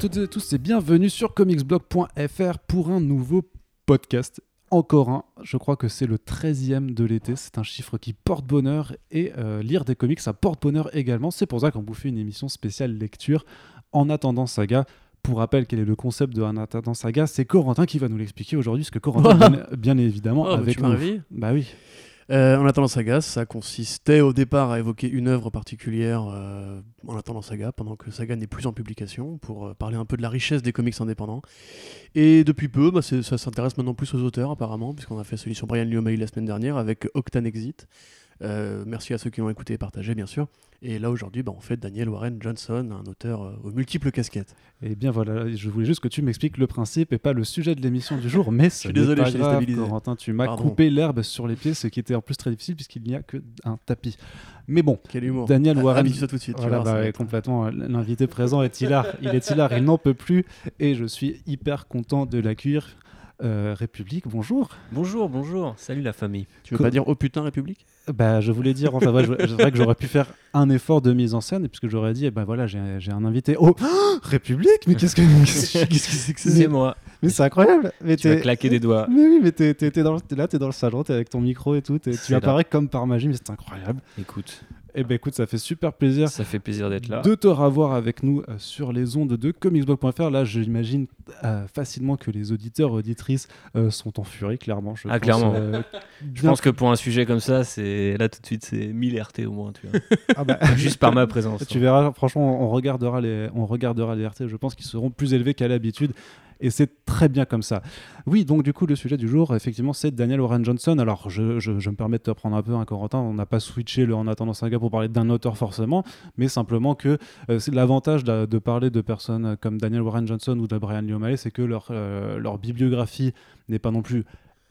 Toutes et à tous et bienvenue sur comicsblog.fr pour un nouveau podcast. Encore un, je crois que c'est le 13e de l'été, c'est un chiffre qui porte bonheur et euh, lire des comics ça porte bonheur également. C'est pour ça qu'on vous fait une émission spéciale lecture en attendant saga. Pour rappel, quel est le concept de En attendant saga? C'est Corentin qui va nous l'expliquer aujourd'hui, parce que Corentin, bien, bien évidemment, Oh, bah, avec tu m'as nous. Bah oui. Euh, en attendant Saga, ça consistait au départ à évoquer une œuvre particulière euh, en attendant Saga, pendant que Saga n'est plus en publication, pour euh, parler un peu de la richesse des comics indépendants. Et depuis peu, bah, ça s'intéresse maintenant plus aux auteurs apparemment, puisqu'on a fait celui sur Brian Lee la semaine dernière avec Octane Exit. Euh, merci à ceux qui l'ont écouté et partagé, bien sûr. Et là aujourd'hui, bah, on fait Daniel Warren Johnson, un auteur euh, aux multiples casquettes. Et bien voilà, je voulais juste que tu m'expliques le principe et pas le sujet de l'émission du jour, mais ce suis désolé, pas je grave. Corentin, tu m'as coupé l'herbe sur les pieds, ce qui était en plus très difficile puisqu'il n'y a que un tapis. Mais bon, Quel humour. Daniel Ah, Warren, Habitue-toi tout de suite. Voilà, bah, complètement. euh, L'invité présent est hilar. Il est hilar, il n'en peut plus. Et je suis hyper content de l'accueillir. Euh, République, bonjour. Bonjour, bonjour, salut la famille. Tu veux pas dire oh putain République? Bah, je voulais dire, enfin, ouais, je- c'est vrai que j'aurais pu faire un effort de mise en scène, puisque j'aurais dit, eh ben voilà, j'ai un invité. Oh, République Mais qu'est-ce que qu'est-ce que qu'est-ce que c'est que C'est c'est moi, Mais c'est incroyable. Mais tu vas claquer des doigts. Mais oui, mais t'es dans le- là, t'es dans le salon, t'es avec ton micro et tout, tu C'est apparais comme par magie, mais c'est incroyable. Écoute, Et ben écoute, ça fait super plaisir. ça fait plaisir d'être là. de te revoir avec nous euh, sur les ondes de comicsblog.fr. Là, j'imagine euh, facilement que les auditeurs auditrices euh, sont en furie, clairement. Je Ah, pense, clairement. euh, Je pense que pour un sujet comme ça, c'est là tout de suite, c'est 1000 RT au moins, tu vois. Ah bah, Juste par ma présence. tu verras, franchement, on regardera les, on regardera les RT. Je pense qu'ils seront plus élevés qu'à l'habitude. Et c'est très bien comme ça. Oui, donc du coup, le sujet du jour, effectivement, c'est Daniel Warren Johnson. Alors, je, je- me permets de te prendre un peu, un Corentin. On n'a pas switché le En attendant saga pour parler d'un auteur forcément, mais simplement que euh, c'est l'avantage de, de parler de personnes comme Daniel Warren Johnson ou de Brian Lee O'Malley, c'est que leur, euh, leur bibliographie n'est pas non plus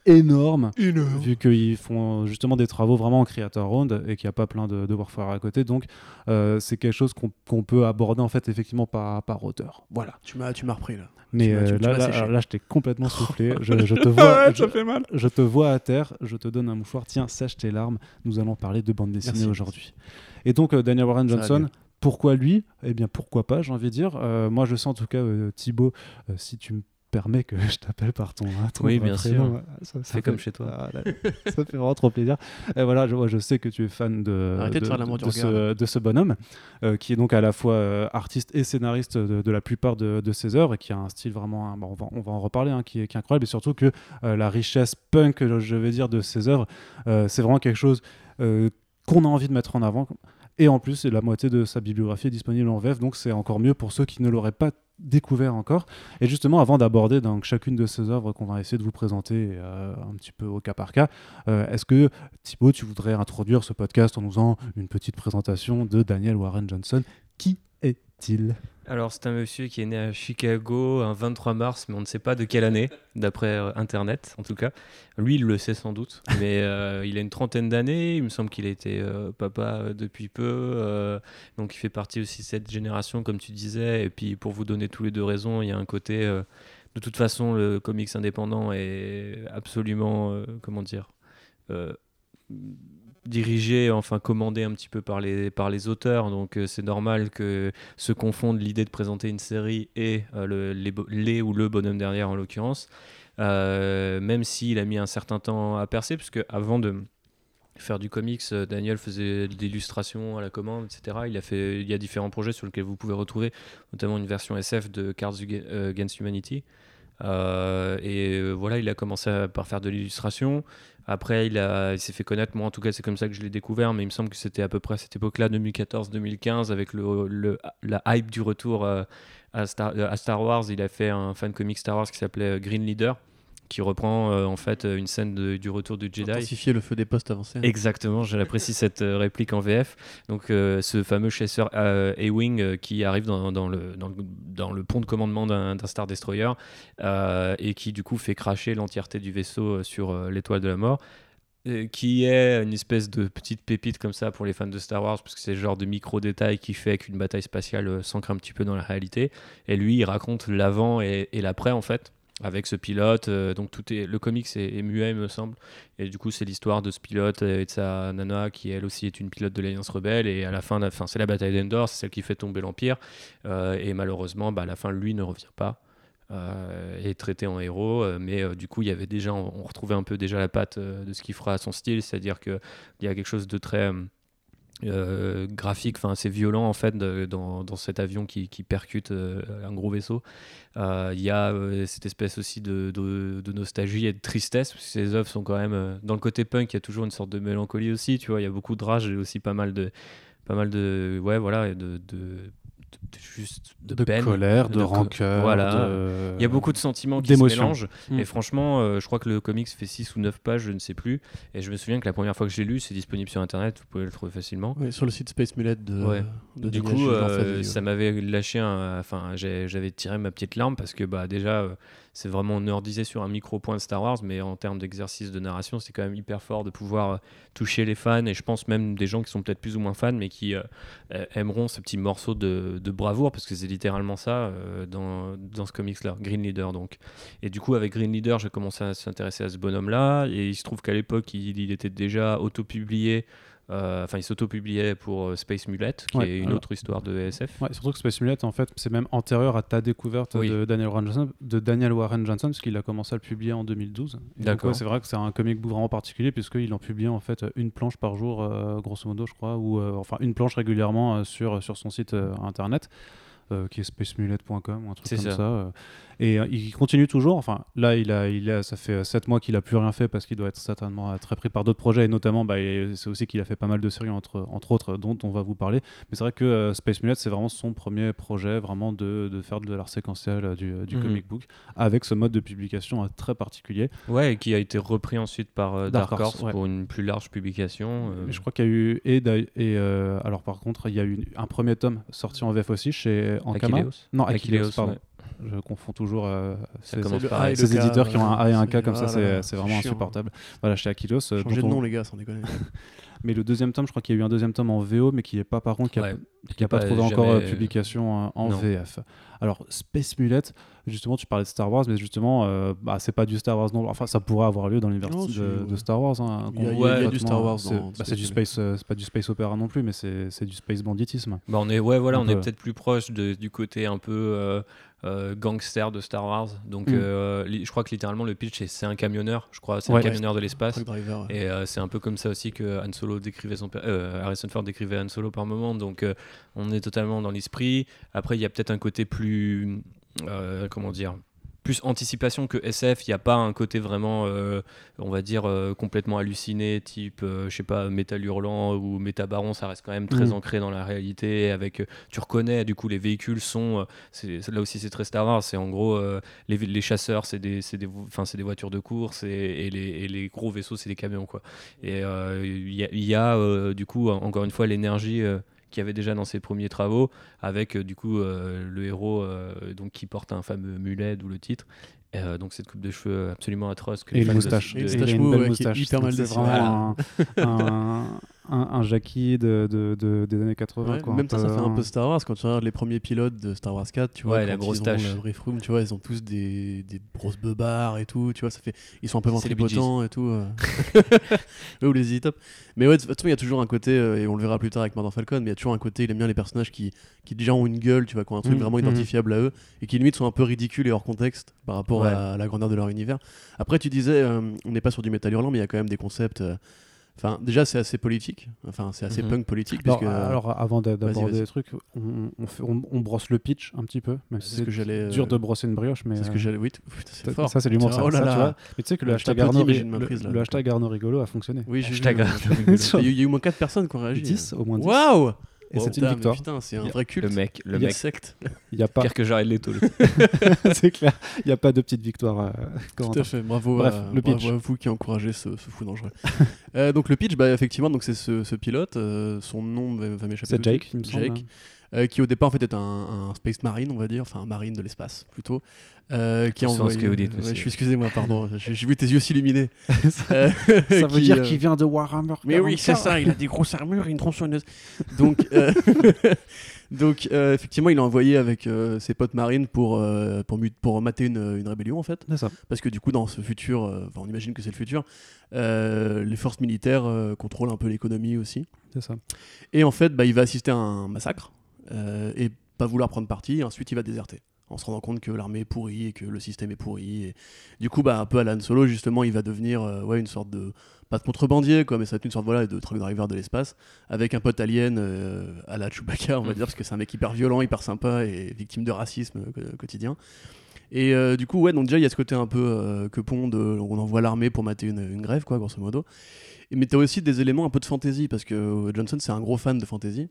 énorme vu qu'ils font justement des travaux vraiment en creator owned et qu'il n'y a pas plein de, de warfare à côté. Donc euh, c'est quelque chose qu'on peut aborder en fait effectivement par, par auteur voilà. Tu m'as repris là. mais euh, là, là, je t'ai complètement soufflé. Je, je te vois je, fait mal. je te vois à terre. Je te donne un mouchoir. Tiens sèche tes larmes. Nous allons parler de bande dessinée aujourd'hui. Et donc euh, Daniel Warren Johnson pourquoi lui? Eh bien, pourquoi pas, j'ai envie de dire. Euh, moi, je sais en tout cas, euh, Thibaut, euh, si tu me permets que je t'appelle par ton, ton Oui, bien prénom, sûr. fait- comme chez toi. Ah, là, ça fait vraiment trop plaisir. Et voilà, je, je sais que tu es fan de, de ce, de ce bonhomme, euh, qui est donc à la fois euh, artiste et scénariste de, la plupart de, ses œuvres, et qui a un style vraiment, hein, bon, on, va, on va en reparler, hein, qui, est, qui est incroyable, et surtout que euh, la richesse punk, je vais dire, de ses œuvres, c'est vraiment quelque chose qu'on a envie de mettre en avant. Et en plus, la moitié de sa bibliographie est disponible en VF, donc c'est encore mieux pour ceux qui ne l'auraient pas découvert encore. Et justement, avant d'aborder donc, chacune de ces œuvres qu'on va essayer de vous présenter euh, un petit peu au cas par cas, euh, est-ce que Thibaut, tu voudrais introduire ce podcast en nous faisant une petite présentation de Daniel Warren Johnson Qui Alors, c'est un monsieur qui est né à Chicago un 23 mars, mais on ne sait pas de quelle année, d'après euh, Internet en tout cas. Lui, il le sait sans doute, mais euh, il a une trentaine d'années. Il me semble qu'il a été euh, papa depuis peu, donc il fait partie aussi de cette génération, comme tu disais. Et puis, pour vous donner tous les deux raisons, il y a un côté. de toute façon, le comics indépendant est absolument, comment dire, dirigé, enfin commandé un petit peu par les, par les auteurs. Donc euh, c'est normal que se confondent l'idée de présenter une série et euh, le, les, les ou le bonhomme derrière en l'occurrence. Euh, même s'il a mis un certain temps à percer, puisque avant de faire du comics, Daniel faisait de l'illustration à la commande, etc. Il, a fait, il y a différents projets sur lesquels vous pouvez retrouver, notamment une version SF de Cards Aga- Against Humanity. Euh, et euh, voilà, il a commencé par faire de l'illustration. Après, il, a- il s'est fait connaître. Moi, en tout cas, c'est comme ça que je l'ai découvert. Mais il me semble que c'était à peu près à cette époque-là, 2014-2015, avec le, le- la hype du retour euh, à, Star, à Star Wars. Il a fait un fan comic Star Wars qui s'appelait Green Leader, qui reprend euh, en fait euh, une scène de- du retour du Jedi. Intensifier le feu des postes avancés. Exactement, j'apprécie cette euh, réplique en VF. Donc, euh, ce fameux chasseur A-Wing euh, qui arrive dans, dans le, dans, le- dans le pont de commandement d'un Star Destroyer et qui, du coup, fait cracher l'entièreté du vaisseau sur l'étoile de la mort. qui est une espèce de petite pépite comme ça pour les fans de Star Wars, parce que c'est le genre de micro-détail qui fait qu'une bataille spatiale s'ancre un petit peu dans la réalité. Et lui, il raconte l'avant et, et l'après, en fait. Avec ce pilote. euh, donc tout est, le comics est, est muet, me semble. Et du coup, c'est l'histoire de ce pilote et de sa nana qui elle aussi est une pilote de l'Alliance rebelle. Et à la fin, fin c'est la bataille d'Endor, c'est celle qui fait tomber l'Empire. Euh, et malheureusement, bah, à la fin, lui ne revient pas. euh, est traité en héros, euh, mais du coup, il y avait déjà, on, on retrouvait un peu déjà la patte de ce qu'il fera à son style, c'est-à-dire qu'il y a quelque chose de très euh, graphique, enfin assez violent en fait dans, dans cet avion qui, qui percute euh, un gros vaisseau. Euh, Il y a cette espèce aussi de, de- nostalgie et de tristesse, parce que ces œuvres sont quand même dans le côté punk, il y a toujours une sorte de mélancolie aussi, tu vois, il y a beaucoup de rage et aussi pas mal de pas mal de ouais voilà de- juste de, de peine, colère, de, rancœur. voilà. de- il y a beaucoup de sentiments qui se mélangent. Mm. Et franchement, euh, je crois que le comics fait 6 ou 9 pages, je ne sais plus. Et je me souviens que la première fois que j'ai lu, c'est disponible sur internet, vous pouvez le trouver facilement. Sur le site Space Mullet de, Ouais. de Du coup, euh, ça m'avait lâché un. Enfin, j'avais tiré ma petite larme parce que bah, déjà, euh, c'est vraiment, on nerdisait sur un micro-point de Star Wars, mais en termes d'exercice de narration, c'est quand même hyper fort de pouvoir euh, toucher les fans. Et je pense même des gens qui sont peut-être plus ou moins fans, mais qui euh, euh, aimeront ce petit morceau de, bravoure, parce que c'est littéralement ça dans, dans ce comics-là, Green Leader donc. Et du coup, avec Green Leader, j'ai commencé à s'intéresser à ce bonhomme-là. Et il se trouve qu'à l'époque, il, il était déjà auto-publié. Euh, Enfin, il s'auto-publiait pour euh, Space Mullet, qui Ouais, est une alors- autre histoire de SF. Ouais, surtout que Space Mullet, en fait, c'est même antérieur à ta découverte Oui. de, Daniel Warren Johnson, de Daniel Warren Johnson, parce qu'il a commencé à le publier en 2012. Et donc, D'accord. c'est vrai que c'est un comic book vraiment particulier, puisqu'il en publiait en fait une planche par jour, euh, grosso modo, je crois, ou euh, enfin une planche régulièrement euh, sur, sur son site internet. qui est spacemullet.com ou un truc comme ça. ça. Euh. Et euh, il continue toujours. Enfin, là, il a, il a, ça fait 7 mois qu'il a plus rien fait parce qu'il doit être certainement euh, très pris par d'autres projets. Et notamment, bah, c'est aussi qu'il a fait pas mal de séries, entre, entre autres, dont on va vous parler. Mais c'est vrai que euh, Space Mullet, c'est vraiment son premier projet, vraiment de, de faire de l'art séquentiel euh, du, euh, du Mhm. comic book, avec ce mode de publication euh, très particulier. Ouais, et qui a été repris ensuite par euh, Dark Dark, Horse, Horse ouais. pour une plus large publication. euh, Je crois qu'il y a eu. Et, et euh, alors, par contre, il y a eu un premier tome sorti en VF aussi chez Ankama. Non, Achilleos, pardon. ouais. Je confonds toujours euh, ces, K, éditeurs qui ont un A et un K comme ça, ah c'est vraiment chiant. insupportable. Voilà, chez Achilleos. euh, Changez de on- nom, les gars, sans déconner. Mais le deuxième tome, je crois qu'il y a eu un deuxième tome en VO, mais qui n'est pas, par contre, qui n'a Ouais. pas Pas trouvé encore jamais- euh, publication euh, en Non. VF. Alors, Space Mullet, justement, tu parlais de Star Wars, mais justement, euh, bah, c'est pas du Star Wars non. Enfin, ça pourrait avoir lieu dans l'univers de. Star Wars. hein, Il y a- qu'on- il y a- il y a du Star Wars c'est- bah, du space, euh, c'est pas du space opéra non plus, mais c'est c'est du space banditisme. Bah, on est, ouais, voilà, Un on est peu. peut-être plus proche de- du côté un peu euh, euh, gangster de Star Wars. Donc, Mm. euh, li- je crois que littéralement, le pitch, c'est- c'est un camionneur, je crois, c'est Ouais. un camionneur de l'espace. Truck Driver. ouais. Et euh, c'est un peu comme ça aussi que Han Solo décrivait son père- euh, Harrison Ford décrivait Han Solo par moment. Donc euh, on est totalement dans l'esprit. Après, il y a peut-être un côté plus, euh, comment dire, plus anticipation que SF. Il n'y a pas un côté vraiment, euh, on va dire, euh, complètement halluciné, type, euh, je sais pas, Métal Hurlant ou Métabaron. Ça reste quand même très Mhm. ancré dans la réalité. Avec, euh, tu reconnais, du coup, les véhicules sont, là aussi c'est très Star Wars. C'est en gros les, les chasseurs, c'est des, des, des voitures de course et, et les, et les gros vaisseaux, c'est des camions quoi. Et il y a, il y a, du coup en- encore une fois l'énergie qu'il y avait déjà dans ses premiers travaux, avec euh, du coup euh, le héros euh, donc qui porte un fameux mulet, d'où le titre. Euh, donc cette coupe de cheveux absolument atroce. Que Et de- moustache. Et une moustache a une belle ouais, qui est moustache. hyper mal dessinée. un, un, un, un Jackie de, de, de- des années 80. Ouais, quoi, même ça, ça fait un peu Star Wars. Quand tu regardes les premiers pilotes de Star Wars 4, tu vois, Ouais, la grosse ils ont tache. le brief room, tu vois, ils ont tous des, des grosses beubards et tout, tu vois, ça fait, ils sont un peu ventripotents et tout. euh. Ou les Easy Top. Mais ouais, de toute façon, il y a toujours un côté, euh, et on le verra plus tard avec Murder Falcon, mais il y a toujours un côté, il aime bien les personnages qui, qui déjà ont une gueule, tu vois, qui ont un truc Mhm, vraiment mhm. identifiable à eux, et qui limite sont un peu ridicules et hors contexte par rapport Ouais. à la grandeur de leur univers. Après, tu disais, euh, on n'est pas sur du métal hurlant, mais il y a quand même des concepts. euh, Enfin, déjà, c'est assez politique. Enfin, c'est assez Mhm. punk politique. Alors, puisque, alors, avant d'a- d'aborder les trucs, on, on, fait- on- on brosse le pitch un petit peu, même si C'est ce euh, dur de brosser une brioche, mais C'est ce euh, que j'allais. Oui, c'est ça, fort. ça, c'est l'humour, oh là ça, là. tu vois. Mais tu sais que le hashtag, Arnaud, mais ri- j'ai une main le, hashtag Arnaud rigolo a fonctionné. Oui, j'ai Hashtag Arnaud euh, rigolo. Il y, a eu- au moins 4 personnes qui ont réagi. Dix, au moins 10. Waouh Et Wow, c'est une victoire. Putain, c'est un y vrai culte. Le mec, le y mec, secte. Il n'y a pas, pire que Jared Leto. le- c'est clair, il n'y a pas de petite victoire. euh, Tout à fait. Bravo, Bref, à, le bravo pitch. à vous qui encouragez ce, ce fou dangereux. Euh, donc le pitch, bah, effectivement, donc c'est ce, ce pilote. euh, son nom va, va m'échapper. C'est Jake, suite. il me semble. Jake, euh, qui au départ en fait est un, un space marine, on va dire, enfin un marine de l'espace plutôt. euh, qui a Attention à ce envoyé. que vous dites, Ouais, monsieur. je suis excusez-moi, pardon. J'ai vu tes yeux s'illuminer. ça Euh, veut dire euh, qu'il vient de Warhammer. Mais oui, c'est 40K. ça, il a des grosses armures et une tronçonneuse. Donc, Donc, effectivement, il a envoyé avec ses potes marines pour, pour, pour mater une, une rébellion, en fait. Ça. Parce que du coup, dans ce futur, enfin, on imagine que c'est le futur, les forces militaires contrôlent un peu l'économie aussi. Ça. Et en fait, bah, il va assister à un massacre euh, et pas vouloir prendre parti. Et ensuite, il va déserter en se rendant compte que l'armée est pourrie et que le système est pourri. Et du coup, bah, un peu à Solo, justement, il va devenir euh, ouais, une sorte de. Pas de contrebandier, quoi, mais ça va être une sorte voilà, de truck driver de l'espace avec un pote alien euh, à la Chewbacca, on va Mm. dire, parce que c'est un mec hyper violent, hyper sympa et victime de racisme euh, quotidien. Et du coup, ouais, donc déjà, il y a ce côté un peu que pont de. On envoie l'armée pour mater une, une grève, quoi, grosso modo. Mais t'as aussi des éléments un peu de fantasy, parce que Johnson, c'est un gros fan de fantasy.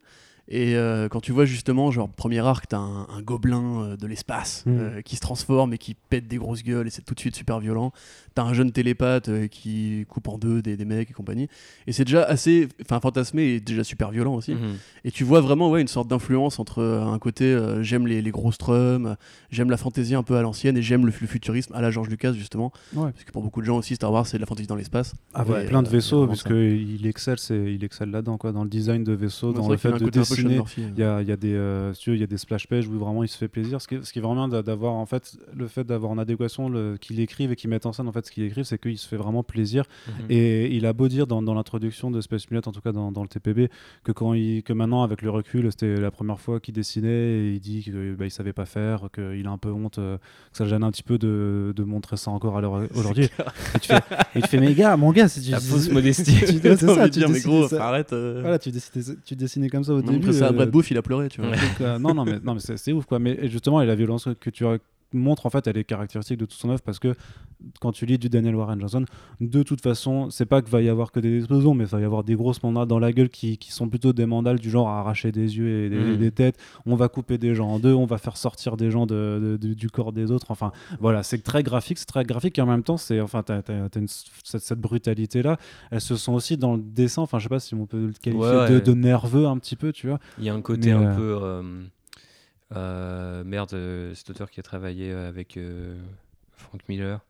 Et euh, quand tu vois justement, genre, premier arc, t'as un, un gobelin euh, de l'espace Mhm. euh, qui se transforme et qui pète des grosses gueules, et c'est tout de suite super violent. T'as un jeune télépathe euh, qui coupe en deux des, des mecs et compagnie. Et c'est déjà assez. Enfin, fantasmé et déjà super violent aussi. Mhm. Et tu vois vraiment ouais, une sorte d'influence entre euh, un côté euh, j'aime les, les gros strums, euh, j'aime la fantaisie un peu à l'ancienne et j'aime le, le futurisme à la George Lucas justement. Ouais. Parce que pour beaucoup de gens aussi, Star Wars c'est de la fantaisie dans l'espace. Avec Ouais, plein de vaisseaux, vraiment puisque ça. il excelle, c'est il excelle là-dedans, quoi, dans le design de vaisseaux, dans le qu'il fait de Murphy, euh. Il y a, il y a des, euh, il y a des splash pages où vraiment il se fait plaisir. Ce qui est, ce qui est vraiment d'avoir en fait le fait d'avoir en adéquation qu'il écrive et qu'il mette en scène en fait ce qu'il écrive, c'est qu'il se fait vraiment plaisir. Mhm. Et il a beau dire dans, dans l'introduction de Space Mullet, en tout cas dans, dans le TPB, que quand il, que maintenant avec le recul, c'était la première fois qu'il dessinait et il dit qu'il bah, il savait pas faire, qu'il a un peu honte, euh, que ça le gêne un petit peu de, de montrer ça encore à aujourd'hui. Et tu fais, et tu fais, mais gars, mon gars, c'est du La fausse modestie. c'est ça, tu dire, mais dessinais gros, ça. arrête. euh. Voilà, tu dessinais, tu dessinais comme ça au début. Après, c'est un euh, bras de bouffe, il a pleuré, tu vois. Donc, euh, non, non, mais, non, mais c'est, c'est ouf, quoi. Mais justement, et la violence que tu montres, en fait, elle est caractéristique de toute son œuvre parce que quand tu lis du Daniel Warren Johnson, de toute façon, c'est pas qu'il va y avoir que des explosions, mais il va y avoir des grosses mandales dans la gueule qui, qui sont plutôt des mandales du genre à arracher des yeux et des, des têtes. On va couper des gens en deux, on va faire sortir des gens de, de- de- du corps des autres. Enfin, voilà, c'est très graphique, c'est très graphique et en même temps, c'est enfin, t'as, t'as- t'as une- cette, cette brutalité-là. Elle se sent aussi dans le dessin. Enfin, je sais pas si on peut le qualifier Ouais, de, ouais. de nerveux un petit peu, tu vois. Il y a un côté Mais, un euh, peu. euh, merde, euh, cet auteur qui a travaillé euh, avec euh, Frank Miller.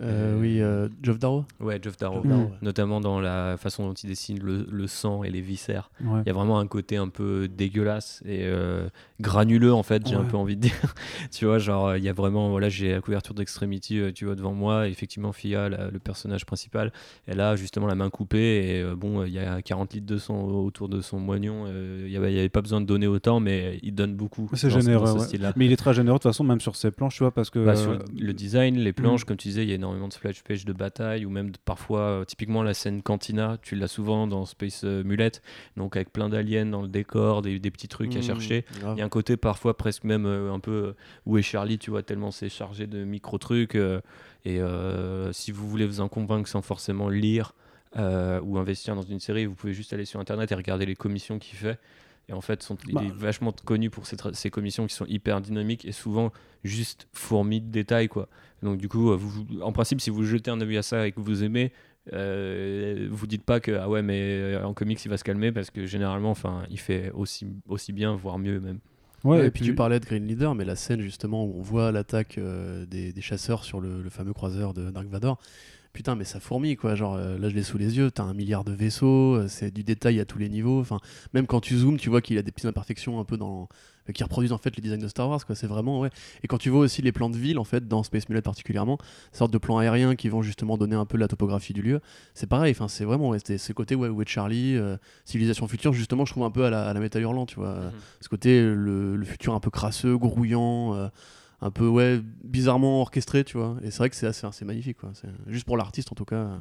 Euh, oui, euh, Geoff Darrow. Ouais, Geoff Darrow. Ouais. Notamment dans la façon dont il dessine le, le sang et les viscères. Ouais. Il y a vraiment un côté un peu dégueulasse et euh, granuleux en fait, j'ai un peu envie de dire. tu vois, genre euh, il y a vraiment, voilà, j'ai la couverture d'Extremity, euh, tu vois, devant moi. Effectivement, Fia, la- le personnage principal, elle a justement la main coupée et euh, bon, il y a 40 litres de sang autour de son moignon. euh, Il n'y avait, il y avait pas besoin de donner autant, mais il donne beaucoup. C'est généreux. ce ouais. style-là. Mais il est très généreux de toute façon, même sur ses planches, tu vois, parce que. Bah, sur euh, le design, les planches, Mm. comme tu disais, il y a énormément de splash pages de bataille ou même de- parfois, euh, typiquement la scène Cantina, tu l'as souvent dans Space euh, Mullet, donc avec plein d'aliens dans le décor, des, des petits trucs à Mmh, chercher. Il y a un côté parfois presque même euh, un peu où est Charlie, tu vois, tellement c'est chargé de micro-trucs. et si vous voulez vous en convaincre sans forcément lire euh, ou investir dans une série, vous pouvez juste aller sur Internet et regarder les commissions qu'il fait. Et en fait, sont, Bah. il est vachement connu pour ces commissions qui sont hyper dynamiques et souvent juste fourmis de détails. Quoi. Donc du coup, euh, vous, en principe, si vous jetez un œil à ça et que vous aimez, euh, vous dites pas que ah ouais mais euh, en comics il va se calmer parce que généralement enfin il fait aussi aussi bien voire mieux même Ouais, Ouais, et puis tu parlais de Green Leader, mais la scène justement où on voit l'attaque euh, des, des chasseurs sur le, le fameux croiseur de Dark Vador, putain, mais ça fourmille quoi. Genre euh, là, je l'ai sous les yeux, t'as un milliard de vaisseaux, euh, c'est du détail à tous les niveaux. Enfin, même quand tu zoomes, tu vois qu'il a des petites imperfections un peu dans. euh, qui reproduisent en fait les designs de Star Wars quoi c'est vraiment ouais et quand tu vois aussi les plans de ville en fait dans Space Mullet particulièrement sorte de plans aériens qui vont justement donner un peu la topographie du lieu c'est pareil enfin c'est vraiment ouais, c'est ce côté ouais, où est Charlie civilisation future justement je trouve un peu à la, à la métal hurlant tu vois ce côté le, le futur un peu crasseux grouillant un peu ouais bizarrement orchestré tu vois et c'est vrai que c'est assez c'est magnifique quoi juste pour l'artiste en tout cas.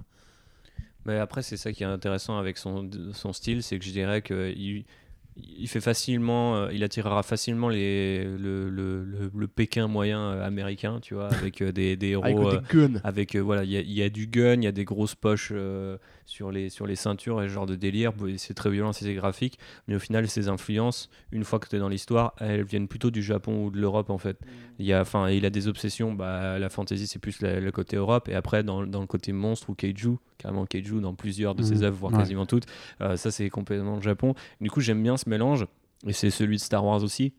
Mais après, c'est ça qui est intéressant avec son, son style, c'est que je dirais qu'il il fait facilement, euh, il attirera facilement les, le, le, le, le Pékin moyen euh, américain, tu vois, avec euh, des, des héros. avec euh, avec euh, voilà il y, a- il y a du gun il y a des grosses poches euh, sur les sur les ceintures et ce genre de délire. C'est très violent c'est graphique mais au final ces influences une fois que tu es dans l'histoire elles viennent plutôt du Japon ou de l'Europe en fait. Il y a enfin il a des obsessions bah la fantasy c'est plus le côté Europe et après dans, dans le côté monstre ou kaiju carrément kaiju dans plusieurs de ses Mhm. œuvres voire Ouais. quasiment toutes euh, ça c'est complètement le Japon. Du coup j'aime bien ce mélange et c'est celui de Star Wars aussi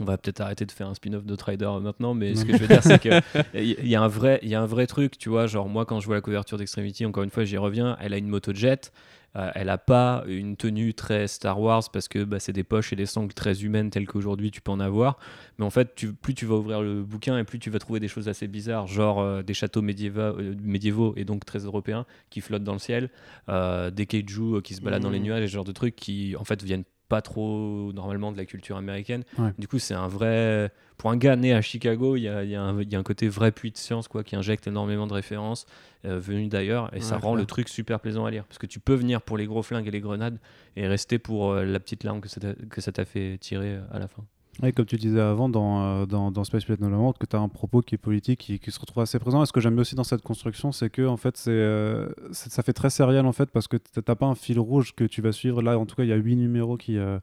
on va peut-être arrêter de faire un spin-off de Rider maintenant, mais ce que je veux dire, c'est qu'il y, y, a un vrai, il y a un vrai truc, tu vois. Genre, moi, quand je vois la couverture d'Extremity, encore une fois, j'y reviens, elle a une moto jet. Euh, elle n'a pas une tenue très Star Wars parce que bah, c'est des poches et des sangles très humaines telles qu'aujourd'hui tu peux en avoir. Mais en fait, tu, plus tu vas ouvrir le bouquin et plus tu vas trouver des choses assez bizarres, genre euh, des châteaux euh, médiévaux, et donc très européens qui flottent dans le ciel, des kaiju qui se baladent dans les mmh. nuages, et ce genre de trucs qui en fait viennent pas trop normalement de la culture américaine. Du coup, c'est un vrai. Pour un gars né à Chicago, il y a, y, a un côté vrai puits de science quoi, qui injecte énormément de références euh, venues d'ailleurs et ça rend le truc super plaisant à lire. Parce que tu peux venir pour les gros flingues et les grenades et rester pour euh, la petite larme que ça t'a fait tirer euh, à la fin. Oui, comme tu disais avant dans, euh, dans, Space Pirate No que tu as un propos qui est politique, qui, se retrouve assez présent. Et ce que j'aime aussi dans cette construction, c'est que en fait, euh, ça fait très sériel en fait, parce que tu n'as pas un fil rouge que tu vas suivre. Là, en tout cas, il y a huit numéros qui, euh,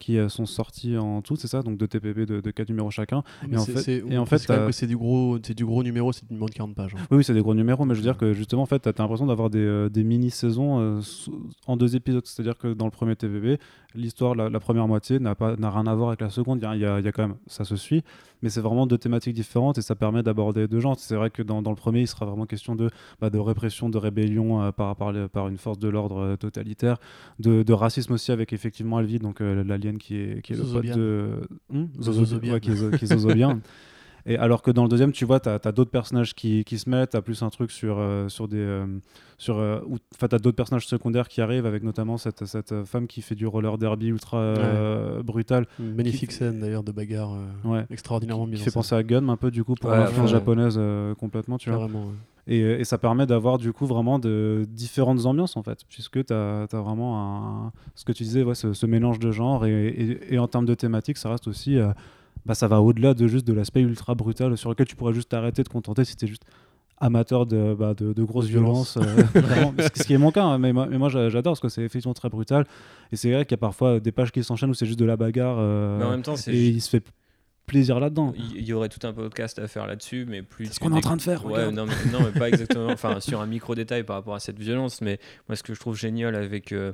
qui euh, sont sortis en tout, c'est ça Donc de TPP de, de 4 numéros chacun. et, en fait, et en fait, c'est du gros, c'est du gros numéro, c'est numéro de 40 pages. Hein. Oui, c'est des gros numéros, mais je veux dire que justement, en fait, tu as l'impression d'avoir des, euh, des mini-saisons euh, en deux épisodes. C'est-à-dire que dans le premier TPP, l'histoire, la, première moitié n'a pas n'a rien à voir avec la seconde. Il y, y, a, quand même, ça se suit, mais c'est vraiment deux thématiques différentes et ça permet d'aborder deux genres. C'est vrai que dans, dans, le premier, il sera vraiment question de, bah, de répression, de rébellion par, par, par, une force de l'ordre totalitaire, de, de, racisme aussi avec effectivement Alvi, donc l'alien qui est, qui est le de hmm qui, bien. Et alors que dans le deuxième, tu vois, tu as, d'autres personnages qui, qui, se mettent, tu as plus un truc sur, euh, sur des. Euh, sur, euh, enfin, tu as d'autres personnages secondaires qui arrivent, avec notamment cette, cette femme qui fait du roller derby ultra brutal. Une magnifique scène d'ailleurs de bagarre extraordinairement mise. Qui fait penser à Gun un peu, du coup, pour la japonaise complètement, tu vois. Et, et, ça permet d'avoir du coup vraiment de différentes ambiances en fait, puisque tu as, as, vraiment un, ce que tu disais, ouais, ce, ce mélange de genres et, et, en termes de thématiques, ça reste aussi, euh, bah, ça va au-delà de juste de l'aspect ultra brutal sur lequel tu pourrais juste t'arrêter de contenter si tu étais juste amateur de, bah, de, de, grosses violences, euh, ce qui est mon cas, hein, mais, mais, moi j'adore parce que c'est effectivement très brutal. Et c'est vrai qu'il y a parfois des pages qui s'enchaînent où c'est juste de la bagarre. Euh, mais en même temps, et il se fait plaisir là-dedans. Il y, aurait tout un podcast à faire là-dessus, mais plus. C'est ce qu'on est en train de faire. Ouais, non mais, non mais, pas exactement. enfin, sur un micro détail par rapport à cette violence, mais moi, ce que je trouve génial avec. Euh,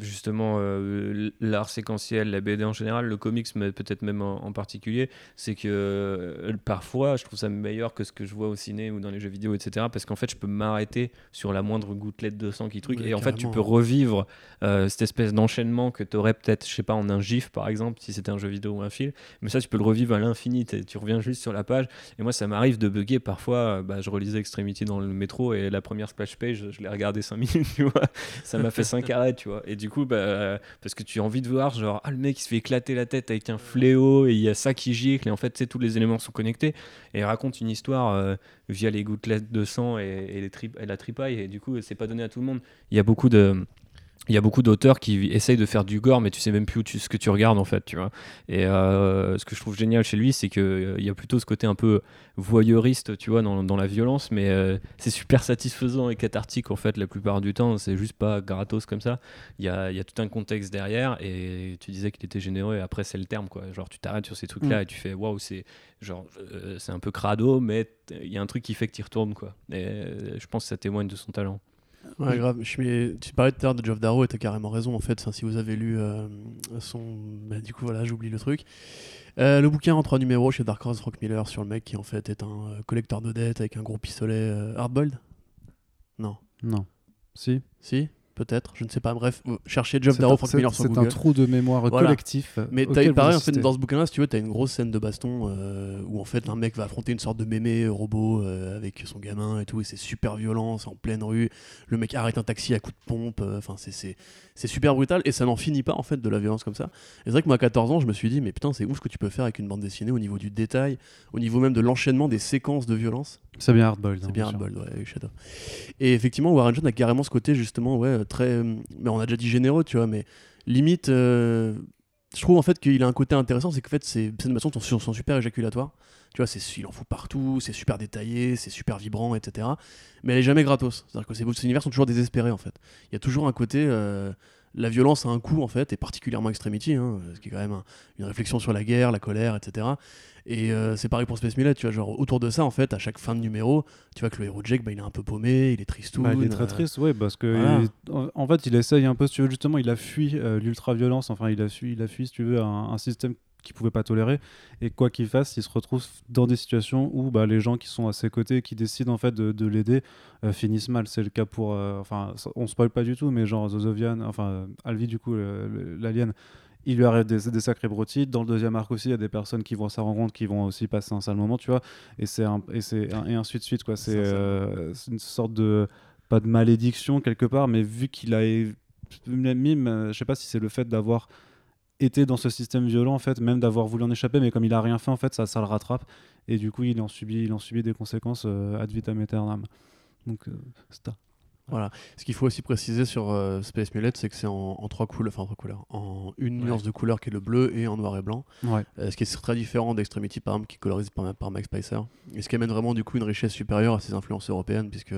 justement euh, l'art séquentiel, la BD en général, le comics mais peut-être même en, particulier, c'est que euh, parfois je trouve ça meilleur que ce que je vois au ciné ou dans les jeux vidéo, etc. Parce qu'en fait je peux m'arrêter sur la moindre gouttelette de sang qui truc et en fait tu peux revivre euh, cette espèce d'enchaînement que tu aurais peut-être, je sais pas, en un gif par exemple, si c'était un jeu vidéo ou un film, mais ça tu peux le revivre à l'infini, tu reviens juste sur la page et moi ça m'arrive de bugger parfois, bah, je relisais Extremity dans le métro et la première splash page je l'ai regardé 5 minutes, tu vois, ça m'a fait 5 arrêts, tu vois. Et du coup, bah, parce que tu as envie de voir, genre, ah, le mec il se fait éclater la tête avec un fléau et il y a ça qui gicle et en fait, tous les éléments sont connectés et il raconte une histoire euh, via les gouttelettes de sang et, et, et la tripaille et du coup, c'est pas donné à tout le monde. Il y a beaucoup de il y a beaucoup d'auteurs qui essayent de faire du gore, mais tu sais même plus où ce que tu regardes en fait, tu vois. Et euh, ce que je trouve génial chez lui, c'est qu'il euh, y a plutôt ce côté un peu voyeuriste, tu vois, dans, dans la violence, mais euh, c'est super satisfaisant et cathartique en fait la plupart du temps. C'est juste pas gratos comme ça. Il y a, y a, tout un contexte derrière, et tu disais qu'il était généreux, et après c'est le terme quoi. Genre tu t'arrêtes sur ces trucs-là mm. et tu fais waouh, c'est genre c'est un peu crado, mais il y a un truc qui fait que tu retournes quoi. Et je pense que ça témoigne de son talent. Ouais, grave. Je tu parlais tout à l'heure de Geoff Darrow et t'as carrément raison en fait. si vous avez lu euh, son. Bah, du coup, voilà, j'oublie le truc. Euh, le bouquin en trois numéros chez Dark Horse Rock Miller sur le mec qui en fait est un euh, collecteur de dettes avec un gros pistolet hardboiled? Non. Non. Si. Si? Peut-être, je ne sais pas. Bref, cherchez Job Darrow, Frank Miller sur Google. C'est un trou de mémoire collectif. Mais as, pareil, en fait, dans ce bouquin-là, si tu veux, tu as une grosse scène de baston euh, où en fait un mec va affronter une sorte de mémé robot euh, avec son gamin et tout, et c'est super violent, c'est en pleine rue. Le mec arrête un taxi à coup de pompe, euh, enfin, c'est super brutal et ça n'en finit pas en fait de la violence comme ça. Et c'est vrai que moi, à 14 ans, je me suis dit, mais putain, c'est ouf ce que tu peux faire avec une bande dessinée au niveau du détail, au niveau même de l'enchaînement des séquences de violence. C'est bien. C'est hein, bien hardboiled, ouais, avec Shadow. Et effectivement, Warren John a carrément ce côté justement, ouais, très mais on a déjà dit généreux, tu vois, mais limite, euh, je trouve en fait qu'il a un côté intéressant, c'est qu'en fait, ces animations sont, sont, super éjaculatoires. Tu vois, il en fout partout, c'est super détaillé, c'est super vibrant, etc. Mais elle est jamais gratos. C'est-à-dire que ces, univers sont toujours désespérés, en fait. Il y a toujours un côté. Euh, la violence a un coût, en fait, et particulièrement Extremity, hein, ce qui est quand même une réflexion sur la guerre, la colère, etc. Et euh, c'est pareil pour Space Millet, tu vois, genre autour de ça, en fait, à chaque fin de numéro, tu vois que le héros Jake, bah, il est un peu paumé, il est triste. Bah, il est très euh, triste, oui, parce que en fait, il essaye un peu, si tu veux, justement, il a fui euh, l'ultra-violence, enfin, il a fui, il a fui, si tu veux, un, système qu'il pouvait pas tolérer. Et quoi qu'il fasse, il se retrouve dans des situations où bah, les gens qui sont à ses côtés, qui décident en fait de, de l'aider, euh, finissent mal. C'est le cas pour, euh, enfin, on spoil pas du tout, mais genre Zozovian, enfin Alvi du coup, l'alien. Il lui arrive des, des sacrés brotides. Dans le deuxième arc aussi, il y a des personnes qui vont à sa rencontre, qui vont aussi passer un sale moment, tu vois. Et c'est un, et c'est et ainsi de suite quoi. C'est euh, c'est une sorte de pas de malédiction quelque part, mais vu qu'il a même, euh, je sais pas si c'est le fait d'avoir été dans ce système violent en fait, même d'avoir voulu en échapper, mais comme il a rien fait en fait, ça, ça le rattrape et du coup il en subit, il en subit des conséquences euh, ad vitam aeternam. Donc euh, c'est ça. Ce qu'il faut aussi préciser sur euh, Space Mullet, c'est que c'est en, en trois couleurs, enfin en trois couleurs, en une Ouais. nuance de couleur qui est le bleu et en noir et blanc. Ouais. Euh, ce qui est très différent d'Extremity par exemple, qui est colorisé par, par Mike Spicer. Et ce qui amène vraiment du coup une richesse supérieure à ses influences européennes, puisque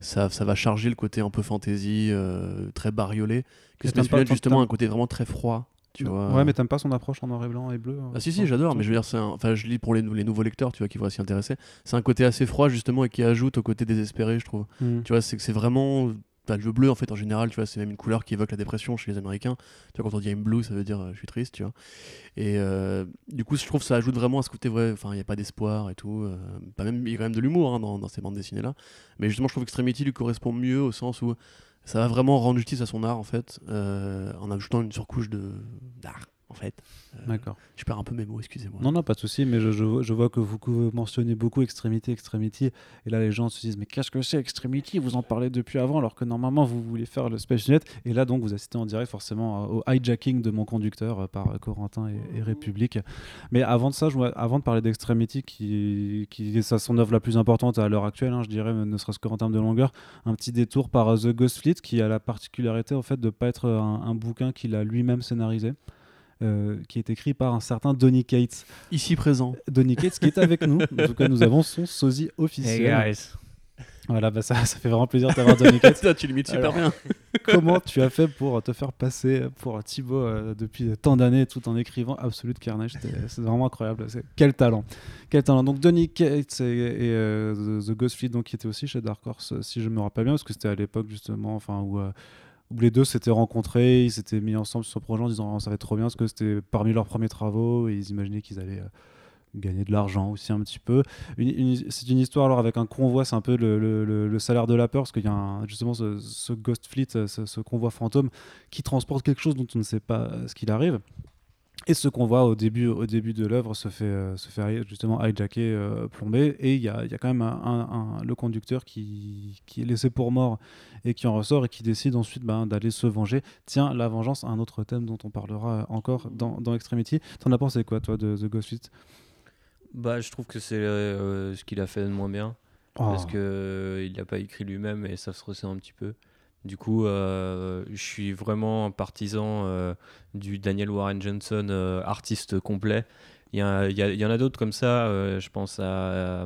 ça, ça va charger le côté un peu fantasy, euh, très bariolé. Que Space Mullet, justement, a un côté vraiment très froid. Tu vois. Ouais, mais t'aimes pas son approche en noir et blanc et bleu hein, Ah si si j'adore mais je veux dire c'est un- enfin je lis pour les, nou- les nouveaux lecteurs tu vois qui vont s'y intéresser. C'est un côté assez froid justement et qui ajoute au côté désespéré je trouve. Hmm. tu vois c'est que c'est vraiment bah, le bleu en fait en général tu vois c'est même une couleur qui évoque la dépression chez les américains. Tu vois quand on dit I'm blue ça veut dire euh, je suis triste tu vois. Et euh, du coup je trouve que ça ajoute vraiment à ce côté vrai enfin il n'y a pas d'espoir et tout euh, pas même il y a quand même de l'humour hein, dans, dans ces bandes dessinées là mais justement je trouve qu'Extremity lui correspond mieux au sens où ça va vraiment rendre justice à son art en fait euh, en ajoutant une surcouche de d'art en fait Euh, D'accord. je perds un peu mes mots excusez-moi Non, non, pas de souci, mais je, je- je vois que vous, mentionnez beaucoup Extremity, Extremity, et là les gens se disent mais qu'est-ce que c'est Extremity Vous en parlez depuis avant, alors que normalement vous voulez faire le Space Net, et là donc vous assistez en direct forcément euh, au hijacking de mon conducteur euh, par Corentin et, et République. Mais avant de ça, je avant de parler d'Extremity, qui, qui est sa- son œuvre la plus importante à l'heure actuelle, hein, je dirais, ne serait-ce qu'en termes de longueur, un petit détour par The Ghost Fleet, qui a la particularité en fait de pas être un, un bouquin qu'il a lui-même scénarisé. Euh, qui est écrit par un certain Donny Cates. ici présent Donny Cates qui est avec nous. En tout cas, nous avons son sosie officiel. Hey guys. Voilà, bah ça, ça fait vraiment plaisir d'avoir Donny Cates. Toi, tu limites super Alors, bien. Comment tu as fait pour te faire passer pour Thibaut euh, depuis tant d'années tout en écrivant Absolute Carnage? C'est vraiment incroyable. C'est- Quel talent. Quel talent. Donc Donny Cates et, et, euh, The, Ghost Fleet, donc, qui était aussi chez Dark Horse, si je me rappelle bien, parce que c'était à l'époque justement enfin, où, euh, où les deux s'étaient rencontrés, ils s'étaient mis ensemble sur ce projet en disant oh, ça va être trop bien, parce que c'était parmi leurs premiers travaux et ils imaginaient qu'ils allaient... euh, gagner de l'argent aussi un petit peu. C'est une histoire alors avec un convoi, c'est un peu le, salaire de la peur, parce qu'il y a un- justement ce, ce Ghost Fleet, euh, ce, ce convoi fantôme qui transporte quelque chose dont on ne sait pas euh, ce qu'il arrive. Et ce convoi au début, au début de l'œuvre se fait, euh, se fait justement hijacker, euh, plomber, et il y a, il y a quand même un, un- un- le conducteur qui, qui est laissé pour mort et qui en ressort et qui décide ensuite ben, d'aller se venger. Tiens, la vengeance, un autre thème dont on parlera encore dans, dans Extremity. T'en as pensé quoi, toi, de The Ghost Fleet Bah, je trouve que c'est euh, ce qu'il a fait de moins bien. Parce Oh. que euh, il n'a pas écrit lui-même et ça se ressent un petit peu. Du coup, euh, je suis vraiment partisan euh, du Daniel Warren Johnson euh, artiste complet. Il y, en a d'autres comme ça. je pense à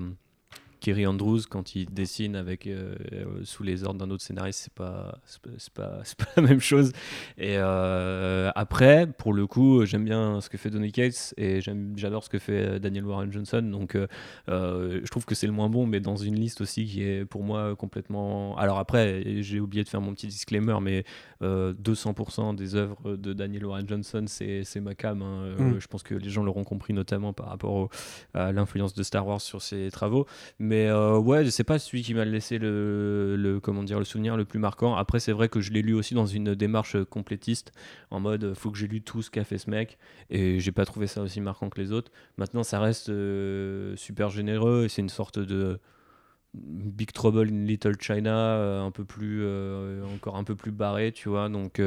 Kerry Andrews quand il dessine avec euh, euh, sous les ordres d'un autre scénariste, c'est pas c'est pas, c'est pas la même chose. Et euh, après, pour le coup, j'aime bien ce que fait Donny Cates et j'aime j'adore ce que fait Daniel Warren Johnson. Donc euh, je trouve que c'est le moins bon, mais dans une liste aussi qui est pour moi complètement. Alors après, j'ai oublié de faire mon petit disclaimer, mais euh, 200% des œuvres de Daniel Warren Johnson, c'est c'est ma cam. hein. Mm. Je pense que les gens l'auront compris, notamment par rapport au- à l'influence de Star Wars sur ses travaux. Mais euh, ouais, c'est pas celui qui m'a laissé le, comment dire le souvenir le plus marquant. Après, c'est vrai que je l'ai lu aussi dans une démarche complétiste, en mode faut que j'ai lu tout ce qu'a fait ce mec, et j'ai pas trouvé ça aussi marquant que les autres. Maintenant, ça reste euh, super généreux et c'est une sorte de Big Trouble in Little China, euh, un peu plus, encore un peu plus barré, tu vois. Donc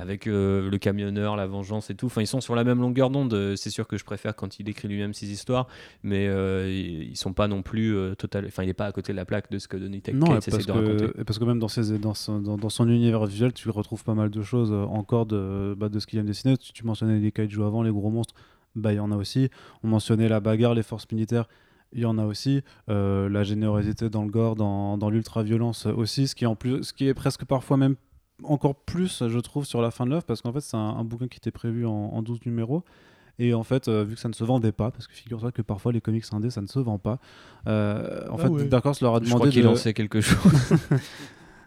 avec euh, le camionneur, la vengeance et tout. Enfin, ils sont sur la même longueur d'onde. C'est sûr que je préfère quand il écrit lui-même ses histoires, mais euh, ils sont pas non plus euh, total. Enfin, il est pas à côté de la plaque de ce que Donny Cates Non, essaie parce, de raconter. et parce que même dans, ses, dans, son, dans, dans son univers visuel, tu retrouves pas mal de choses euh, encore de, bah, de ce qu'il de dessiner. Tu, tu mentionnais les kaiju avant, les gros monstres, bah, il y en a aussi. On mentionnait la bagarre, les forces militaires, il y en a aussi. Euh, la générosité dans le gore, dans, dans l'ultra-violence aussi, ce qui, en plus, ce qui est presque parfois même encore plus, je trouve, sur la fin de l'œuvre, parce qu'en fait, c'est un, un bouquin qui était prévu en, en 12 numéros. Et en fait, euh, vu que ça ne se vendait pas, parce que figure-toi que parfois les comics indés, ça ne se vend pas, euh, en Ah fait, ouais. Dark Horse leur a Je demandé crois qu'il de... en sait quelque chose.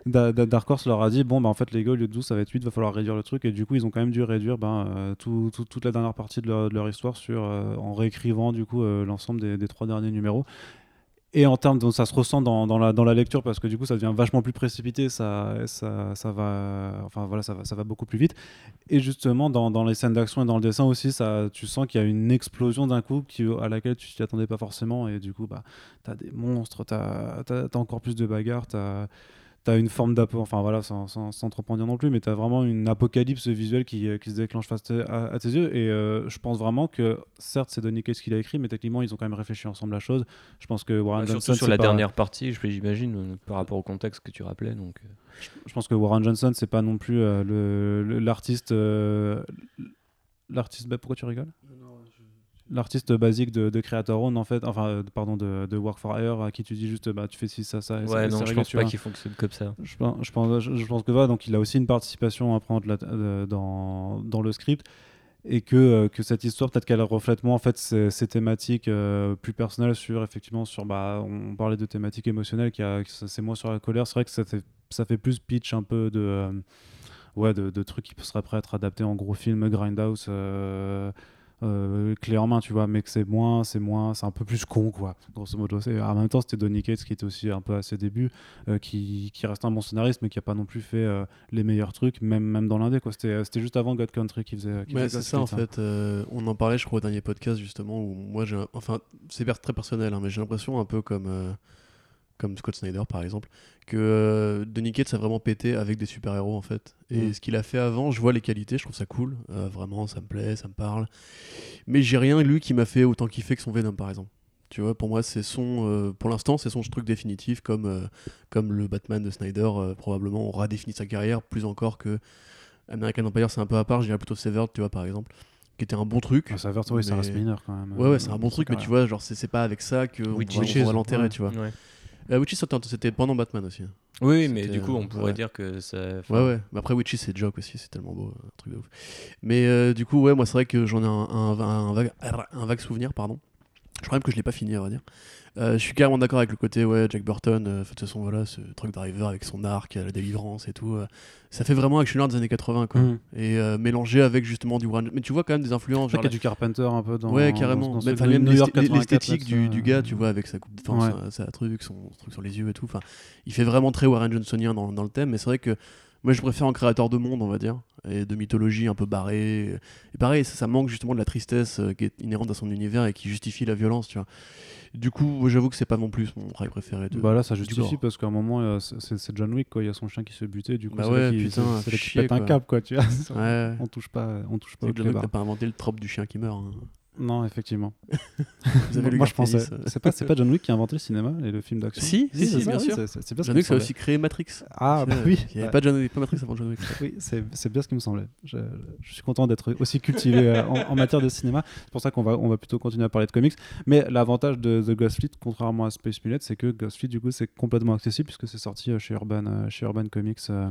Da- Da- Dark Horse leur a dit bon bah en fait les gars au lieu de 12 ça va être 8 va falloir réduire le truc et du coup ils ont quand même dû réduire ben, euh, tout- tout- toute la dernière partie de leur, de leur histoire sur euh, en réécrivant du coup euh, l'ensemble des, des trois derniers numéros et en termes donc ça se ressent dans, dans la, dans la lecture parce que du coup ça devient vachement plus précipité ça, ça, ça va enfin voilà ça va, ça va beaucoup plus vite. Et justement dans, dans les scènes d'action et dans le dessin aussi ça tu sens qu'il y a une explosion d'un coup qui, à laquelle tu t'y attendais pas forcément. Et du coup bah t'as des monstres t'as as, encore plus de bagarres t'as T'as une forme d'apo, enfin voilà, sans, sans, sans trop en dire non plus, mais t'as vraiment une apocalypse visuelle qui, euh, qui se déclenche face à, à tes yeux. Et euh, je pense vraiment que, certes, c'est Donny Cates qui l'a écrit, mais techniquement, ils ont quand même réfléchi ensemble la chose. Je pense que Warren Bah, Johnson. surtout sur la pas- dernière partie, je- j'imagine, euh, par rapport au contexte que tu rappelais. Donc, Je pense que Warren Johnson, c'est pas non plus euh, le- le- l'artiste. euh, l'artiste. bah, pourquoi tu rigoles? L'artiste basique de, de Creator en fait, enfin, pardon, de, de Work for Hire, à qui tu dis juste, bah, tu fais ci, ça, ça. et ça, ouais, et non, je pense pas qu'il fonctionne comme ça. Je pense, je pense, je, je pense que voilà, donc il a aussi une participation à prendre la- euh, dans, dans le script et que, euh, que cette histoire peut-être qu'elle reflète moins en fait ces, ces thématiques euh, plus personnelles sur effectivement sur bah on parlait de thématiques émotionnelles qui ça, c'est moins sur la colère c'est vrai que ça fait, ça fait plus pitch un peu de euh, ouais de, de trucs qui seraient prêts à être adaptés en gros film grindhouse euh, clé en main tu vois mais que c'est moins c'est moins c'est un peu plus con quoi grosso modo en même temps c'était Donny Cates qui était aussi un peu à ses débuts euh, qui, qui reste un bon scénariste mais qui a pas non plus fait euh, les meilleurs trucs même même dans l'indé quoi c'était c'était juste avant God Country qui faisait qui Ouais, c'est ça en fait. euh, on en parlait, je crois, au dernier podcast justement où moi j'ai, enfin, c'est très personnel, hein, mais j'ai l'impression un peu comme comme Scott Snyder par exemple, que euh, Donny Cates a vraiment pété avec des super héros en fait. Et Mm. ce qu'il a fait avant, je vois les qualités, je trouve ça cool, euh, vraiment, ça me plaît, ça me parle. Mais j'ai rien lu qui m'a fait autant kiffer que son Venom par exemple. Tu vois, pour moi, c'est son, euh, pour l'instant, c'est son truc définitif, comme, euh, comme le Batman de Snyder euh, probablement aura défini sa carrière, plus encore que American Empire, c'est un peu à part. Je dirais plutôt Severed, tu vois, par exemple, qui était un bon truc. Ah, ça, va- ça mais- reste mineur quand même Ouais, ouais, c'est un bon truc, mais tu vois, genre, c'est c'est pas avec ça que on va, on Witches, va l'enterrer, ouais. tu vois. Ouais. Euh, Witches, c'était- pendant Batman aussi. Oui, mais du coup, on euh, pourrait ouais. dire que ça. enfin, Ouais, ouais. Mais après, Witches, c'est Joke aussi, c'est tellement beau, un truc de ouf. Mais euh, du coup, ouais, moi, c'est vrai que j'en ai un, un, un vague, un vague souvenir, pardon. Je crois même que je l'ai pas fini, à vrai dire. Euh, je suis carrément d'accord avec le côté, ouais, Jack Burton, euh, de toute façon, voilà, ce truc d'arriver avec son arc, euh, la délivrance et tout. euh, ça fait vraiment actionneur des années 80, quoi. Mhm. Et mélangé avec justement du Warren. Mais tu vois quand même des influences. Genre qu'il y a du Carpenter un peu dans ouais, carrément. dans- dans ce- Mais, enfin, le même New York l'est- 84, l'esthétique du, du gars, tu vois, avec sa coupe, enfin, Ouais. sa, sa truc, son truc sur les yeux et tout. Enfin, il fait vraiment très Warren Johnsonien dans, dans le thème. Mais c'est vrai que moi, je préfère un créateur de monde, on va dire, et de mythologie un peu barrée. Et pareil, ça, ça manque justement de la tristesse euh, qui est inhérente à son univers et qui justifie la violence, tu vois. Du coup, j'avoue que c'est pas non plus mon travail préféré. De... Bah là, ça justifie parce qu'à un moment, euh, c'est John Wick, quoi. Il y a son chien qui se butait, du coup, Bah c'est ouais, qu'il- putain, chier, pète un câble, quoi, tu vois. Ouais. On touche pas, on touche pas John Wick n'a pas inventé le trope du chien qui meurt. hein. Non, effectivement. Vous avez lu Moi, je pensais. Euh. C'est pas, c'est pas John Wick qui a inventé le cinéma et le film d'action. Si, si, si, c'est ça, bien sûr. c'est- bien ce John Wick, ça a aussi créé Matrix. Ah, bah oui. Il n'y avait pas, John, pas Matrix avant John Wick. Oui, c'est bien ce qui me semblait. Je, je suis content d'être aussi cultivé euh, en, en matière de cinéma. C'est pour ça qu'on va, on va plutôt continuer à parler de comics. Mais l'avantage de The Ghost Fleet, contrairement à Space Mullet, c'est que Ghost Fleet, du coup, c'est complètement accessible puisque c'est sorti euh, chez Urban, euh, chez Urban Comics euh,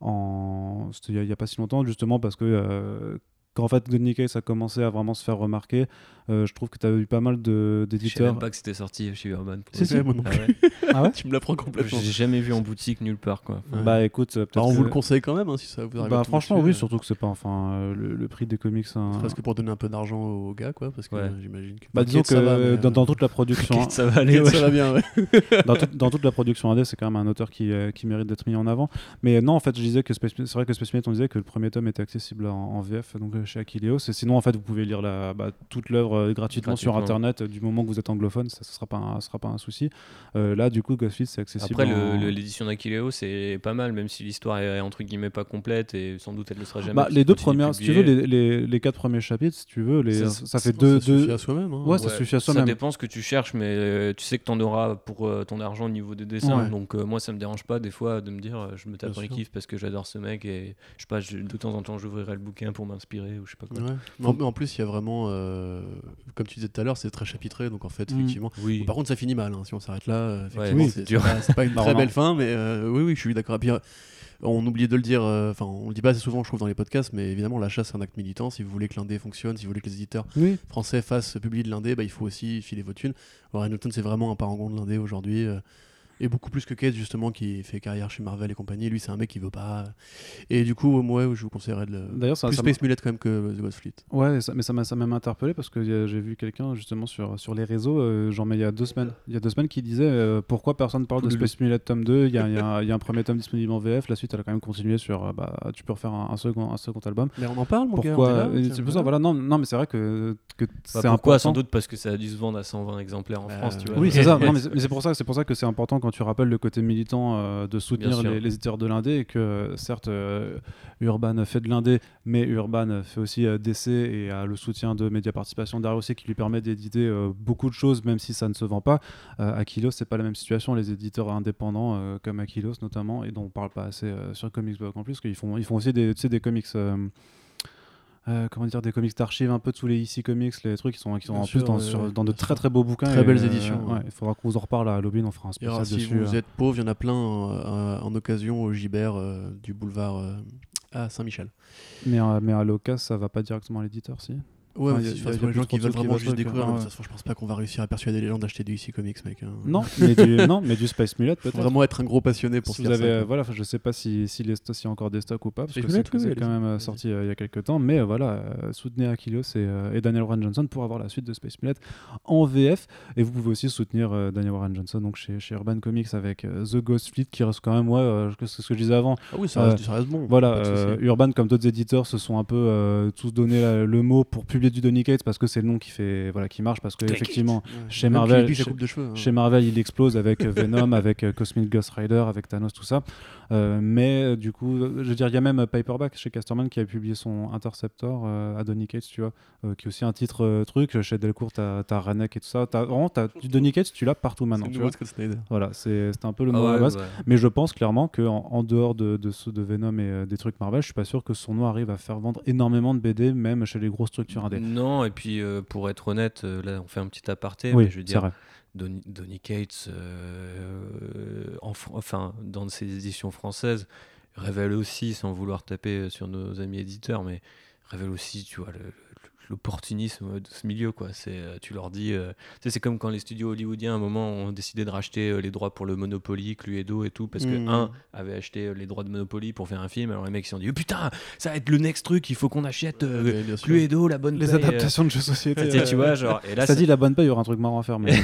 en... il y a- il n'y a, pas si longtemps, justement parce que. euh, quand en fait Donny Case a commencé à vraiment se faire remarquer, euh, je trouve que tu as eu pas mal de- Je savais d'éditeurs. même pas que c'était sorti chez Urban. si. coup. moi non Ah plus. ouais Ah ouais Tu me l'apprends complètement. J'ai jamais vu en boutique nulle part quoi. Ouais. Bah écoute, euh, peut-être. Alors, on vous le conseille quand même, hein, si ça vous arrive. Bah franchement, dessus, oui, euh, surtout que c'est pas enfin euh, le, le prix des comics. hein. Parce que pour donner un peu d'argent aux gars, quoi, parce que Ouais. j'imagine que. Bah, disons que ça va, mais, dans, dans toute la production, ça va aller. ça va bien, ouais. dans, tout- dans toute la production AD, c'est quand même un auteur qui, euh, qui mérite d'être mis en avant. Mais non, en fait, je disais que c'est vrai que Space on disait que le premier tome était accessible en, VF, donc chez Aquileos. Et sinon, en fait, vous pouvez lire la, bah, toute l'œuvre euh, gratuitement, sur. Internet euh, du moment que vous êtes anglophone. Ça, ce sera pas, un, ce sera pas un souci. Euh, là, du coup, Ghostfleet, c'est accessible. Après, en- l'édition d'Aquileo, c'est pas mal, même si l'histoire est entre guillemets pas complète et sans doute elle le sera jamais. Bah, les deux premières, si tu veux, les, les, les quatre premiers chapitres, si tu veux, les, Ça- ça, fait Ça deux. suffit deux... à soi-même. hein. Ouais, ça suffit à soi-même. dépend ce que tu cherches, mais tu sais que t'en auras pour euh, ton argent au niveau des dessins. Ouais. Donc euh, moi, ça me dérange pas des fois de me dire euh, je me tape un kiff parce que j'adore ce mec et je sais pas, je- de temps en temps, j'ouvrirai le bouquin pour m'inspirer ou je sais pas quoi. Ouais. Mais en, plus, il y a vraiment, euh, comme tu disais tout à l'heure, c'est très chapitré, donc en fait, Mm. effectivement. Oui. Par contre, ça finit mal. hein, si on s'arrête là, euh, effectivement, c'est c'est dur. c'est pas, une très belle fin, mais euh, oui, oui, je suis d'accord. Et puis, on oublie de le dire, euh, enfin, on le dit pas assez souvent, je trouve, dans les podcasts, mais évidemment, l'achat, c'est un acte militant. Si vous voulez que l'indé fonctionne, si vous voulez que les éditeurs Oui. français fassent publier de l'indé, bah, il faut aussi filer vos thunes. Warren Newton, c'est vraiment un parangon de l'indé aujourd'hui. Et beaucoup plus que Cage, justement, qui fait carrière chez Marvel et compagnie. Lui, c'est un mec qui veut pas. Et du coup, moi, je vous conseillerais de le. D'ailleurs, ça, plus ça Space Mullet quand même que The Ghost Fleet. Ouais, ça- mais ça m'a ça m'a même interpellé parce que euh, j'ai vu quelqu'un justement sur, sur les réseaux, euh, genre mais il y a deux semaines, il y a deux semaines qui disait euh, pourquoi personne parle de. Space Mullet tome 2, il y a, il y a un- il y a un premier tome disponible en VF, la suite elle a quand même continué sur euh, bah tu peux refaire un, un second, un second album. Mais on en parle, mon. Pourquoi C'est pour ça, voilà, non, non mais c'est vrai que, que Bah, c'est pourquoi? important. Sans doute parce que ça a dû se vendre à 120 exemplaires en Bah, France, tu vois. Oui, c'est ça. Non, mais c'est mais c'est pour ça, c'est pour ça que c'est important quand tu rappelles le côté militant euh, de soutenir les, les éditeurs de l'indé et que certes euh, Urban fait de l'indé, mais Urban fait aussi euh, DC et a le soutien de Média Participation derrière aussi qui lui permet d'éditer beaucoup de choses même si ça ne se vend pas. Aquilos, c'est pas la même situation. Les éditeurs indépendants comme Aquilos notamment et dont on parle pas assez sur Comics Blog en plus, qu'ils font ils font aussi des, des comics. Euh, comment dire des comics d'archives un peu de tous les ici comics les trucs qui sont qui sont Bien en sûr, plus dans, ouais, sur- ouais, dans de très très beaux bouquins Très et, belles euh, éditions, ouais, il faudra qu'on vous en reparle à Halloween on fera un spécial alors, si dessus vous euh. êtes pauvre, il y en a plein en occasion au Gibert euh, du boulevard à Saint-Michel. mais mais à l'occasion ça va pas directement à l'éditeur si? Ouais, Enfin, mais y y a- enfin, y plus gens qui veulent vraiment juste découvrir, hein, mais de toute façon, je pense pas qu'on va réussir à persuader les gens d'acheter du IC Comics, mec. hein. non mais du non mais du Space Mullet Faut peut-être vraiment être un gros passionné pour si se vous avez ça, euh, voilà je sais pas si si les sto- s'il y a encore des stocks ou pas parce Space que c'est oui, quand même euh, sorti euh, il y a quelques temps mais euh, voilà euh, soutenez Aquilos et, euh, et Daniel Warren Johnson pour avoir la suite de Space Mullet en VF et vous pouvez aussi soutenir euh, Daniel Warren Johnson donc chez, chez Urban Comics avec euh, The Ghost Fleet qui reste quand même ouais euh, c'est ce que je disais avant Ah oui, ça reste, bon. Voilà. Urban, comme d'autres éditeurs, se sont un peu tous donné le mot pour publier du Donny Cates parce que c'est le nom qui fait, voilà, qui marche parce que effectivement, Ouais. chez Même Marvel, Clippy, sa chez- coupe de cheveux. hein. chez Marvel, il explose avec euh, Venom, avec euh, Cosmic Ghost Rider, avec Thanos, tout ça. Euh, mais du coup, je veux dire, il y a même Paperback chez Casterman qui a publié son Interceptor euh, à Donny Cates, tu vois, euh, qui est aussi un titre euh, truc. Chez Delcourt, t'as as Ranek et tout ça. T'as vraiment, t'as du Donny Cates, tu l'as partout maintenant. Tu nouveau vois. Voilà, c'est c'était un peu le mot à la ouais, base. ouais. Mais je pense clairement qu'en en, dehors de, de ceux de Venom et euh, des trucs Marvel, je suis pas sûr que son nom arrive à faire vendre énormément de BD, même chez les grosses structures Non, et puis euh, pour être honnête, euh, là on fait un petit aparté, Oui, mais je veux dire, vrai. Donny, Donny Cates, euh, en enfin, dans ses éditions françaises, révèle aussi, sans vouloir taper sur nos amis éditeurs, mais révèle aussi, tu vois, le- l'opportunisme de ce milieu, quoi. C'est, euh, tu leur dis, euh, c'est comme quand les studios hollywoodiens, à un moment, ont décidé de racheter euh, les droits pour le Monopoly, Cluedo et tout, parce que Mhm. un avait acheté les droits de Monopoly pour faire un film, alors les mecs ils se sont dit, oh, putain, ça va être le next truc, il faut qu'on achète euh, Ouais. Cluedo, la bonne Les paye, euh, adaptations de jeux société. tu vois, genre, et là, ça dit la bonne paye, il y aura un truc marrant à faire. Mais...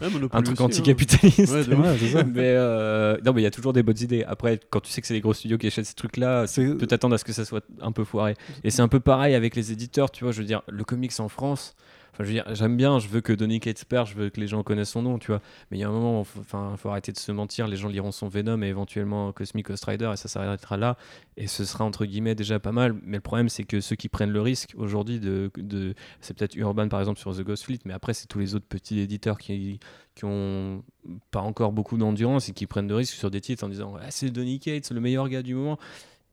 Ouais, un truc aussi, hein. anticapitaliste. Ouais, mais euh, non, mais il y a toujours des bonnes idées. Après, quand tu sais que c'est les gros studios qui achètent ces trucs-là, C'est- tu peux t'attendre à ce que ça soit un peu foiré. Et c'est un peu pareil avec les éditeurs, tu vois. Je veux dire, le comics en France. Enfin, je veux dire, j'aime bien, je veux que Donny Cates perd, je veux que les gens connaissent son nom, tu vois. Mais il y a un moment, il faut, enfin, faut arrêter de se mentir. Les gens liront son Venom et éventuellement Cosmic Ghost Rider et ça s'arrêtera là. Et ce sera entre guillemets déjà pas mal. Mais le problème, c'est que ceux qui prennent le risque aujourd'hui de, de c'est peut-être Urban par exemple sur The Ghost Fleet, mais après c'est tous les autres petits éditeurs qui qui ont pas encore beaucoup d'endurance et qui prennent de risques sur des titres en disant ah, c'est Donny Cates, le meilleur gars du moment.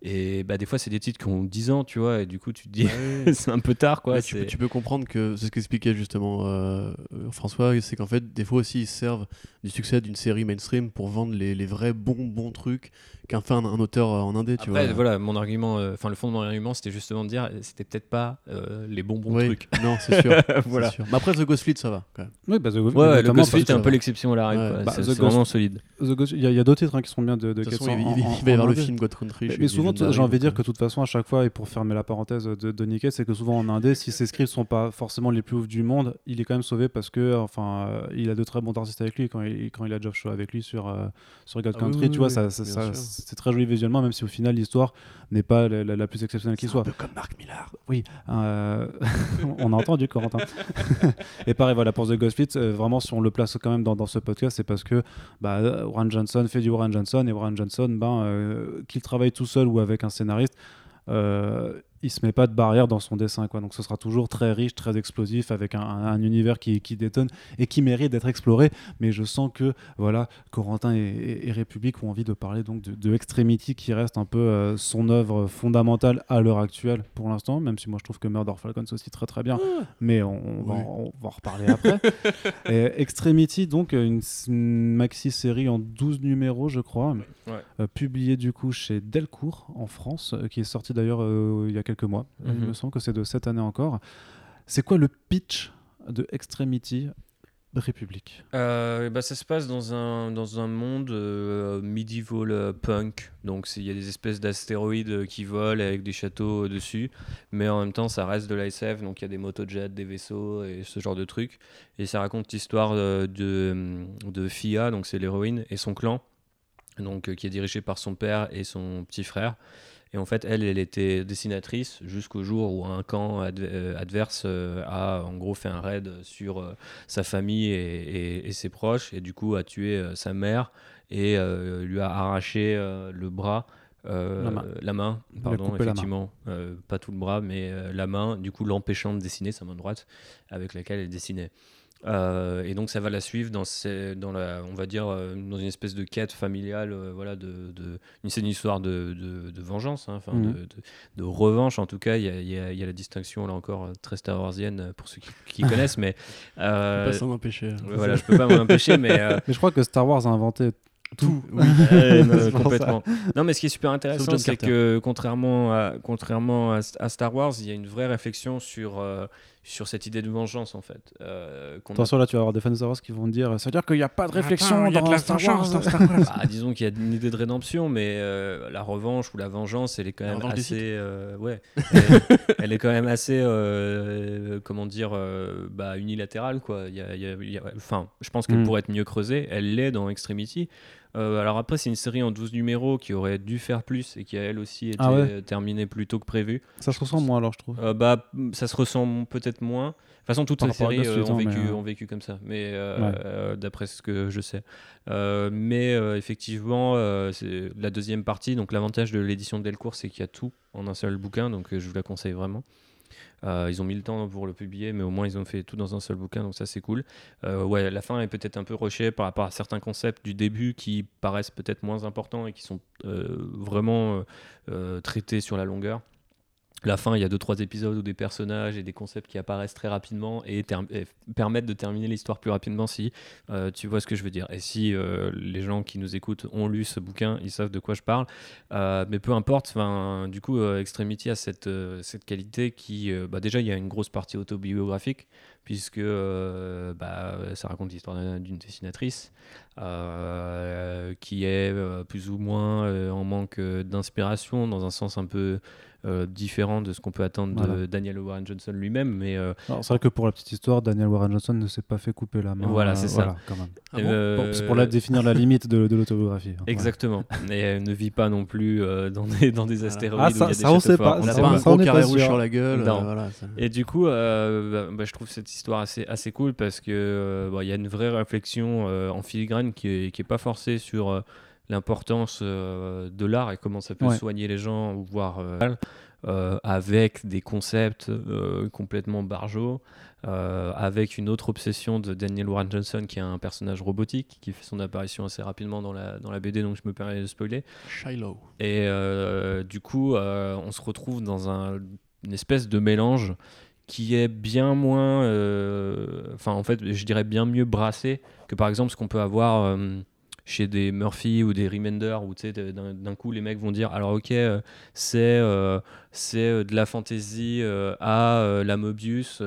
Et bah, des fois, c'est des titres qui ont 10 ans, tu vois, et du coup, tu te dis, Ouais. c'est un peu tard, quoi. Tu, peux, tu peux comprendre que c'est ce qu'expliquait justement euh, François, c'est qu'en fait, des fois aussi, ils se servent du succès d'une série mainstream pour vendre les, les vrais bons bons trucs qu'un fait un, un auteur euh, en indé, tu Après, vois. voilà, mon argument, euh, enfin, le fond de mon argument, c'était justement de dire, c'était peut-être pas euh, les bons bons Oui, trucs. Non, c'est sûr. Voilà. sûr. Mais après, The Ghost Fleet, ça va quand même. Oui, bah, The, Ouais, ouais, le Ghost Fleet est un peu l'exception à la règle. Ouais. Bah, c'est Ghost- vraiment solide. The Ghost- Il y, a- d'autres titres hein, qui sont bien de, de De façon, en- il, va y avoir le film God Country. Mais souvent, Legendary, j'ai envie de dire que de toute façon, à chaque fois, et pour fermer la parenthèse de Cates, c'est que souvent en indé, si ses scripts sont pas forcément les plus ouf du monde, il est quand même sauvé parce que, enfin, euh, il a de très bons artistes avec lui quand il, quand il a Geoff Shaw avec lui sur, euh, sur God Ah Country, oui, tu vois, oui, ça, ça- c'est très joli visuellement, même si au final l'histoire n'est pas la, la- la plus exceptionnelle qui soit. un peu comme Mark Millar. Oui, euh, on a entendu Corentin. et pareil, voilà, pour The Ghost Fleet, euh, vraiment, si on le place quand même dans, dans ce podcast, c'est parce que bah, euh, Warren Johnson fait du Warren Johnson, et Warren Johnson, ben, euh, qu'il travaille tout seul ou avec un scénariste, euh, il se met pas de barrière dans son dessin, quoi. Donc ce sera toujours très riche, très explosif, avec un, un- un univers qui, qui détonne et qui mérite d'être exploré. Mais je sens que voilà, Corentin et, et- et République ont envie de parler donc de, de Extremity, qui reste un peu euh, son œuvre fondamentale à l'heure actuelle pour l'instant. Même si moi je trouve que Murder Falcon c'est aussi très très bien, mais on, on va, Oui. en- on va en reparler après. Et Extremity, donc une, une maxi série en 12 numéros, je crois, Ouais. euh, publiée du coup chez Delcourt en France, euh, qui est sortie d'ailleurs euh, il y a quelques mois. Il Mhm. me semble que c'est de cette année encore. C'est quoi le pitch de Extremity République? Euh, bah, ça se passe dans un, dans un monde euh, medieval euh, punk. Donc il y a des espèces d'astéroïdes euh, qui volent avec des châteaux dessus. Mais en même temps, ça reste de l'ASF. Donc il y a des motojets, des vaisseaux et ce genre de trucs. Et ça raconte l'histoire de, de Fia, donc c'est l'héroïne, et son clan. Donc, qui est dirigé par son père et son petit frère. Et en fait, elle, elle était dessinatrice jusqu'au jour où un camp euh, adverse euh, a en gros fait un raid sur euh, sa famille et, et- et ses proches, et du coup a tué sa mère et euh, lui a arraché euh, le bras. euh, La main. pardon, la main. effectivement, Euh, pas tout le bras, mais la main, du coup l'empêchant de dessiner sa main droite avec laquelle elle dessinait. Euh, et donc ça va la suivre dans, la, on va dire, euh, dans une espèce de quête familiale, euh, voilà, de, c'est une histoire de, de- de vengeance, hein, Mhm. de, revanche en tout cas. Il y a, il y a- il y a la distinction là encore très Star Warsienne pour ceux qui, qui connaissent, mais euh, peut pas s'en empêcher. ouais, voilà, je peux pas m'en empêcher, mais Mais je crois que Star Wars a inventé tout. euh, non, mais ce qui est super intéressant, c'est que contrairement à, contrairement à, à Star Wars, il y a une vraie réflexion sur, euh, sur cette idée de vengeance en fait. euh, a- Attention, là, tu vas avoir des fans de Star Wars qui vont te dire ça veut dire qu'il n'y a pas de réflexion Attends, il y a de dans la Star Wars. dans Star Wars. Ah, disons qu'il y a une idée de rédemption, mais euh, la revanche ou la vengeance, elle est quand même assez, euh, ouais, elle, elle est quand même assez, euh, comment dire, euh, bah, unilatérale quoi. Il y a- il y a- il y a- enfin, je pense qu'elle Mm. pourrait être mieux creusée. Elle l'est dans Extremity. Euh, alors après, c'est une série en 12 numéros qui aurait dû faire plus et qui a elle aussi été Ah ouais euh, terminée plus tôt que prévu. Ça se ressent moins alors, je trouve. Euh, bah, ça se ressent peut-être moins. De toute façon, toutes Par les séries euh, ont, vécu, mais, ont vécu comme ça, mais Ouais. d'après ce que je sais. Mais effectivement, c'est la deuxième partie. Donc l'avantage de l'édition de Delcourt, c'est qu'il y a tout en un seul bouquin, donc je vous la conseille vraiment. Euh, ils ont mis le temps pour le publier, mais au moins ils ont fait tout dans un seul bouquin, donc ça c'est cool. Euh, ouais, la fin est peut-être un peu rushée par rapport à certains concepts du début qui paraissent peut-être moins importants et qui sont euh, vraiment traités sur la longueur. La fin, il y a deux trois épisodes où des personnages et des concepts qui apparaissent très rapidement et, permettent de terminer l'histoire plus rapidement si euh, tu vois ce que je veux dire. Et si euh, les gens qui nous écoutent ont lu ce bouquin, ils savent de quoi je parle. Euh, mais peu importe, du coup, Extremity a cette, cette qualité qui, bah, déjà, il y a une grosse partie autobiographique puisque euh, bah, ça raconte l'histoire d'un- d'une dessinatrice euh, qui est euh, plus ou moins euh, en manque d'inspiration dans un sens un peu euh, différent de ce qu'on peut attendre de. Daniel Warren Johnson lui-même, mais euh, C'est vrai que pour la petite histoire, Daniel Warren Johnson ne s'est pas fait couper la main. Voilà, c'est ça. quand même. Ah bon euh, Bon, c'est pour la définir la limite de, de l'autobiographie. hein. Exactement. Et elle ne vit pas non plus euh, dans des, dans des Voilà. astéroïdes Ah, où il y ça- des on châteaux sait pas, On On ne a ça, sait pas un gros carré rouge sur la gueule. Non. euh, voilà, ça- Et du coup, euh, bah, bah, je trouve cette histoire assez, assez cool parce que euh, bah, il y a une vraie réflexion euh, en filigrane qui est, qui est pas forcée sur euh, l'importance de l'art et comment ça peut Ouais. soigner les gens ou voir euh, avec des concepts euh, complètement barjots, euh, avec une autre obsession de Daniel Warren Johnson qui est un personnage robotique qui fait son apparition assez rapidement dans la, dans la BD, donc je me permets de spoiler. Shiloh. Et du coup, on se retrouve dans un- une espèce de mélange qui est bien moins, euh, enfin en fait, je dirais bien mieux brassé que par exemple ce qu'on peut avoir euh, chez des Murphy ou des Remender où tu sais d'un coup les mecs vont dire alors ok euh, c'est c'est de la fantasy à la Mobius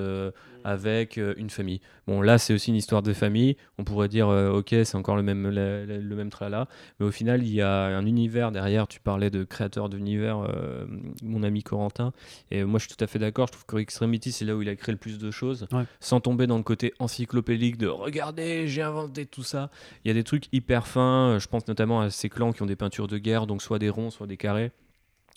avec euh, une famille. Bon là c'est aussi une histoire de famille. On pourrait dire euh, ok c'est encore le même le, le- même tralala, mais au final il y a un univers derrière. Tu parlais de créateur d'univers, euh, mon ami Corentin, et moi je suis tout à fait d'accord. Je trouve que Extremity c'est là où il a créé le plus de choses, Ouais. sans tomber dans le côté encyclopédique de regardez j'ai inventé tout ça. Il y a des trucs hyper fins. Je pense notamment à ces clans qui ont des peintures de guerre, donc soit des ronds, soit des carrés.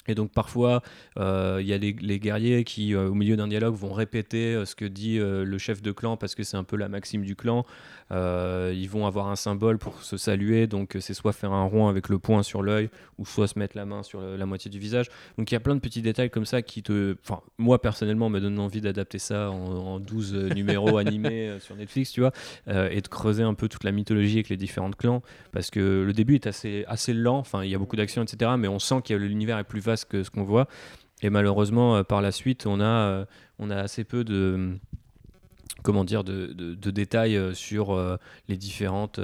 Et donc parfois, euh, il y a les, les guerriers qui, euh, au milieu d'un dialogue, vont répéter euh, ce que dit le chef de clan parce que c'est un peu la maxime du clan. Ils vont avoir un symbole pour se saluer, donc c'est soit faire un rond avec le poing sur l'œil ou soit se mettre la main sur le- la moitié du visage. Donc il y a plein de petits détails comme ça qui te, enfin moi personnellement me donne envie d'adapter ça en, en 12 euh, numéros animés sur Netflix, tu vois, et de creuser un peu toute la mythologie avec les différents clans parce que le début est assez assez lent. Enfin il y a beaucoup d'action etc, mais on sent que l'univers est plus vaste que ce qu'on voit. Et malheureusement, euh, par la suite, on a, euh, on a assez peu de, comment dire, de, de- détails euh, sur les différentes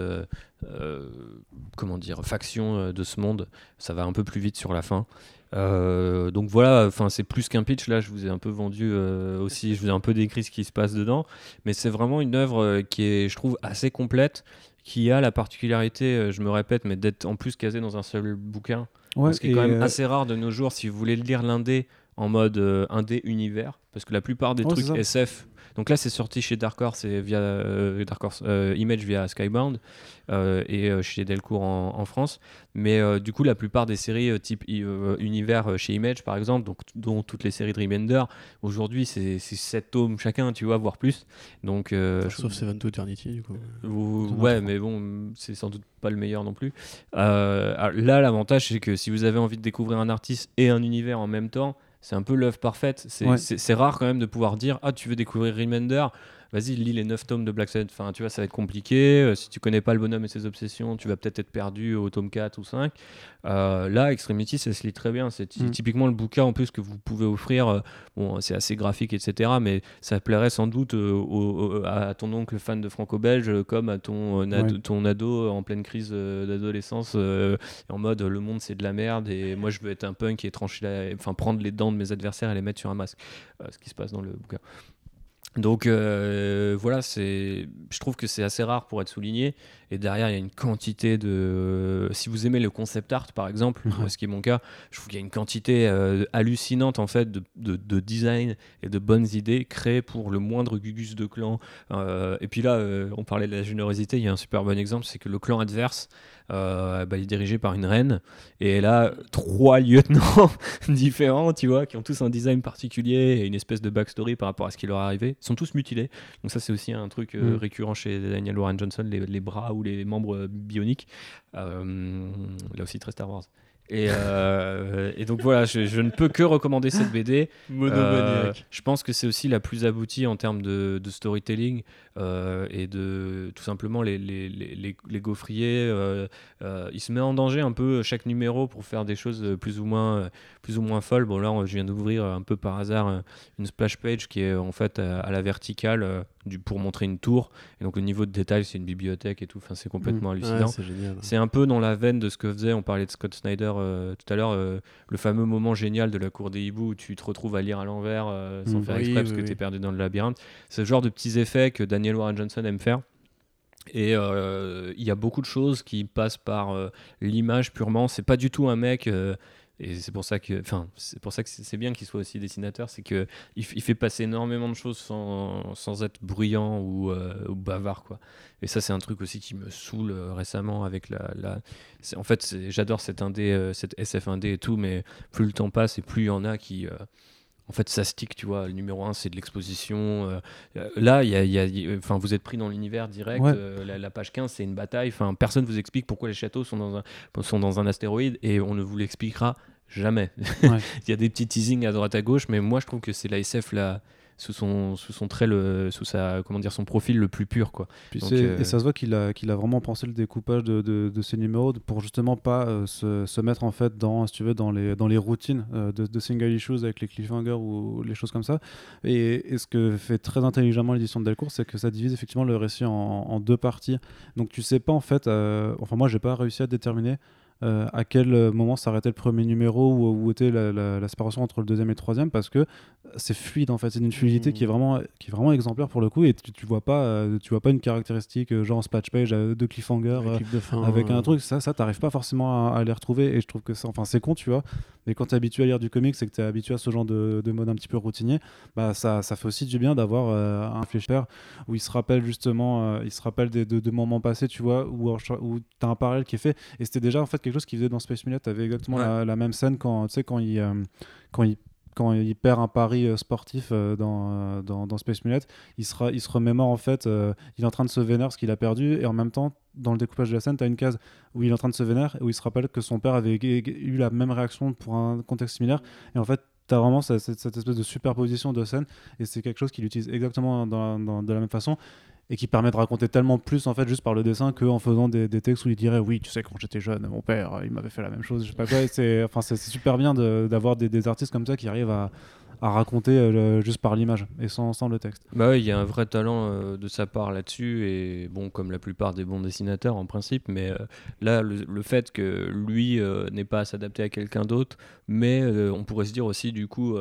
comment dire, factions de ce monde. Ça va un peu plus vite sur la fin. Donc voilà, enfin c'est plus qu'un pitch. Là, je vous ai un peu vendu aussi, je vous ai un peu décrit ce qui se passe dedans, mais c'est vraiment une œuvre qui est, je trouve, assez complète, qui a la particularité, je me répète, mais d'être en plus casée dans un seul bouquin. Ouais, ce qui est quand même euh, assez rare de nos jours si vous voulez lire l'indé en mode euh, indé univers parce que la plupart des trucs. SF donc là c'est sorti chez Dark Horse et via euh, Dark Horse euh, Image via Skybound euh, et chez Delcourt en, en France mais du coup la plupart des séries type univers chez Image par exemple donc dont toutes les séries de Remender aujourd'hui c'est 7 tomes chacun tu vois voire plus donc je- Sauf Seven to Eternity, du coup. ou- ouais, mais bon, c'est sans doute pas le meilleur non plus. Là, l'avantage, c'est que si vous avez envie de découvrir un artiste et un univers en même temps, c'est un peu l'œuvre parfaite. C'est Ouais. rare quand même de pouvoir dire Ah, tu veux découvrir Remender? Vas-y, lis les 9 tomes de Black Sabbath. Enfin, tu vois, ça va être compliqué. Euh, si tu connais pas le bonhomme et ses obsessions, tu vas peut-être être perdu au tome 4 ou 5. Euh, là, Extremity, ça se lit très bien. C'est Mm. typiquement le bouquin en plus que vous pouvez offrir. euh, bon, c'est assez graphique, etc. Mais ça plairait sans doute euh, au- au- à ton oncle fan de franco-belge comme à ton, Ouais. ton ado en pleine crise d'adolescence en mode le monde c'est de la merde et moi je veux être un punk et trancher la- enfin prendre les dents de mes adversaires et les mettre sur un masque ce qui se passe dans le bouquin donc euh, voilà, c'est, je trouve que c'est assez rare pour être souligné. Et derrière, il y a une quantité de. Si vous aimez le concept art, par exemple, Ouais. ce qui est mon cas, je trouve qu'il y a une quantité euh, hallucinante en fait de, de- de design et de bonnes idées créées pour le moindre gugus de clan. Euh, et puis là, euh, on parlait de la générosité. Il y a un super bon exemple, c'est que le clan adverse, bah, il est dirigé par une reine et elle a trois lieutenants différents, tu vois, qui ont tous un design particulier et une espèce de backstory par rapport à ce qui leur est arrivé. Ils sont tous mutilés. Donc ça, c'est aussi un truc Mm. récurrent chez Daniel Warren Johnson, les, les bras ou les membres bioniques. Euh, là aussi, très Star Wars. Et, euh, et donc voilà, je, je ne peux que recommander cette BD. Euh, je pense que c'est aussi la plus aboutie en termes de, de storytelling et de tout simplement les, les, les, les- gaufriers. euh, euh, il se met en danger un peu chaque numéro pour faire des choses euh, plus ou moins, euh, plus ou moins folles. Bon, là, on- je viens d'ouvrir un peu par hasard euh, une splash page qui est en fait à, à la verticale euh, du, pour montrer une tour. Et donc, le niveau de détail, c'est une bibliothèque et tout. Enfin, c'est complètement hallucinant. Ouais, c'est un peu dans la veine de ce que faisait, on parlait de Scott Snyder euh, tout à l'heure, euh, le fameux moment génial de la cour des hiboux où tu te retrouves à lire à l'envers euh, sans Mm. faire Oui, exprès parce oui, que oui. tu es perdu dans le labyrinthe. C'est ce genre de petits effets que Daniel Warren Johnson aime faire. Et euh, il y a beaucoup de choses qui passent par euh, l'image purement. C'est pas du tout un mec. euh, et c'est pour ça que, enfin, c'est pour ça que c'est bien qu'il soit aussi dessinateur, c'est que il, fait passer énormément de choses sans, sans être bruyant ou, bavard, quoi. Et ça, c'est un truc aussi qui me saoule récemment avec la. la... En fait, j'adore cette indé, cette SF indé et tout, mais plus le temps passe et plus il y en a qui. En fait, ça stick, tu vois. Le numéro 1, c'est de l'exposition. euh, là, y a, y a- il y a- enfin, vous êtes pris dans l'univers direct. Ouais. euh, la, la page 15, c'est une bataille. Enfin, personne vous explique pourquoi les châteaux sont dans un, sont dans un astéroïde et on ne vous l'expliquera jamais. Ouais. il y a des petits teasings à droite à gauche, mais moi, je trouve que c'est la SF là, sous son, sous son trait, le, sous sa, comment dire, son profil le plus pur, quoi. Puis Donc, c'est- euh, Et ça se voit qu'il a, qu'il a vraiment pensé le découpage de, de, de ces numéros pour justement pas euh, se, se mettre en fait dans, si tu veux, dans les, dans les routines euh, de, de single issues avec les cliffhangers ou les choses comme ça. Et, et ce que fait très intelligemment l'édition de Delcourt, c'est que ça divise effectivement le récit en, en deux parties. Donc tu sais pas en fait, enfin moi j'ai pas réussi à déterminer euh, à quel moment s'arrêtait le premier numéro ou où était la, la- la séparation entre le deuxième et le troisième parce que c'est fluide en fait. C'est une fluidité qui est vraiment qui est vraiment exemplaire pour le coup et tu, tu vois pas euh, tu vois pas une caractéristique euh, genre splash page euh, de cliffhanger Avec, de fin, avec un truc. Ça ça t'arrives pas forcément à, à les retrouver et je trouve que ça enfin c'est con tu vois. Mais quand t'es habitué à lire du comics et que t'es habitué à ce genre de, de mode un petit peu routinier bah ça, ça fait aussi du bien d'avoir un flashback où il se rappelle justement il se rappelle des, de, de moments passés tu vois où, où t'as un parallèle qui est fait. Et c'était déjà en fait quelque chose qu'il faisait dans Space Millet t'avais exactement Ouais. la, la même scène quand tu sais quand il euh, quand il quand il perd un pari euh, sportif euh, dans, dans, dans Space Millet, il, sera, il se remémore en fait, euh, il est en train de se vénérer ce qu'il a perdu, et en même temps, dans le découpage de la scène, tu as une case où il est en train de se vénérer, où il se rappelle que son père avait eu- la même réaction pour un contexte similaire, et en fait, tu as vraiment cette, cette- cette espèce de superposition de scènes, et c'est quelque chose qu'il utilise exactement dans, dans- de la même façon, et qui permet de raconter tellement plus en fait juste par le dessin qu'en faisant des, des textes où il dirait oui tu sais quand j'étais jeune mon père il m'avait fait la même chose je sais pas quoi c'est enfin c'est super bien de- d'avoir des, des artistes comme ça qui arrivent à, à raconter euh, juste par l'image et sans, sans, le texte. Bah il y a un vrai talent euh, de sa part là-dessus et bon comme la plupart des bons dessinateurs en principe, mais euh, là le, fait que lui n'ait pas à s'adapter à quelqu'un d'autre, mais on pourrait se dire aussi du coup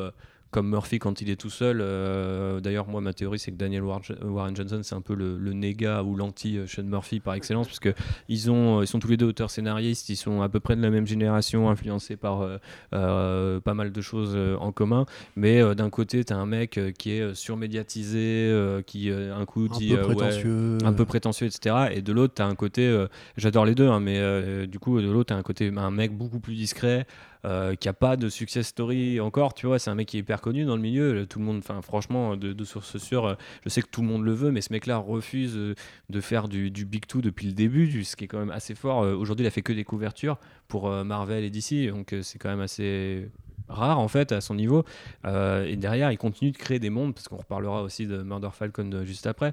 comme Murphy quand il est tout seul. Euh, d'ailleurs, moi, ma théorie, c'est que Daniel Warren Johnson, c'est un peu le, néga ou l'anti-Sean Murphy par excellence, parce qu'ils ils sont tous les deux auteurs scénaristes, ils sont à peu près de la même génération, influencés par euh, euh, pas mal de choses en commun. Mais d'un côté, tu as un mec qui est surmédiatisé, qui un coup dit. Un peu prétentieux. un peu prétentieux, etc. Et de l'autre, tu as un côté. J'adore les deux, hein, mais du coup, de l'autre, tu as un côté, un mec beaucoup plus discret. Euh, qui a pas de success story encore, tu vois, c'est un mec qui est hyper connu dans le milieu, tout le monde, franchement, de, de source sûre, euh, je sais que tout le monde le veut, mais ce mec-là refuse euh, de faire du, Big Two depuis le début, ce qui est quand même assez fort. Aujourd'hui, il a fait que des couvertures pour Marvel et DC, donc c'est quand même assez rare en fait à son niveau. et derrière, il continue de créer des mondes, parce qu'on reparlera aussi de Murder Falcon juste après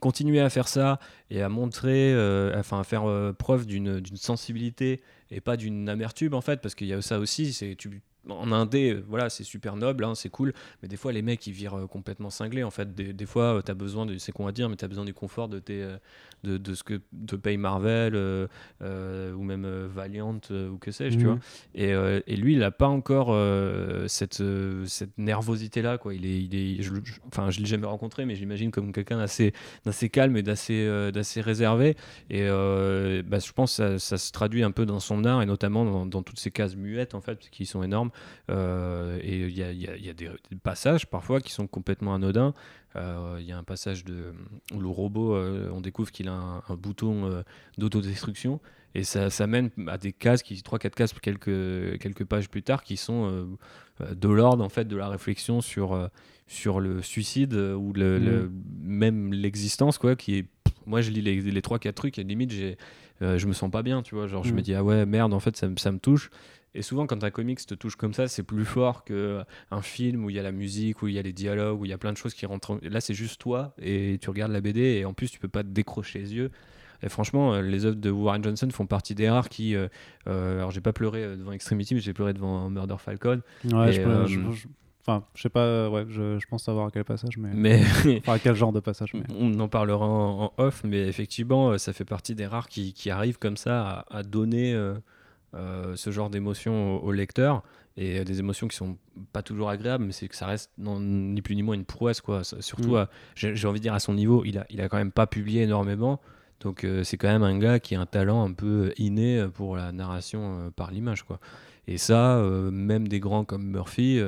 continuer à faire ça et à montrer, enfin à faire preuve d'une sensibilité et pas d'une amertume en fait, parce qu'il y a ça aussi, c'est tu en indé, euh, voilà, c'est super noble, hein, c'est cool, mais des fois les mecs ils virent euh, complètement cinglés en fait. Des, fois, euh, tu as besoin, de, c'est qu'on va dire, mais tu as besoin du confort de, tes, de, de, ce que te paye Marvel ou même Valiant ou que sais-je, tu mhm. vois. Et, et, lui, il a pas encore cette, cette nervosité là, quoi. Il est, il est, je, enfin, je l'ai jamais rencontré, mais j'imagine comme quelqu'un d'assez, d'assez calme et d'assez, d'assez réservé. Et bah, je pense que ça, ça, se traduit un peu dans son art et notamment dans, dans toutes ces cases muettes en fait, qui sont énormes. Euh, et il y a, des, passages parfois qui sont complètement anodins. Euh, il y a un passage de, où le robot, euh, on découvre qu'il a un, bouton d'autodestruction. Et ça, ça, mène à des cases, qui 3-4 cases quelques, quelques pages plus tard, qui sont de l'ordre en fait, de la réflexion sur, sur le suicide ou le, mm. même l'existence. quoi qui est, Moi, je lis les, les 3-4 trucs et limite, j'ai, je me sens pas bien. Tu vois, genre, je me mm. dis, ah ouais, merde, en fait, ça, ça me touche. Et souvent, quand un comics te touche comme ça, c'est plus fort qu'un film où il y a la musique, où il y a les dialogues, où il y a plein de choses qui rentrent. Là, c'est juste toi et tu regardes la BD et en plus, tu peux pas te décrocher les yeux. Et franchement, euh, les œuvres de Warren Johnson font partie des rares qui. Euh, euh, alors, j'ai pas pleuré devant Extremity, mais j'ai pleuré devant Murder Falcon. Ouais, je, Enfin, je sais pas, ouais, je, je, pense savoir à quel passage, mais. mais... enfin, à quel genre de passage. Mais... On en parlera en, off, mais effectivement, ça fait partie des rares qui, qui arrivent comme ça à, donner euh, ce genre d'émotions au, lecteur et euh, des émotions qui sont pas toujours agréables mais c'est que ça reste non, ni plus ni moins une prouesse quoi surtout mm. j'ai envie de dire à son niveau il a il a quand même pas publié énormément donc euh, c'est quand même un gars qui a un talent un peu inné pour la narration par l'image quoi et ça même des grands comme Murphy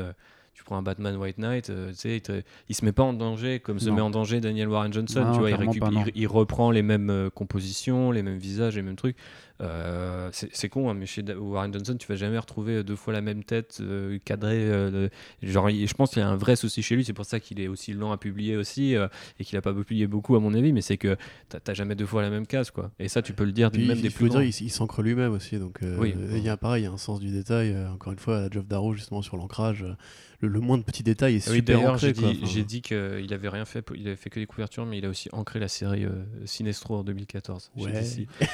tu prends un Batman White Knight, tu sais, il, se met pas en danger comme se met en danger Daniel Warren Johnson. tu vois, il, il, reprend les mêmes compositions, les mêmes visages, les mêmes trucs. Euh, c'est con, hein, mais chez Warren Johnson, tu vas jamais retrouver deux fois la même tête euh, cadrée. Euh, genre, je pense qu'il y a un vrai souci chez lui. C'est pour ça qu'il est aussi lent à publier aussi et qu'il a pas publié beaucoup, à mon avis. Mais c'est que t'as jamais deux fois la même case, quoi. Et ça, tu peux le dire même des plus. Dire, il, s'ancre lui-même aussi. Donc, il y a pareil, il y a un sens du détail. encore une fois, Geoff Darrow justement sur l'ancrage le, le, moindre petit détail est ah super ancré. J'ai dit, qu'il avait rien fait, il avait fait que des couvertures, mais il a aussi ancré la série Sinestro en 2014. Ouais.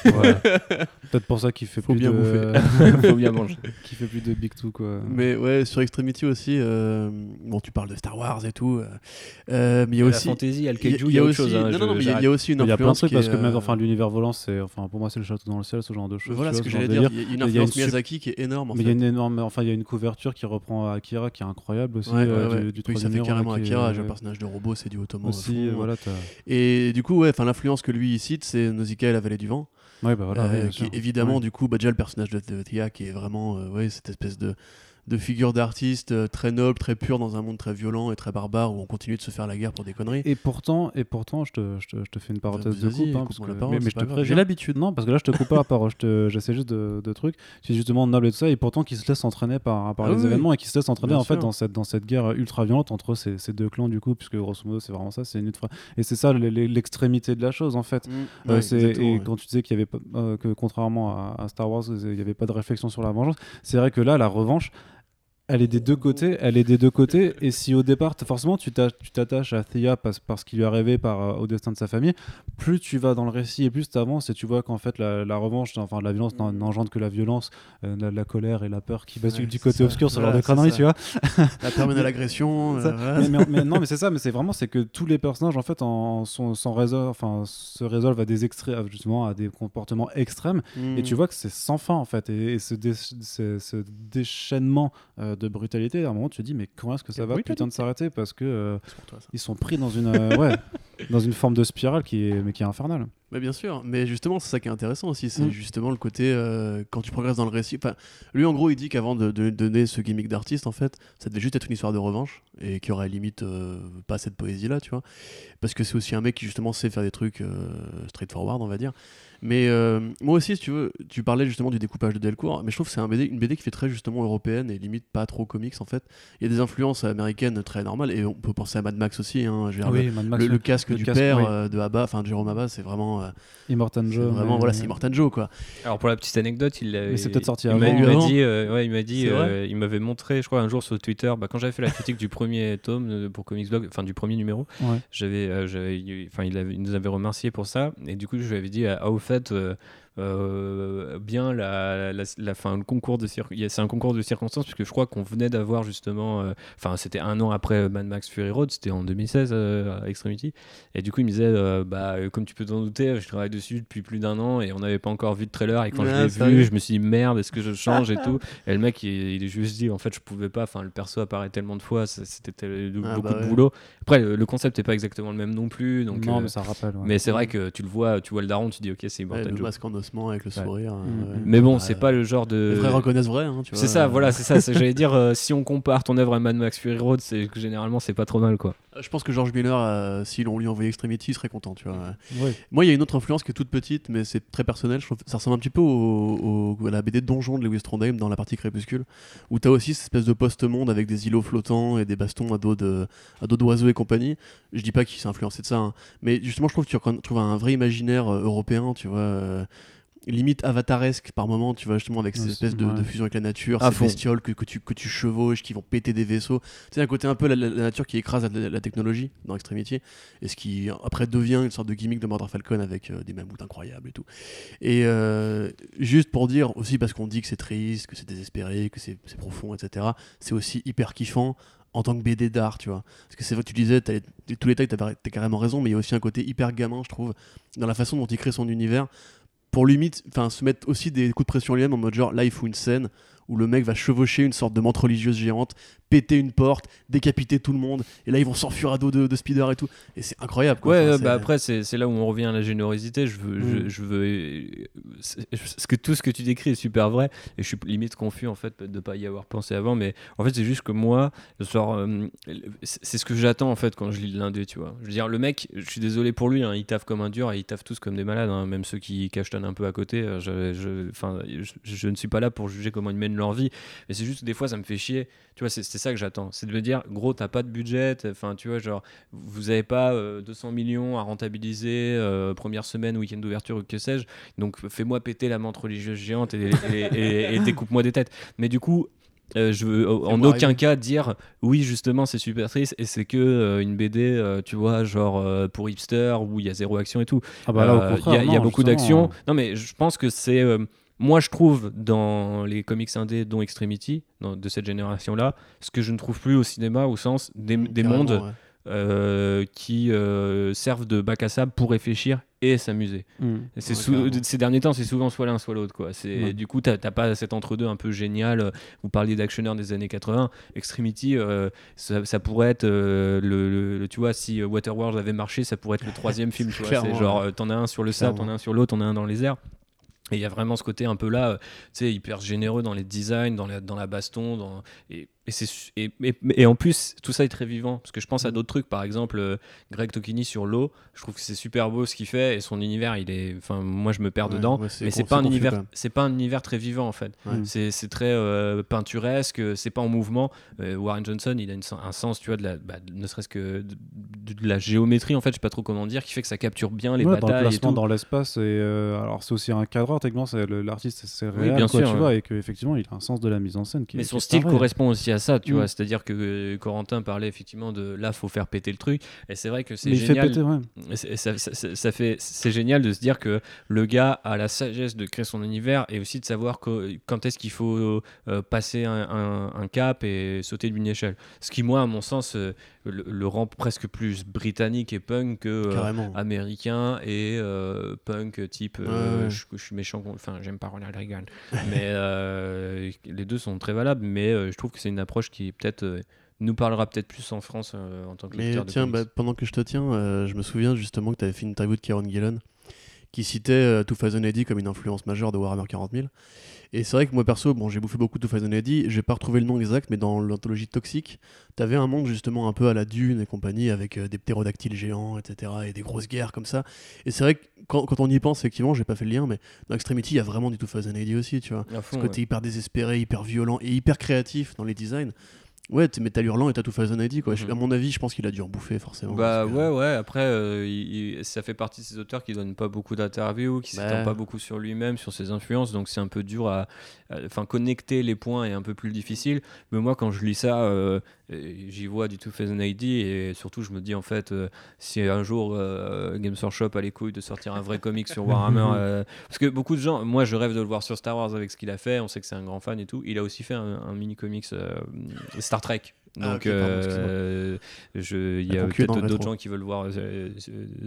Peut-être pour ça qu'il fait Faut plus bien de... bouffer. Faut bien manger. Qui fait plus de Big Two quoi. Mais ouais, sur Extremity aussi. Euh... Bon, tu parles de Star Wars et tout. Euh... euh mais il y a aussi. La fantasy, il y a le kaiju, il y a, autre chose. Hein, non, non, mais il y, a aussi une influence. Il y a plein de trucs parce que même enfin l'univers volant, c'est enfin pour moi c'est le château dans le ciel, ce genre de choses. Voilà ce que j'allais dire. Il y a une influence Miyazaki qui est énorme. Mais il y a une énorme, enfin il y a une couverture qui reprend Akira qui est incroyable aussi. Du ça fait carrément Akira. Un personnage de robot, c'est du Ottoman. Aussi, voilà. Et du coup, ouais, enfin l'influence que lui cite, c'est Nausicaa et la vallée du vent. Ouais, bah voilà, euh, qui évidemment, du coup, bah, déjà le personnage de Thea qui est vraiment euh, ouais, cette espèce de de figure d'artiste euh, très noble, très pure dans un monde très violent et très barbare où on continue de se faire la guerre pour des conneries. Et pourtant, et pourtant, je te, je te, je te fais une parenthèse de coupe, hein, parce que, parole, mais, je te J'ai l'habitude, non, parce que là je te coupe pas la parole, j'essaie juste de, de trucs. C'est justement noble et tout ça, et pourtant qui se laisse entraîner par, par ah les événements et qui se laisse entraîner en fait dans cette, dans cette guerre ultra violente entre ces, ces deux clans du coup, puisque grosso modo c'est vraiment ça, c'est une et c'est ça l'extrémité de la chose en fait. Mmh. Euh, et quand tu disais qu'il y avait euh, que contrairement à, à Star Wars, il n'y avait pas de réflexion sur la vengeance, c'est vrai que là la revanche elle est des deux côtés, elle est des deux côtés. Et si au départ, forcément, tu t'a- tu t'attaches à Thea parce, parce qu'il lui est arrivé par, euh, au destin de sa famille, plus tu vas dans le récit et plus tu avances et tu vois qu'en fait la, la revanche, enfin la violence n'en- n'engendre que la violence, euh, la, la colère et la peur qui basculent Ouais, du côté ça. obscur sur Voilà, leur de ça. tu vois. La terminale agression. euh, Ça- voilà. mais, mais- mais non, mais c'est ça, mais c'est vraiment c'est que tous les personnages en fait en, sont, sont enfin, se résolvent à des extrêmes, justement à des comportements extrêmes. Et Mm. tu vois que c'est sans fin en fait. Et, et ce, dé- ce- ce déchaînement euh, de brutalité, à un moment tu te dis mais comment est-ce que ça va Brutalité. putain de s'arrêter parce que euh, toi, ils sont pris dans une euh, ouais, dans une forme de spirale qui est mais qui est infernale. Mais bien sûr, mais justement, c'est ça qui est intéressant aussi, c'est Mm. justement le côté euh, quand tu progresses dans le récit. Enfin, lui, en gros, il dit qu'avant de, de donner ce gimmick d'artiste, en fait, ça devait juste être une histoire de revanche et qu'il y aurait limite euh, pas cette poésie-là, tu vois. Parce que c'est aussi un mec qui justement sait faire des trucs euh, straightforward, on va dire. Mais euh, moi aussi, si tu veux, tu parlais justement du découpage de Delcourt, mais je trouve que c'est un BD, une BD qui fait très justement européenne et limite pas trop comics en fait. Il y a des influences américaines très normales et on peut penser à Mad Max aussi. Hein, veux dire, le- Mad Max, le, le casque le du casque, père oui. euh, de Abba, enfin Jérôme Abba, c'est vraiment, euh, Immortan Joe. vraiment mais- voilà, c'est Immortan Joe quoi. Alors pour la petite anecdote, il Mais c'est peut-être sorti il m'a- avant. Il m'a Avant dit, euh, ouais, il m'a dit, euh, il m'avait montré, je crois un jour sur Twitter, bah, quand j'avais fait la critique du premier tome pour Comics Blog, enfin du premier numéro, Ouais. j'avais, euh, j'avais, enfin il, nous avait remercié pour ça, et du coup je lui avais dit, ah au fait. Euh, euh, bien la, la, la- fin, le concours de c'est un concours de circonstances puisque je crois qu'on venait d'avoir justement euh, enfin c'était un an après Mad Max Fury Road c'était en 2016 euh, à Extremity et du coup il me disait euh, bah euh, comme tu peux t'en douter je travaille dessus depuis plus d'un an et on n'avait pas encore vu de trailer et quand Ah, je l'ai sérieux vu je me suis dit merde est-ce que je change et tout? Et le mec il, il est juste dit en fait je pouvais pas enfin le perso apparaît tellement de fois c'était tel- Ah, beaucoup bah de ouais. boulot après le, le concept est pas exactement le même non plus donc non, euh, mais ça rappelle. ouais. mais c'est vrai que tu le vois tu vois le daron tu dis ok c'est Ouais, Avec le Ouais. sourire. euh, Mm. ouais. mais bon Ouais. c'est pas le genre de Les vrais reconnaissent vrai, hein, tu vois. c'est ça, voilà, c'est ça. c'est- J'allais dire, euh, si on compare ton œuvre à Mad Max Fury Road, c'est que généralement c'est pas trop mal, quoi. Je pense que George Miller, euh, si l'on lui envoyait Extremity, il serait content, tu vois. ouais. Moi, il y a une autre influence qui est toute petite, mais c'est très personnel. Je trouve ça ressemble un petit peu au, au- à la BD Donjon de Lewis Trondheim dans la partie Crépuscule, où tu as aussi cette espèce de post-monde avec des îlots flottants et des bastons à dos de- à dos d'oiseaux et compagnie. Je dis pas qu'il s'est influencé de ça, hein, mais justement, je trouve que tu recon- trouves un vrai imaginaire euh, européen, tu vois. euh, limite avataresque par moment, tu vois, justement, avec cette Ouais, espèce de, ouais. de fusion avec la nature, À ces fond. bestioles que, que tu, que tu chevauches, qui vont péter des vaisseaux. Tu sais, un côté un peu la, la- la nature qui écrase la, la technologie dans Extremity, et ce qui après devient une sorte de gimmick de Mordor Falcon avec euh, des mammouths incroyables et tout. Et euh, juste pour dire aussi, parce qu'on dit que c'est triste, que c'est désespéré, que c'est c'est profond, etc., c'est aussi hyper kiffant en tant que BD d'art, tu vois. Parce que c'est vrai que tu disais, tous les tags, t'as carrément raison, mais il y a aussi un côté hyper gamin, je trouve, dans la façon dont il crée son univers, pour limite, enfin, se mettre aussi des coups de pression lui-même en mode genre, là, il faut une scène où le mec va chevaucher une sorte de menthe religieuse géante, péter une porte, décapiter tout le monde, et là, ils vont s'enfuir à dos de, de Spider et tout. Et c'est incroyable, quoi. Ouais, Enfin, bah après, c'est là où on revient à la générosité. Je veux, je, Mm. je veux, ce que tout ce que tu décris est super vrai, et je suis limite confus en fait de pas y avoir pensé avant. Mais en fait, c'est juste que moi, euh, c'est ce que j'attends en fait quand je lis l'indé, tu vois. Je veux dire, le mec, je suis désolé pour lui, hein, il taffe comme un dur et il taffe tous comme des malades, hein, même ceux qui cachetonnent un peu à côté. euh, Je, je, enfin, je, je ne suis pas là pour juger comment ils mènent leur vie, mais c'est juste des fois, ça me fait chier. Tu vois, c'est ça que j'attends. C'est de me dire, gros, t'as pas de budget, enfin, tu vois, genre, vous avez pas euh, 200 millions à rentabiliser, euh, première semaine, week-end d'ouverture ou que sais-je. Donc fais-moi péter la menthe religieuse géante et, et- et- et découpe-moi des têtes. Mais du coup, euh, je veux en aucun cas dire oui justement c'est super triste et c'est que euh, une BD euh, tu vois genre euh, pour hipster où il y a zéro action et tout Ah bah euh, Il y a, y beaucoup d'actions. Non, mais je pense que c'est. Moi, je trouve dans les comics indés, dont Extremity, dans- de cette génération-là, ce que je ne trouve plus au cinéma, au sens des, des Carrément, mondes ouais. euh, qui euh, servent de bac à sable pour réfléchir et s'amuser. Mm. C'est Ouais, ces derniers temps, c'est souvent soit l'un, soit l'autre. quoi. C'est Ouais. Du coup, t'as t'as pas cet entre-deux un peu génial. Vous parliez d'actionneurs des années 80. Extremity, euh, ça, ça pourrait être euh, le, le- le- Tu vois, si Waterworld avait marché, ça pourrait être le troisième film. tu C'est genre, euh, t'en as un sur le sable, t'en as un sur l'autre, t'en as un dans les airs. Et il y a vraiment ce côté un peu là, euh, tu sais, hyper généreux dans les designs, dans la, baston. Dans... Et, et, et, et- et en plus, tout ça est très vivant. Parce que je pense à d'autres trucs, par exemple, euh, Greg Tokini sur l'eau. Je trouve que c'est super beau ce qu'il fait. Et son univers, il est. Enfin, moi, je me perds Ouais, dedans. ouais, mais c'est pas, un univers, c'est pas un univers très vivant, en fait. Ouais. C'est très euh, peinturesque, c'est pas en mouvement. Euh, Warren Johnson, il a une un sens, tu vois, de la, bah, ne serait-ce que de, de la géométrie en fait, je sais pas trop comment dire, qui fait que ça capture bien les Ouais, dans le batailles et placement tout. dans l'espace et euh, alors c'est aussi un cadreur techniquement l'artiste c'est Oui, réel bien quoi, sûr, tu vois et qu'effectivement il a un sens de la mise en scène qui Mais son style correspond aussi à ça, tu Mm. vois. C'est-à-dire que euh, Corentin parlait effectivement de là, faut faire péter le truc. Et c'est vrai que c'est génial. péter ouais. Ça, ça- ça- ça fait, c'est génial de se dire que le gars a la sagesse de créer son univers et aussi de savoir quand est-ce qu'il faut euh, passer un, un- un cap et sauter d'une échelle. Ce qui, moi, à mon sens, euh, le, le rend presque plus britannique et punk que euh, américain et euh, punk type euh, Ouais. Je, je suis méchant enfin j'aime pas Ronald Reagan mais les deux sont très valables mais je trouve que c'est une approche qui peut-être nous parlera peut-être plus en France euh, en tant que Mais de tiens, bah, pendant que je te tiens, euh, je me souviens justement que tu avais fait une interview de Kieron Gillen qui citait euh, 2080 comme une influence majeure de Warhammer 40 000. Et c'est vrai que moi perso, bon, j'ai bouffé beaucoup de 2080, j'ai pas retrouvé le nom exact, mais dans l'anthologie Toxique, t'avais un monde justement un peu à la Dune et compagnie, avec euh, des ptérodactyles géants, etc., et des grosses guerres comme ça. Et c'est vrai que quand, quand on y pense, effectivement, j'ai pas fait le lien, mais dans Extremity, il y a vraiment du 2080 aussi, tu vois. Fond, Ce côté ouais. hyper désespéré, hyper violent et hyper créatif dans les designs. Ouais, t'es Metal Hurlant et t'as 2080, quoi. Je- Mhm. À mon avis, je pense qu'il a dû en bouffer, forcément. Bah que- ouais, ouais. Après, euh, il- il- ça fait partie de ces auteurs qui donnent pas beaucoup d'interviews, qui Bah. s'étendent pas beaucoup sur lui-même, sur ses influences. Donc c'est un peu dur à, enfin connecter les points est un peu plus difficile. Mais moi, quand je lis ça, euh, j'y vois du tout fait an ID et surtout, je me dis en fait, euh, si un jour Games Workshop a les couilles de sortir un vrai comic sur Warhammer, parce que beaucoup de gens, moi, je rêve de le voir sur Star Wars avec ce qu'il a fait. On sait que c'est un grand fan et tout. Il a aussi fait un, un mini comics Star Trek. Ah, Donc, euh, il y a peut-être le d'autres gens qui veulent voir. euh, euh,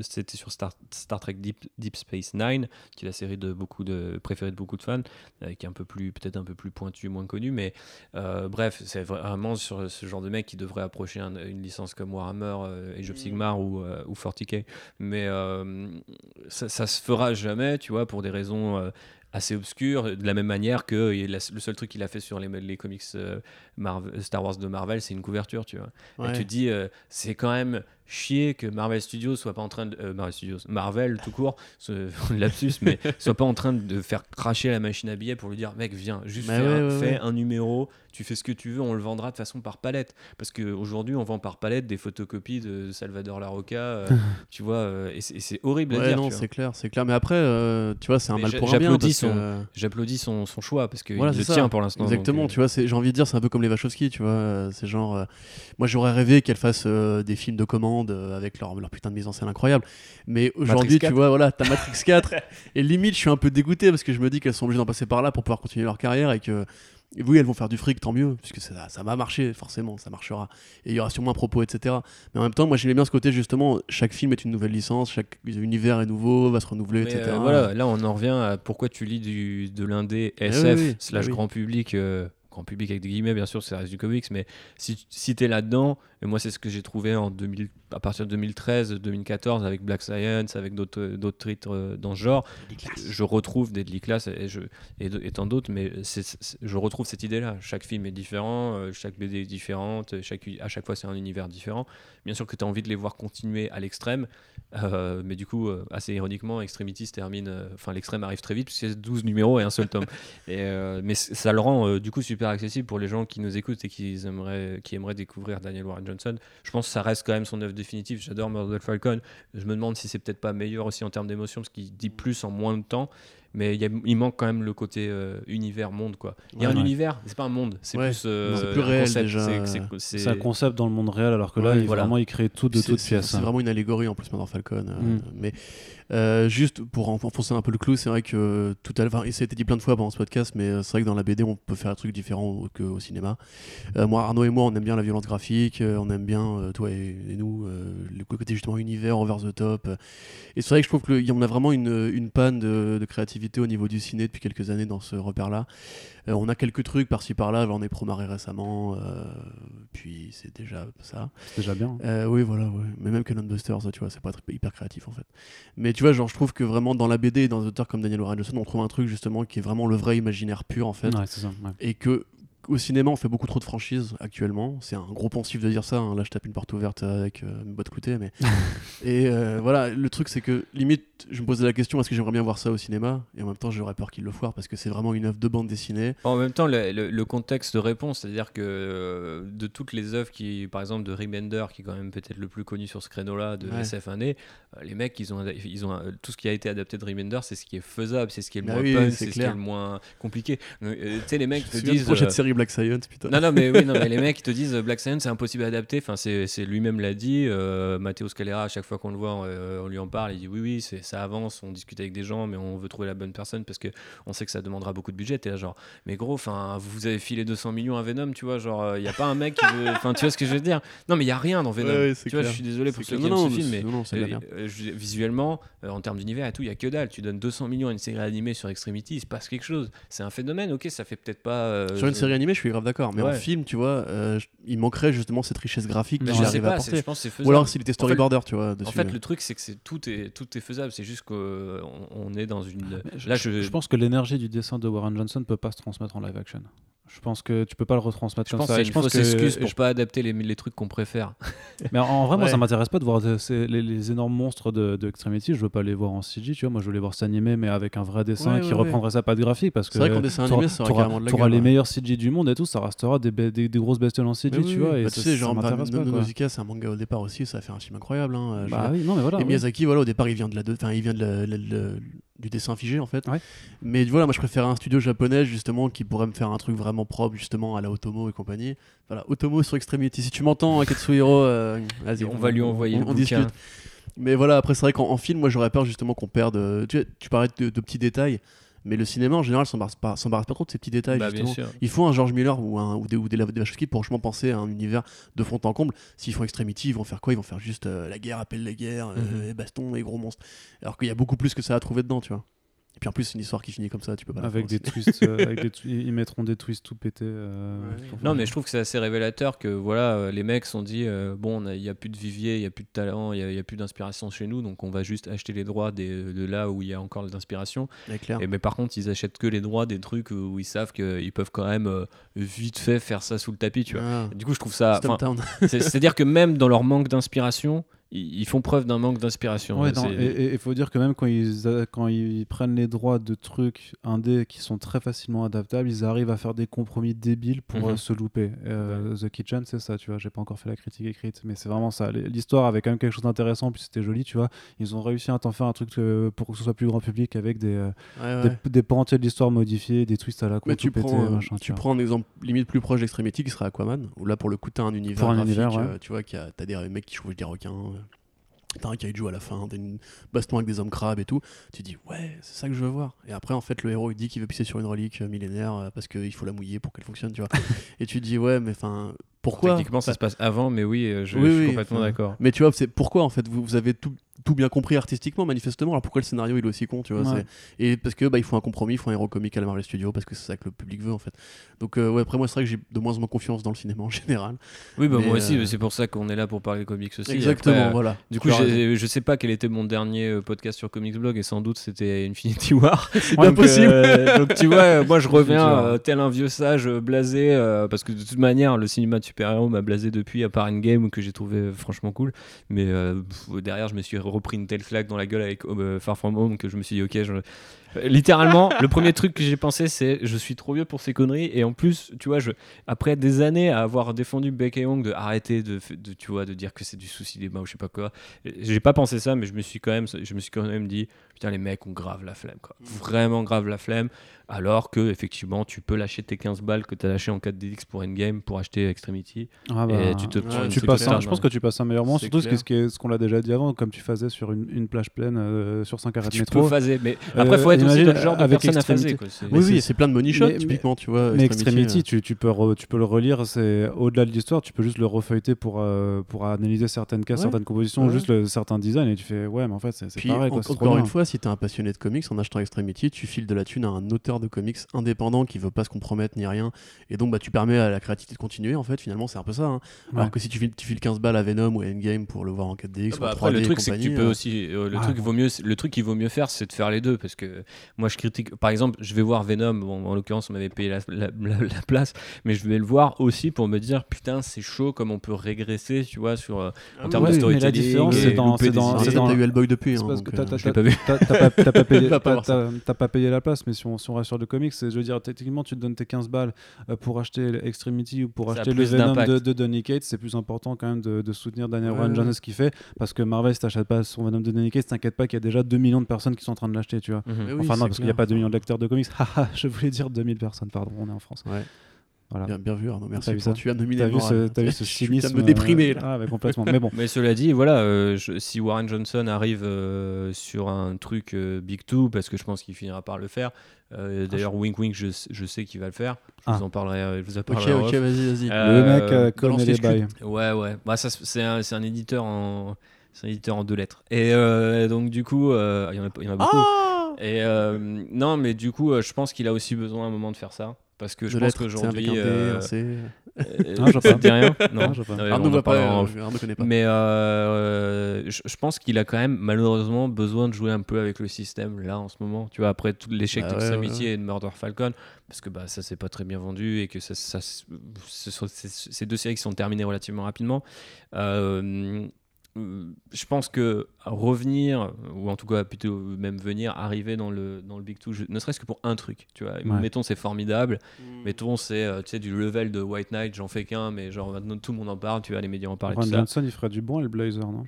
C'était sur Star, Star Trek Deep, Deep Space Nine, qui est la série de beaucoup de préférée de beaucoup de fans, euh, qui est un peu plus peut-être un peu plus pointu, moins connu, mais euh, bref, c'est vraiment sur ce genre de mec qui devrait approcher un- une licence comme Warhammer, euh, Age of Mm. Sigmar ou, euh, ou 40k. Mais euh, ça, ça se fera jamais, tu vois, pour des raisons. Euh, assez obscures, de la même manière que a- le seul truc qu'il a fait sur les, les comics euh, Marvel- Star Wars de Marvel, c'est une couverture, tu vois. Ouais. Et tu te dis, euh, c'est quand même chier que Marvel Studios soit pas en train de. euh, Marvel Studios, Marvel tout court, ce lapsus, mais soit pas en train de faire cracher la machine à billets pour lui dire, mec, viens, juste Bah fais, ouais, un, ouais, fais ouais. un numéro, tu fais ce que tu veux, on le vendra de façon par palette. Parce qu'aujourd'hui, on vend par palette des photocopies de Salvador Larocca, euh, tu vois, euh, et c'est horrible à dire. non, c'est clair, c'est clair. Mais après, euh, tu vois, c'est un Mais mal pour un bien. j'applaudis que- son- J'applaudis son, choix parce qu'il Voilà, le c'est ça. tient pour l'instant. Exactement, tu vois, j'ai envie de dire, c'est un peu comme les Wachowski, tu vois. C'est genre, moi j'aurais rêvé qu'elles fassent euh, des films de commande euh, avec leur, leur putain de mise en scène incroyable. Mais aujourd'hui, tu 4. vois, voilà, t'as Matrix 4, et limite, je suis un peu dégoûté parce que je me dis qu'elles sont obligées d'en passer par là pour pouvoir continuer leur carrière et que. et oui, elles vont faire du fric, tant mieux, puisque ça, ça va marcher, forcément, ça marchera. Et il y aura sûrement un propos, etc. Mais en même temps, moi j'aimais bien ce côté, justement, chaque film est une nouvelle licence, chaque univers est nouveau, va se renouveler, Mais, etc. euh, voilà, là on en revient à pourquoi tu lis du, de l'indé Eh SF oui, oui, slash oui. grand public, euh, grand public avec des guillemets bien sûr, ça reste du comics, mais si, si t'es là-dedans, et moi c'est ce que j'ai trouvé en 2000, à partir de 2013-2014 avec Black Science, avec d'autres d'autres titres euh, dans ce genre, je retrouve Deadly Class et, je, et, de- et tant d'autres, mais je retrouve cette idée-là. Chaque film est différent, euh, chaque BD est différente, chaque, à chaque fois c'est un univers différent. Bien sûr que tu as envie de les voir continuer à l'extrême, euh, mais du coup, euh, assez ironiquement, Extremity se termine, euh, enfin l'extrême arrive très vite, puisque c'est 12 numéros et un seul tome. Et, euh, mais ça le rend euh, du coup super accessible pour les gens qui nous écoutent et qui aimeraient, qui aimeraient découvrir Daniel Warren Johnson. Je pense que ça reste quand même son œuvre définitive. J'adore Murder Falcon. Je me demande si c'est peut-être pas meilleur aussi en termes d'émotion, parce qu'il dit plus en moins de temps. Mais il, y a- il manque quand même le côté euh, univers monde quoi. Il y a Ouais, un ouais. univers, c'est pas un monde, c'est Ouais, plus, euh, c'est plus un réel, concept. déjà. C'est- c'est- c'est- c'est un concept dans le monde réel alors que là Ouais, il, voilà. vraiment il crée tout de toutes c'est- pièces C'est vraiment une allégorie en plus maintenant Falcon. euh, Mm. Mais euh, juste pour en- enfoncer un peu le clou, c'est vrai que tout à l'heure, ça a été dit plein de fois pendant ce podcast, mais euh, c'est vrai que dans la BD on peut faire un truc différent qu'au cinéma. Euh, moi, Arnaud et moi, on aime bien la violence graphique, euh, on aime bien euh, toi et, et nous euh, le côté justement univers over the top. euh. Et c'est vrai que je trouve qu'on a vraiment une, une panne de, de créativité au niveau du ciné depuis quelques années dans ce repère-là. Euh, on a quelques trucs par-ci par-là, on est promaré récemment, euh, puis c'est déjà ça. c'est déjà bien Euh, oui, voilà, ouais. mais même Cannon Busters, tu vois, c'est pas hyper créatif en fait. Mais tu vois, genre, je trouve que vraiment dans la BD et dans des auteurs comme Daniel Warren Johnson, on trouve un truc justement qui est vraiment le vrai imaginaire pur en fait. ouais c'est ça ouais. Et que au cinéma, on fait beaucoup trop de franchises actuellement. C'est un gros pensif de dire ça. hein. Là, je tape une porte ouverte avec euh, mes bottes cloutées. Mais... et euh, voilà, le truc, c'est que limite, je me posais la question est-ce que j'aimerais bien voir ça au cinéma? Et en même temps, j'aurais peur qu'il le foire parce que c'est vraiment une œuvre de bande dessinée. En même temps, le, le- le contexte de réponse, c'est-à-dire que euh, de toutes les œuvres qui, par exemple, de Remender, qui est quand même peut-être le plus connu sur ce créneau-là de Ouais. SF indé, euh, les mecs, ils ont, ils ont euh, tout ce qui a été adapté de Remender, c'est ce qui est faisable, c'est ce qui est le Bah moins oui, punk, c'est ce qui est le moins compliqué. Tu sais, les mecs Je te disent. prochaine euh, série Black Science, putain. non, non, mais oui, non, mais les mecs ils te disent Black Science c'est impossible à adapter. Enfin, c'est lui-même l'a dit. Matteo Scalera, à chaque fois qu'on le voit, euh, on lui en parle. Il dit oui, oui, c'est- ça avance. On discute avec des gens, mais on veut trouver la bonne personne parce que on sait que ça demandera beaucoup de budget. Et là, genre, mais gros, enfin, vous avez filé 200 millions à Venom, tu vois, genre, il y a pas un mec qui veut. Enfin, tu vois ce que je veux dire? Non, mais il y a rien dans Venom. Ouais, tu vois, je suis désolé pour ceux qui aiment ce film, mais non, euh, euh, visuellement, euh, en termes d'univers et tout, il y a que dalle. Tu donnes 200 millions à une série animée sur Extremity, il se passe quelque chose. C'est un phénomène, ok, ça fait peut-être pas. euh, Sur une série animée, je suis grave d'accord. Mais en film, tu vois, euh, il manquerait justement cette richesse graphique que j'arrive à apporter. Ou alors s'il était storyboarder, tu vois. Dessus. En fait, le truc, c'est que tout est tout est faisable. C'est juste qu'on on est dans une. Je, Là, je- je, je pense que l'énergie du dessin de Warren Johnson ne peut pas se transmettre en live action. Je pense que tu peux pas le retransmettre je comme pense ça. que Et c'est une fausse que- excuse pour je- pas adapter les, les trucs qu'on préfère. Mais en, en vrai, moi, ça m'intéresse pas de voir de- ces- les, les énormes monstres de, de Extremity. Je veux pas les voir en CG, tu vois. Moi, je veux les voir s'animer, mais avec un vrai dessin Ouais, qui ouais, reprendrait sa patte graphique. Parce que C'est vrai qu'en dessin t'auras- animé, ça aurait t'auras- carrément de la t'auras gueule, les ouais. meilleurs CG du monde et tout. Ça restera des, be- des, des grosses bestioles en CG, oui, tu oui. vois. Et Bah, ça, tu sais, ça genre. Nausicaa, c'est un manga au départ aussi, ça a fait un film incroyable. Hein, je Bah dire. oui, non, mais voilà. et. Miyazaki, voilà, au départ, il vient de la, de- enfin, il vient de la- la- la- du dessin figé en fait. Ouais. Mais voilà, moi, je préférais un studio japonais justement qui pourrait me faire un truc vraiment propre, justement à la Otomo et compagnie. Voilà, Otomo sur Extremity. Si tu m'entends, hein, Katsuhiro, euh, vas-y, On va lui envoyer on, on discute. Mais voilà, après, c'est vrai qu'en en film, moi, j'aurais peur justement qu'on perde. euh, Tu, tu parlais de, de petits détails, mais le cinéma en général s'embarrasse pas, s'embarrasse pas trop de ces petits détails. Bah, justement. Il faut un George Miller ou, un, ou des, ou des, Wachowski pour franchement penser à un univers de fond en comble. S'ils font Extremity, ils vont faire quoi? Ils vont faire juste euh, la guerre appelle la guerre, euh, Mhm. et baston et gros monstres. Alors qu'il y a beaucoup plus que ça à trouver dedans, tu vois. Et puis en plus, c'est une histoire qui finit comme ça, tu peux pas Avec faire des twists, euh, avec des twi- ils mettront des twists tout pétés. euh, Ouais. Non, faire- mais je trouve que c'est assez révélateur que voilà, euh, les mecs se sont dit euh, bon, il n'y a plus de vivier, il n'y a plus de talent, il n'y a, plus d'inspiration chez nous, donc on va juste acheter les droits des- de là où il y a encore de l'inspiration. Et mais par contre, ils achètent que les droits des trucs où ils savent qu'ils peuvent quand même euh, vite fait faire ça sous le tapis, tu vois. Ah, Du coup, je trouve ça. C'est-à-dire que même dans leur manque d'inspiration, ils, font preuve d'un manque d'inspiration. Ouais, et il faut dire que même quand ils, a- quand ils prennent les droits de trucs indés qui sont très facilement adaptables, ils arrivent à faire des compromis débiles pour Mhm. euh, se louper. Euh, The Kitchen, c'est ça, tu vois. J'ai pas encore fait la critique écrite, mais c'est vraiment ça. L'histoire avait quand même quelque chose d'intéressant, puis c'était joli, tu vois. Ils ont réussi à t'en faire un truc euh, pour que ce soit plus grand public avec des, euh, Ouais, ouais. des, des pans entiers de l'histoire modifiés, des twists à la con, Mais tu pété, prends, euh, machin, tu prends un exemple limite plus proche d'Extremity qui serait Aquaman, où là pour le coup t'as un univers Pour un graphique, univers, ouais. euh, tu vois, t'as des mecs qui chevauchent des requins, euh, t'as un kaiju à la fin, t'as une baston avec des hommes crabes et tout, tu dis ouais c'est ça que je veux voir. Et après en fait le héros il dit qu'il veut pisser sur une relique euh, millénaire euh, parce qu'il faut la mouiller pour qu'elle fonctionne, tu vois. et tu dis ouais mais enfin pourquoi Techniquement, ça se passe avant, mais oui, euh, je, Oui, je suis oui, complètement d'accord. Mais tu vois, c'est pourquoi en fait vous, vous avez tout, tout bien compris artistiquement, manifestement. Alors pourquoi le scénario il est aussi con, tu vois Ouais. Et parce que bah, il faut un compromis, il faut un héros comique à la Marvel Studios parce que c'est ça que le public veut en fait. Donc euh, ouais, après moi c'est vrai que j'ai de moins en moins confiance dans le cinéma en général. Oui, bah, Mais, moi aussi, euh, c'est pour ça qu'on est là pour parler comics aussi. Exactement, Après, euh, voilà. Du coup, je sais pas quel était mon dernier podcast sur Comics Blog et sans doute c'était Infinity War. c'est Ouais, bien Donc, possible. euh, donc tu vois, moi je reviens euh, tel un vieux sage blasé euh, parce que de toute manière le cinéma de super-héros m'a blasé depuis à part Endgame que j'ai trouvé franchement cool. Mais euh, pff, derrière, je me suis repris une telle claque dans la gueule avec euh, Far From Home que je me suis dit ok, je... Euh, littéralement, le premier truc que j'ai pensé c'est je suis trop vieux pour ces conneries et en plus, tu vois, je après des années à avoir défendu Beck et Young de arrêter de, tu vois de dire que c'est du souci des mains ou je sais pas quoi. J'ai pas pensé ça mais je me suis quand même je me suis quand même dit putain les mecs ont grave la flemme quoi. Vraiment grave la flemme alors que effectivement tu peux lâcher tes 15 balles que tu as lâché en 4DX pour Endgame pour acheter Extremity Ah et bah, tu te ouais, tu passes un- je pense que tu passes un meilleur moment, surtout ce clair. ce qu'on l'a déjà dit avant, comme tu faisais sur une, une plage pleine euh, sur 5 arrêts de tu métro. peux phaser mais après Euh, faut être imagine, le genre de avec personne à Extremity. phaser quoi. Oui, c'est- oui. c'est plein de money shots Mais- typiquement, tu vois. Mais Extremity, euh. tu, tu peux re- tu peux le relire, c'est au-delà de l'histoire, tu peux juste le refeuilleter pour, euh, pour analyser certaines cases, Ouais. certaines compositions, Ouais. juste le, certains designs, et tu fais ouais, mais en fait, c'est pareil. en- Quoi, encore bien. une fois, si t'es un passionné de comics, en achetant Extremity, tu files de la thune à un auteur de comics indépendant qui veut pas se compromettre ni rien, et donc bah tu permets à la créativité de continuer. En fait, finalement, c'est un peu ça. hein. Ouais. Alors que si tu files, tu files 15 balles à Venom ou à Endgame pour le voir en 4DX Ah ou bah après 3D le truc c'est que tu peux euh, aussi euh, le Ouais, truc bon. vaut mieux le truc qu'il vaut mieux faire c'est de faire les deux parce que moi je critique. Par exemple, je vais voir Venom. Bon, en l'occurrence, on m'avait payé la, la- la- la place, mais je vais le voir aussi pour me dire putain, c'est chaud comme on peut régresser, tu vois, sur euh, en termes oui, de mais la storytelling. différence, et c'est dans- c'est dans- T'as eu Hellboy depuis. C'est hein, parce donc, que t'as- euh, je l'ai pas vu. T'as t'as pas, t'as pas payé, t'as- pas la place, mais si on, si on reste sur le comics, c'est, je veux dire, techniquement, tu te donnes tes 15 balles euh, pour acheter Extremity ou pour acheter le Venom de, de Donny Cates, c'est plus important quand même de, de soutenir Daniel Ouais, Ryan ouais. Jones ce qu'il fait, parce que Marvel, si t'achètes pas son Venom de Donny Cates, t'inquiète pas qu'il y a déjà 2 millions de personnes qui sont en train de l'acheter, tu vois. Mhm. Oui, enfin, non, parce qu'il n'y a pas 2 millions de lecteurs de comics. Je voulais dire 2000 personnes, pardon, on est en France. Ouais. Voilà. Bien, bien vu, Arnaud. Merci T'as vu pour ça tu as nominé T'as vu, ce, moral. t'as vu ce cynisme me déprimer. euh, là. Ah, mais complètement. Mais bon, Mais cela dit, voilà, euh, je- si Warren Johnson arrive euh, sur un truc euh, Big Two, parce que je pense qu'il finira par le faire. euh, D'ailleurs, Wink Wink, je, je sais qu'il va le faire. Je Ah. vous en parlerai. euh, Je vous en Ok, parlerai ok, off. vas-y, vas-y. Euh, le mec euh, connaît les bails. Ouais, ouais. Bah, ça, c'est un, un éditeur en. C'est un éditeur en deux lettres. Et euh, donc, du coup, euh, il y en a, il y en a beaucoup. Ah Et euh, non, mais du coup, euh, je pense qu'il a aussi besoin à un moment de faire ça. Parce que je De pense qu'aujourd'hui. euh, Non, je dit rien? Non, je pas. Arnaud euh. Arnaud connaît pas. Mais euh, je, je pense qu'il a quand même malheureusement besoin de jouer un peu avec le système là en ce moment. Tu vois, après tout l'échec Bah ouais, d'Extremity ouais, ouais. et de Murder Falcon, parce que bah, ça s'est pas très bien vendu et que ça, ça- ce sont ces, ces deux séries qui sont terminées relativement rapidement. Euh, je pense que revenir, ou en tout cas plutôt même venir, arriver dans le, dans le Big Two, je- ne serait-ce que pour un truc, tu vois. Ouais. Mettons, c'est formidable. Hmm. Mettons, c'est euh, tu sais, du level de White Knight, j'en fais qu'un, mais genre maintenant tout le monde en parle, tu vois, les médias en parlent ça. Johnson, il ferait du bon, et le Blazer, non?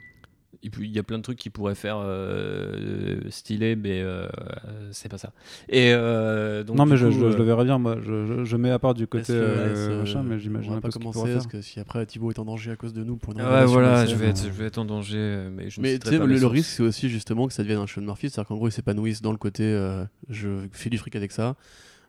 Il il y a plein de trucs qui pourraient faire euh, stylé, mais euh, c'est pas ça. Et euh, donc, Non, mais je, coup, je- je euh, le verrais bien, moi. Je, je, je mets à part du côté euh, laisse, machin, euh, mais j'imagine On un peu pas ce qu'il commencer pourrait faire. parce que si après Thibaut est en danger à cause de nous pour une Ouais, révélation voilà, de je vais, être, euh, je vais être en danger, euh, mais je ne Mais tu sais, le, risque, c'est aussi justement que ça devienne un Sean Murphy, c'est-à-dire qu'en gros, ils s'épanouissent dans le côté euh, je fais du fric avec ça,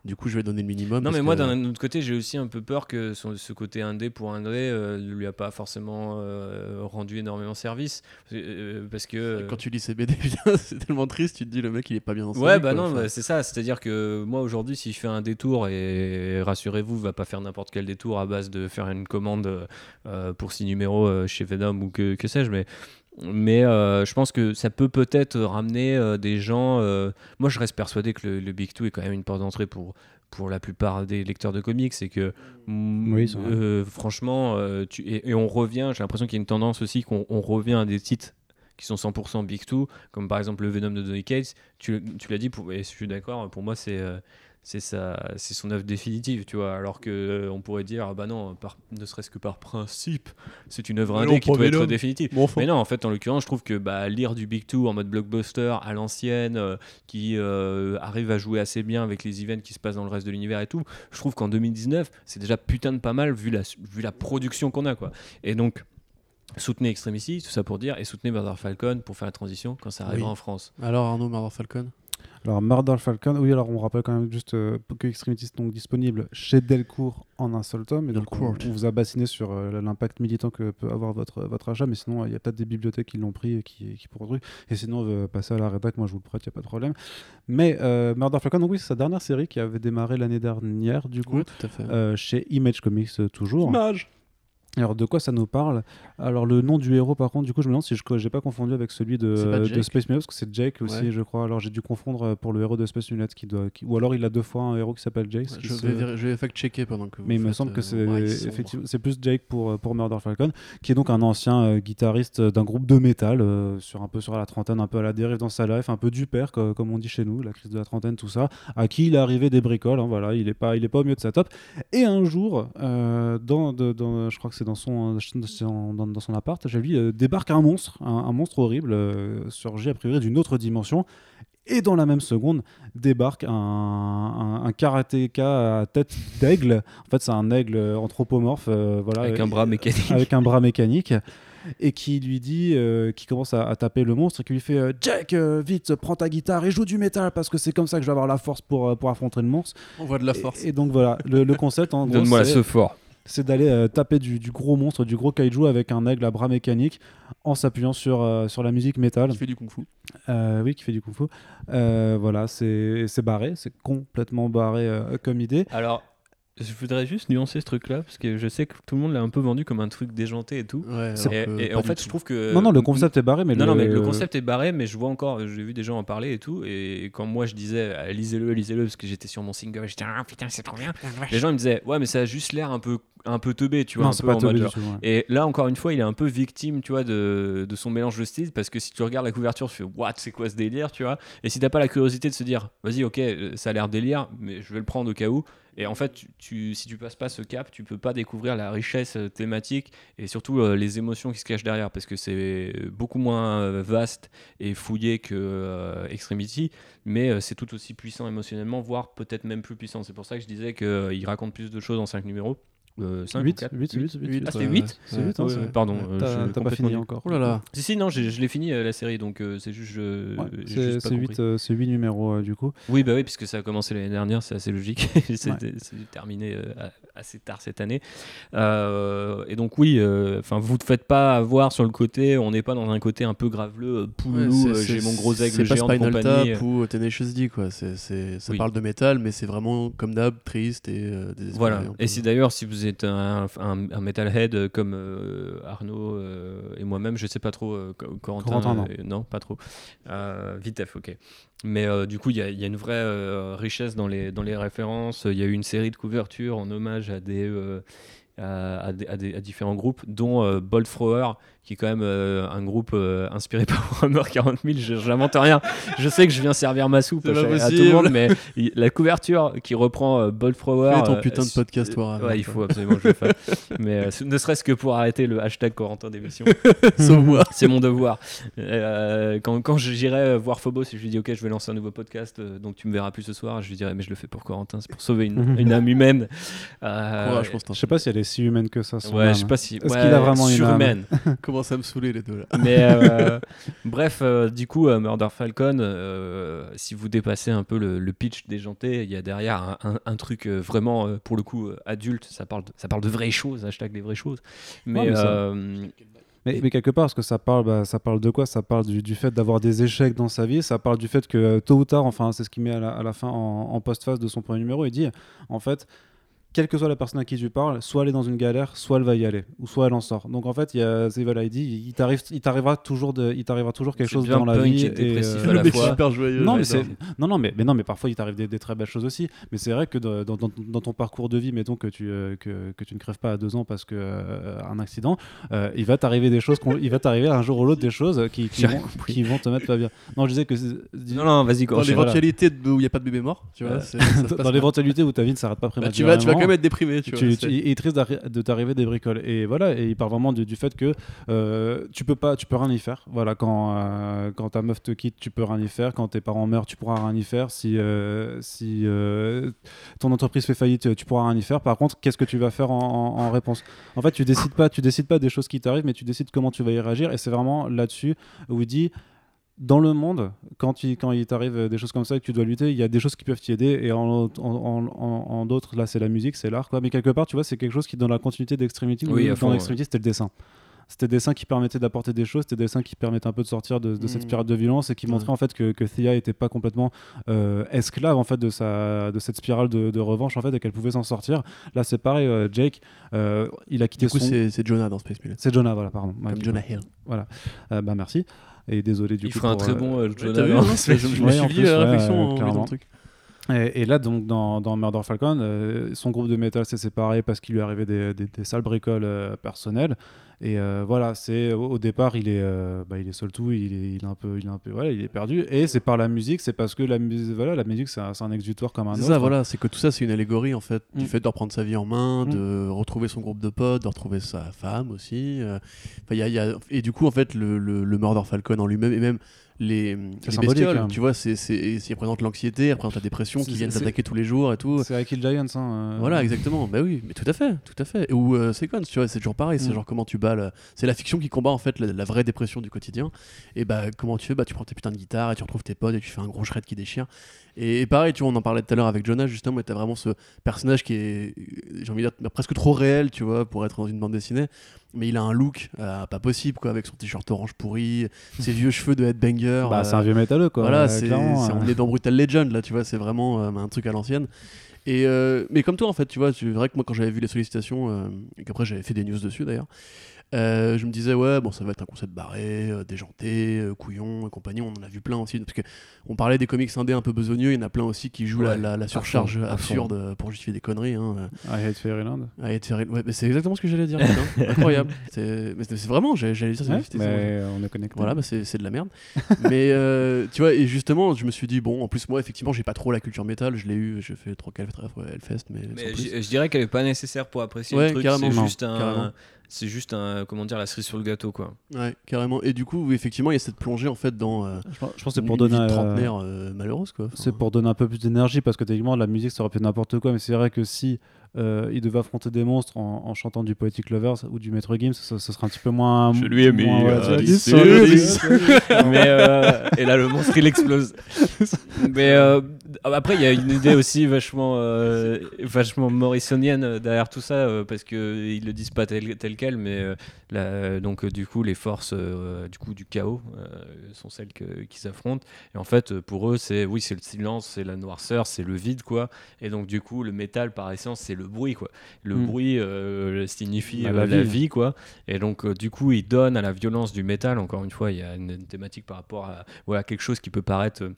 du coup, je vais donner le minimum. Non, mais moi, que- d'un autre côté, j'ai aussi un peu peur que ce côté indé pour indé euh, ne lui a pas forcément euh, rendu énormément service. Euh, parce que. Quand tu lis ces BD, c'est tellement triste, tu te dis le mec il est pas bien sa Ouais, bah quoi. non, bah, c'est ça. C'est-à-dire que moi, aujourd'hui, si je fais un détour, et rassurez-vous, va pas faire n'importe quel détour à base de faire une commande euh, pour six numéros euh, chez Venom ou que, que sais-je, mais. Mais euh, je pense que ça peut peut-être ramener euh, des gens. euh, Moi, je reste persuadé que le, le Big Two est quand même une porte d'entrée pour, pour la plupart des lecteurs de comics. C'est que, mm, Oui, franchement, tu, et, et on revient. J'ai l'impression qu'il y a une tendance aussi qu'on on revient à des titres qui sont 100% Big Two, comme par exemple le Venom de Donny Cates. Tu, tu l'as dit, pour, et je suis d'accord, pour moi, c'est. C'est sa- c'est son œuvre définitive, tu vois. Alors que euh, on pourrait dire, ah bah non, par- ne serait-ce que par principe, c'est une œuvre indé qui doit être définitive. Bon, Mais non, en fait, en l'occurrence, je trouve que bah, lire du Big Two en mode blockbuster à l'ancienne, euh, qui euh, arrive à jouer assez bien avec les events qui se passent dans le reste de l'univers et tout, je trouve qu'en 2019, c'est déjà putain de pas mal vu la, vu la production qu'on a, quoi. Et donc, soutenez Extremity, tout ça pour dire, et soutenez Murder Falcon pour faire la transition quand ça arrivera Oui. en France. Alors Arnaud Murder Falcon? Alors, Murder Falcon, oui, alors on rappelle quand même juste euh, que Extremity est donc disponible chez Delcourt en un seul tome. Et donc, on, on vous a bassiné sur euh, l'impact militant que peut avoir votre, votre achat, mais sinon, euh, il y a peut-être des bibliothèques qui l'ont pris et qui, qui pourront truc. Et sinon, euh, passer à la rédac, moi je vous le prête, il n'y a pas de problème. Mais euh, Murder Falcon, donc oui, c'est sa dernière série qui avait démarré l'année dernière, du coup, Oui, tout à fait. euh, chez Image Comics euh, toujours. Image Alors de quoi ça nous parle? Alors le nom du héros par contre, du coup je me demande si je n'ai pas confondu avec celui de, Space Mullet parce que c'est Jake aussi Ouais. je crois. Alors j'ai dû confondre euh, pour le héros de Space Mullet qui doit, qui- ou alors il a deux fois un héros qui s'appelle Jake. qui Je se- vais, vér- je vais fact-checker pendant que vous mais il me semble que euh, c'est effectivement plus Jake pour euh, pour Murder Falcon, qui est donc un ancien euh, guitariste d'un groupe de métal euh, sur un peu sur la trentaine, un peu à la dérive dans sa life, un peu du père co- comme on dit chez nous, la crise de la trentaine, tout ça. À qui il est arrivé des bricoles, hein, voilà, il est pas il est pas au mieux de sa top. Et un jour, dans, de- dans- je crois que c'est dans son dans, dans- dans son appart, j'ai vu euh, débarque un monstre, un, un monstre horrible euh, surgit a priori d'une autre dimension. Et dans la même seconde, débarque un, un, un karatéka à tête d'aigle. En fait, c'est un aigle anthropomorphe, euh, voilà, Avec euh, un bras mécanique. avec un bras mécanique. Et qui lui dit, euh, qui commence à, à taper le monstre, et qui lui fait euh, Jack, euh, vite, prends ta guitare et joue du métal parce que c'est comme ça que je vais avoir la force pour, euh, pour affronter le monstre. On voit de la force. Et, donc voilà, le, le concept en gros, Donne-moi ce fort. C'est d'aller euh, taper du, du gros monstre, du gros kaiju avec un aigle à bras mécanique en s'appuyant sur, euh, sur la musique métal. Qui fait du kung-fu. Euh, oui, qui fait du kung fu. Euh, voilà, c'est c'est barré, c'est complètement barré euh, comme idée. Alors, je voudrais juste nuancer ce truc-là, parce que je sais que tout le monde l'a un peu vendu comme un truc déjanté et tout. Ouais, Et, et en fait, tout. je trouve que. Non, non, le concept est barré, mais non, le... non, mais le concept est barré, mais je vois encore, j'ai vu des gens en parler et tout, et quand moi je disais ah, lisez-le, lisez-le, parce que j'étais sur mon single, j'étais ah putain, c'est trop bien. Les gens ils me disaient ouais, mais ça a juste l'air un peu, un peu teubé, tu vois, Non, un peu pas en mode genre- tout, ouais. Et là, encore une fois, il est un peu victime, tu vois, de, de son mélange de styles, parce que si tu regardes la couverture, tu fais what, c'est quoi ce délire, tu vois? Et si t'as pas la curiosité de se dire, vas-y, ok, euh, ça a l'air délire, mais je vais le prendre au cas où. Et en fait, tu, tu- si tu passes pas ce cap, tu peux pas découvrir la richesse euh, thématique et surtout euh, les émotions qui se cachent derrière, parce que c'est beaucoup moins euh, vaste et fouillé que Extremity, mais c'est tout aussi puissant émotionnellement, voire peut-être même plus puissant. C'est pour ça que je disais qu'il raconte plus de choses en 5 numéros. Euh, 5 8, 4 8, 8, 8, Ah, c'était 8 C'est 8, hein, Ouais, c'est- ouais, pardon, Ouais, euh, T'as pas fini dit. encore. Oh là là. Si, si, non, je l'ai fini euh, la série, donc euh, c'est juste. Je, Ouais, j'ai c'est juste pas c'est compris. 8, euh, c'est 8 numéros euh, du coup. Oui, bah oui, puisque ça a commencé l'année dernière, c'est assez logique. c'est Ouais. c'est terminé euh, assez tard cette année. Euh, et donc, oui, enfin, vous ne faites pas avoir sur le côté, on n'est pas dans un côté un peu graveleux, euh, euh, c'est- j'ai mon gros aigle géant de Spinal compagnie. Tap ou Tenacious D, quoi. C'est, c'est, ça Oui. parle de métal, mais c'est vraiment, comme d'hab, triste et euh, désespéré. Voilà. Et si d'ailleurs, si vous êtes un, un, un metalhead comme euh, Arnaud euh, et moi-même, je sais pas trop, euh, Co- Corentin, Corentin, non. euh, non, pas trop. Vitef, ok. Mais du coup, il y, a- il y a une vraie richesse dans les, dans les références. Il y a eu une série de couvertures en hommage à des, à, à des, à des- à différents groupes, dont Bolt Thrower, qui est quand même euh, un groupe euh, inspiré par Warhammer 40 000. Je j'invente rien. Je sais que je viens servir ma soupe à, à tout le monde, mais la couverture qui reprend euh, Bolt Thrower. Fais ton euh, putain de podcast, Warhammer, Ouais, il faut absolument que je le fasse. mais euh, ne serait-ce que pour arrêter le hashtag Corentin d'émission. Sauve-moi. C'est mon devoir. Euh, quand, quand j'irai voir Phobos, je lui dis ok, je vais lancer un nouveau podcast, euh, donc tu me verras plus ce soir. Je lui dirai mais je le fais pour Corentin, c'est pour sauver une, une âme humaine. Euh, Courage, Constantin. Je sais pas si elle est si humaine que ça. son Ouais, âme. je sais pas si. Est-ce ouais, qu'il a vraiment une surhumaine. Commence à me saouler, les deux, là. Mais euh, bref, euh, du coup, euh, Murder Falcon, euh, si vous dépassez un peu le, le pitch déjanté, il y a derrière un, un- un truc vraiment, euh, pour le coup, euh, adulte. Ça parle, de, ça parle de vraies choses, hashtag des vraies choses. Mais, Ouais, mais ça- euh, Mais, mais quelque part, parce que ça parle, bah, ça parle de quoi? Ça parle du, du fait d'avoir des échecs dans sa vie. Ça parle du fait que tôt ou tard, enfin, c'est ce qu'il met à la, à la fin en, en post-phase de son premier numéro. Il dit, en fait, quelle que soit la personne à qui tu parles, soit elle est dans une galère, soit elle va y aller, ou soit elle en sort. Donc en fait, il y a, il dit, il t'arrive, il t'arrivera toujours de, il t'arrivera toujours quelque chose bien dans la vie. et dépressif euh, à la le mec fois. super joyeux. non mais, c'est... non, non, mais, mais non, mais parfois il t'arrive des, des très belles choses aussi. Mais c'est vrai que de- dans, dans- dans ton parcours de vie, mettons que tu, euh, que, que tu ne crèves pas à deux ans parce que euh, un accident, euh, il va t'arriver des choses, il va t'arriver un jour ou l'autre des choses qui, vont, qui te mettre pas bien. Non, je disais que non, non, vas-y, Dans l'éventualité où il n'y a pas de bébé mort, tu vois. Euh, dans l'éventualité où ta vie ne s'arrête pas Bah, tu, prématurément. vas, tu vas quand même être déprimé, tu, tu, vois. tu- c'est- il risque d'arri- de t'arriver des bricoles. Et voilà et il parle vraiment du, du fait que euh, tu peux pas tu peux rien y faire. Voilà quand euh, quand ta meuf te quitte tu peux rien y faire. Quand tes parents meurent tu pourras rien y faire. Si euh, si ton entreprise fait faillite tu pourras rien y faire. Par contre qu'est-ce que tu vas faire en, en- en réponse? En fait tu décides pas tu décides pas des choses qui t'arrivent mais tu décides comment tu vas y réagir. Et c'est vraiment là-dessus où il dit dans le monde, quand il, quand il t'arrive des choses comme ça et que tu dois lutter, il y a des choses qui peuvent t'y aider. Et en, en, en- en- en d'autres, là, c'est la musique, c'est l'art. Quoi. Mais quelque part, tu vois, c'est quelque chose qui, dans la continuité d'Extremity, Oui, dans Extremity, c'était le dessin. C'était le dessin qui permettait d'apporter des choses, c'était le dessin qui permettait un peu de sortir de, de cette Mhm. spirale de violence et qui montrait Ouais. en fait que, que Thea était pas complètement euh, esclave en fait de, sa, de cette spirale de, de revanche en fait et qu'elle pouvait s'en sortir. Là, c'est pareil, euh, Jake, euh, il a quitté Du coup, son. c'est Jonah dans Space Pilot. C'est Jonah, voilà, pardon. Comme Jonah. Hill. Euh, bah merci. Et désolé du Il coup. fera un très euh, bon euh, dans hein, Space c'est- je me suis dit plus, la réflexion euh, en truc. Et, et là, donc, dans, dans Murder Falcon, euh, son groupe de métal s'est séparé parce qu'il lui arrivait des, des, des sales bricoles euh, personnelles. Et euh, voilà, c'est au, au départ, il est, bah, il est seul tout, il est, il est un peu, il est un peu, voilà, il est perdu. Et c'est par la musique, c'est parce que la musique, voilà, la musique, c'est un, c'est un exutoire comme un C'est autre. ça, voilà, c'est que tout ça, c'est une allégorie en fait, du Mm. fait de reprendre sa vie en main, Mm. de retrouver son groupe de potes, de retrouver sa femme aussi. y a- y a- Et du coup, en fait, le, le, le Murder Falcon en lui-même, et même les, les bestioles, hein. tu vois, c'est, c'est, il représente l'anxiété, il représente la dépression qui viennent t'attaquer tous les jours et tout. C'est Kill Giants. Hein, euh. Voilà, exactement. Bah oui, mais tout à fait, tout à fait. Ou euh, Sequence, tu vois, c'est toujours pareil. C'est Mm. genre comment tu bats. le- C'est la fiction qui combat en fait la, la vraie dépression du quotidien. Et bah comment tu fais? Bah tu prends tes putains de guitares et tu retrouves tes potes et tu fais un gros shred qui déchire. Et, et pareil, tu vois, on en parlait tout à l'heure avec Jonas justement. Et t'as vraiment ce personnage qui est, j'ai envie de dire, presque trop réel, tu vois, pour être dans une bande dessinée. Mais il a un look euh, pas possible quoi, avec son t-shirt orange pourri, ses vieux cheveux de headbanger. Bah, euh, c'est un vieux métalleux, quoi. voilà, euh, c'est, euh. on est dans Brutal Legend là, tu vois, c'est vraiment euh, un truc à l'ancienne. Et euh, mais comme toi, en fait, tu vois, c'est vrai que moi, quand j'avais vu les sollicitations, euh, et qu'après j'avais fait des news dessus d'ailleurs, euh, je me disais, ouais, bon, ça va être un concept barré, euh, déjanté, euh, couillon et compagnie. On en a vu plein aussi. Parce que on parlait des comics indés un peu besogneux, il y en a plein aussi qui jouent la, Ouais, la- surcharge fond, à absurde euh, pour justifier des conneries. Hein. I hate Fairyland. Ah, et de faire- ouais, mais c'est exactement ce que j'allais dire. Incroyable. C'est mais c'est- c'est vraiment, j'allais dire, c'est Ouais, mais on est connecté. voilà, bah c'est c'est de la merde. mais euh, tu vois, et justement, je me suis dit, bon, en plus, moi, effectivement, j'ai pas trop la culture métal. Je l'ai eu, j'ai fait trop Hellfest, mais. Mais je, dirais qu'elle est pas nécessaire pour apprécier Ouais, le truc. carrément, C'est juste carrément. C'est juste un, comment dire, la cerise sur le gâteau quoi. Ouais, carrément. Et du coup, effectivement, il y a cette plongée en fait dans. euh, Je pense je pense que c'est pour donner. de euh, trentenaire euh, malheureuse, quoi. Enfin, C'est pour donner un peu plus d'énergie parce que techniquement la musique ça aurait pu être n'importe quoi mais c'est vrai que si euh, il devait affronter des monstres en, en chantant du Poetic Lovers ou du Games ça, ça serait un petit peu moins Je lui ai mis, moins, euh, sur mais euh, et là le monstre il explose. mais euh, après il y a une idée aussi vachement euh, vachement morrisonienne derrière tout ça euh, parce que ils le disent pas tel, tel quel mais euh, la- donc du coup les forces euh, du coup du chaos euh, sont celles que- qui s'affrontent et en fait pour eux c'est oui c'est le silence c'est la noirceur c'est le vide quoi. Et donc du coup le métal par essence c'est le bruit quoi le Mm. bruit euh, signifie Bah, euh, la la, vie. vie. quoi et donc euh, du coup il donne à la violence du métal encore une fois il y a une, une thématique par rapport à quelque chose qui peut paraître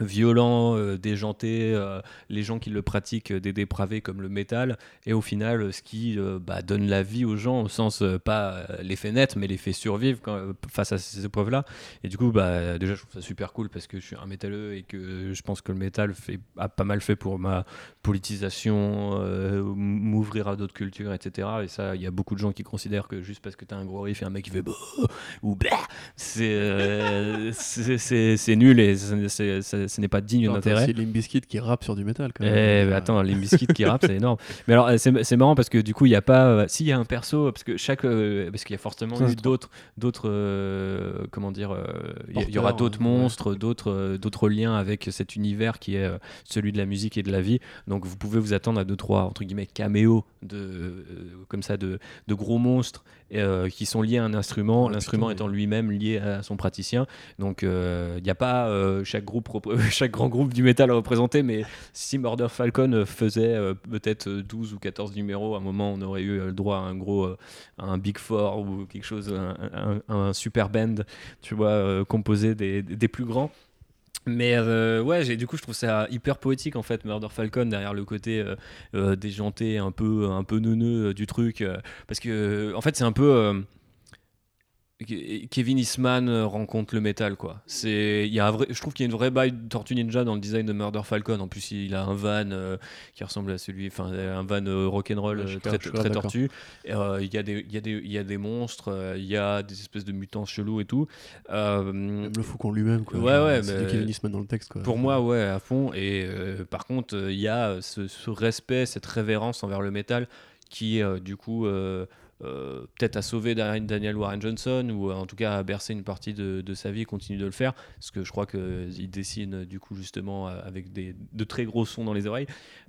violent, euh, déjanté, euh, les gens qui le pratiquent, euh, des dépravés comme le métal, et au final, ce qui bah, donne la vie aux gens, au sens pas les fait mais les survivre face à ces épreuves-là. Et du coup, bah, déjà, je trouve ça super cool parce que je suis un métalleux et que je pense que le métal a pas mal fait pour ma politisation, m'ouvrir à d'autres cultures, etc. Et ça, il y a beaucoup de gens qui considèrent que juste parce que tu as un gros riff et un mec qui fait ou c'est c'est- nul et c'est- ce n'est pas digne attends, d'intérêt. aussi Limp Bizkit qui rappe sur du métal, quand Eh, même. mais attends, les biscuits qui rappent, c'est énorme. Mais alors, euh, c'est c'est marrant parce que du coup, il n'y a pas. euh, S'il y a un perso, parce que chaque. euh, parce qu'il y a forcément eu c'est d'autres. d'autres euh, comment dire. Il y- aura d'autres ouais. monstres, d'autres d'autres liens avec cet univers qui est celui de la musique et de la vie. Donc, vous pouvez vous attendre à deux, trois, entre guillemets, caméos de, comme ça, de, de gros monstres qui sont liés à un instrument, Ouais, l'instrument étant lui-même lié à son praticien. Donc, il n'y a pas chaque, groupe, chaque grand groupe du métal représenté, mais si Murder Falcon euh, faisait euh, peut-être euh, 12 ou 14 numéros, à un moment on aurait eu euh, le droit à un gros euh, un Big Four ou quelque chose, un, un- super band, tu vois, euh, composé des, plus grands. Mais euh, ouais, du coup, je trouve ça hyper poétique en fait, Murder Falcon, derrière le côté euh, euh, déjanté, un peu, un peu neuneux euh, du truc. euh, parce que, en fait, c'est un peu. Ke- Kevin Eastman euh, rencontre le métal quoi. C'est il y a un vrai je trouve qu'il y a une vraie baille de Tortue Ninja dans le design de Murder Falcon. En plus il a un van euh, qui ressemble à celui enfin un van euh, rock'n'roll Ouais, euh, très, très tortue. Euh, Il y a des il y a des il y a des monstres, il y a des espèces de mutants chelous et tout. Même le faucon lui-même, quoi. Ouais, ouais, C'est du Kevin Eastman dans le texte, quoi. pour moi, ouais, à fond. Et par contre, il y a ce, ce respect, cette révérence envers le métal qui, du coup, euh, peut-être a sauvé Da- Daniel Warren Johnson ou euh, en tout cas a bercé une partie de, de sa vie et continue de le faire. Parce que je crois qu'il dessine, du coup, justement, euh, avec des, de très gros sons dans les oreilles.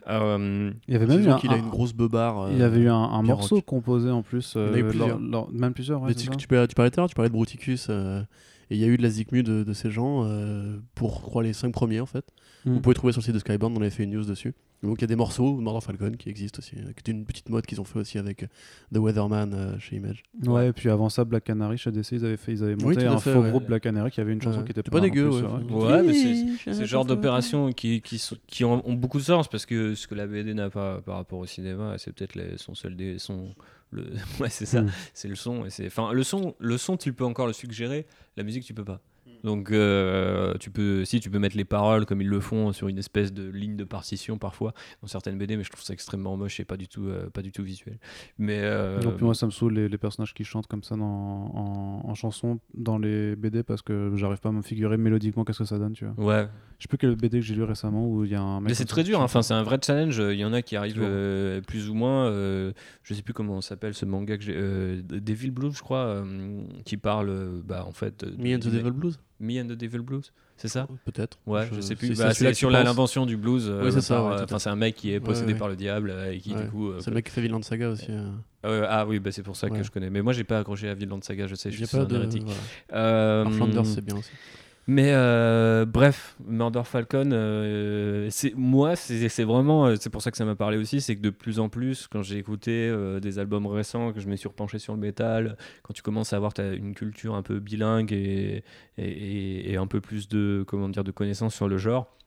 Euh, Il y avait même eu un, qu'il a un- une grosse beubare. il y avait eu un, morceau Rock. composé en plus Il euh, plusieurs. même plusieurs ouais, Mais c'est tu, parlais, tu parlais tout à l'heure, tu parlais de Bruticus. euh, et il y a eu de la zikmu de, de ces gens euh, pour, je crois, les 5 premiers en fait. Mm. Vous pouvez trouver sur le site de Skybound, on avait fait une news dessus. Donc il y a des morceaux de Murder Falcon qui existent aussi, euh, qui est une petite mode qu'ils ont fait aussi avec euh, The Weatherman euh, chez Image. Ouais, et puis avant ça, Black Canary chez DC, ils avaient, fait, ils avaient monté un fait, faux ouais. groupe Black Canary qui avait une chanson Ouais. qui était C'est pas non dégueu, plus, ouais. Ouais, mais c'est- le genre d'opérations qui, qui, sont- qui ont, ont beaucoup de sens parce que ce que la BD n'a pas par rapport au cinéma, c'est peut-être les- son seul dé, son, le, ouais, c'est ça, Mm. c'est le son. Et c'est, enfin, le son, le son, tu peux encore le suggérer, la musique, tu peux pas. Donc, euh, tu peux, si tu peux mettre les paroles comme ils le font sur une espèce de ligne de partition parfois dans certaines BD, mais je trouve ça extrêmement moche et pas du tout, euh, pas du tout visuel. Mais euh, Non, puis moi, ça me saoule les, les personnages qui chantent comme ça dans, en, en chanson dans les BD parce que j'arrive pas à me figurer mélodiquement qu'est-ce que ça donne, tu vois. ouais, Je sais plus quel BD que j'ai lu récemment où il y a un mec. Mais c'est très dur, hein. enfin c'est un vrai challenge. Il y en a qui arrivent euh, plus ou moins. euh, je sais plus comment s'appelle ce manga que j'ai. Euh, Devil Blues, je crois, euh, qui parle, bah en fait. de- Me and the Devil Blues Me and the Devil Blues, c'est ça? Peut-être. Ouais, je, sais plus. c'est- Bah, c'est sur l'invention du blues. euh, Oui, c'est ça, ouais, euh, Enfin, c'est un mec qui est possédé ouais. par le diable euh, et qui Ouais. du coup. euh, C'est le mec qui fait Villain Saga aussi. euh. ah ouais, ah oui, bah, c'est pour ça que Ouais. je connais. Mais moi, j'ai pas accroché à Vinland Saga. Je sais, je suis pas un de. hérétique. Euh, Flanders, c'est bien aussi. Mais euh, bref, Murder Falcon, euh, c'est moi, c'est vraiment, euh, c'est pour ça que ça m'a parlé aussi, c'est que de plus en plus, quand j'ai écouté des albums récents, que je me suis sur le métal, quand tu commences à avoir une culture un peu bilingue et un peu plus de, comment dire, de connaissances sur le genre,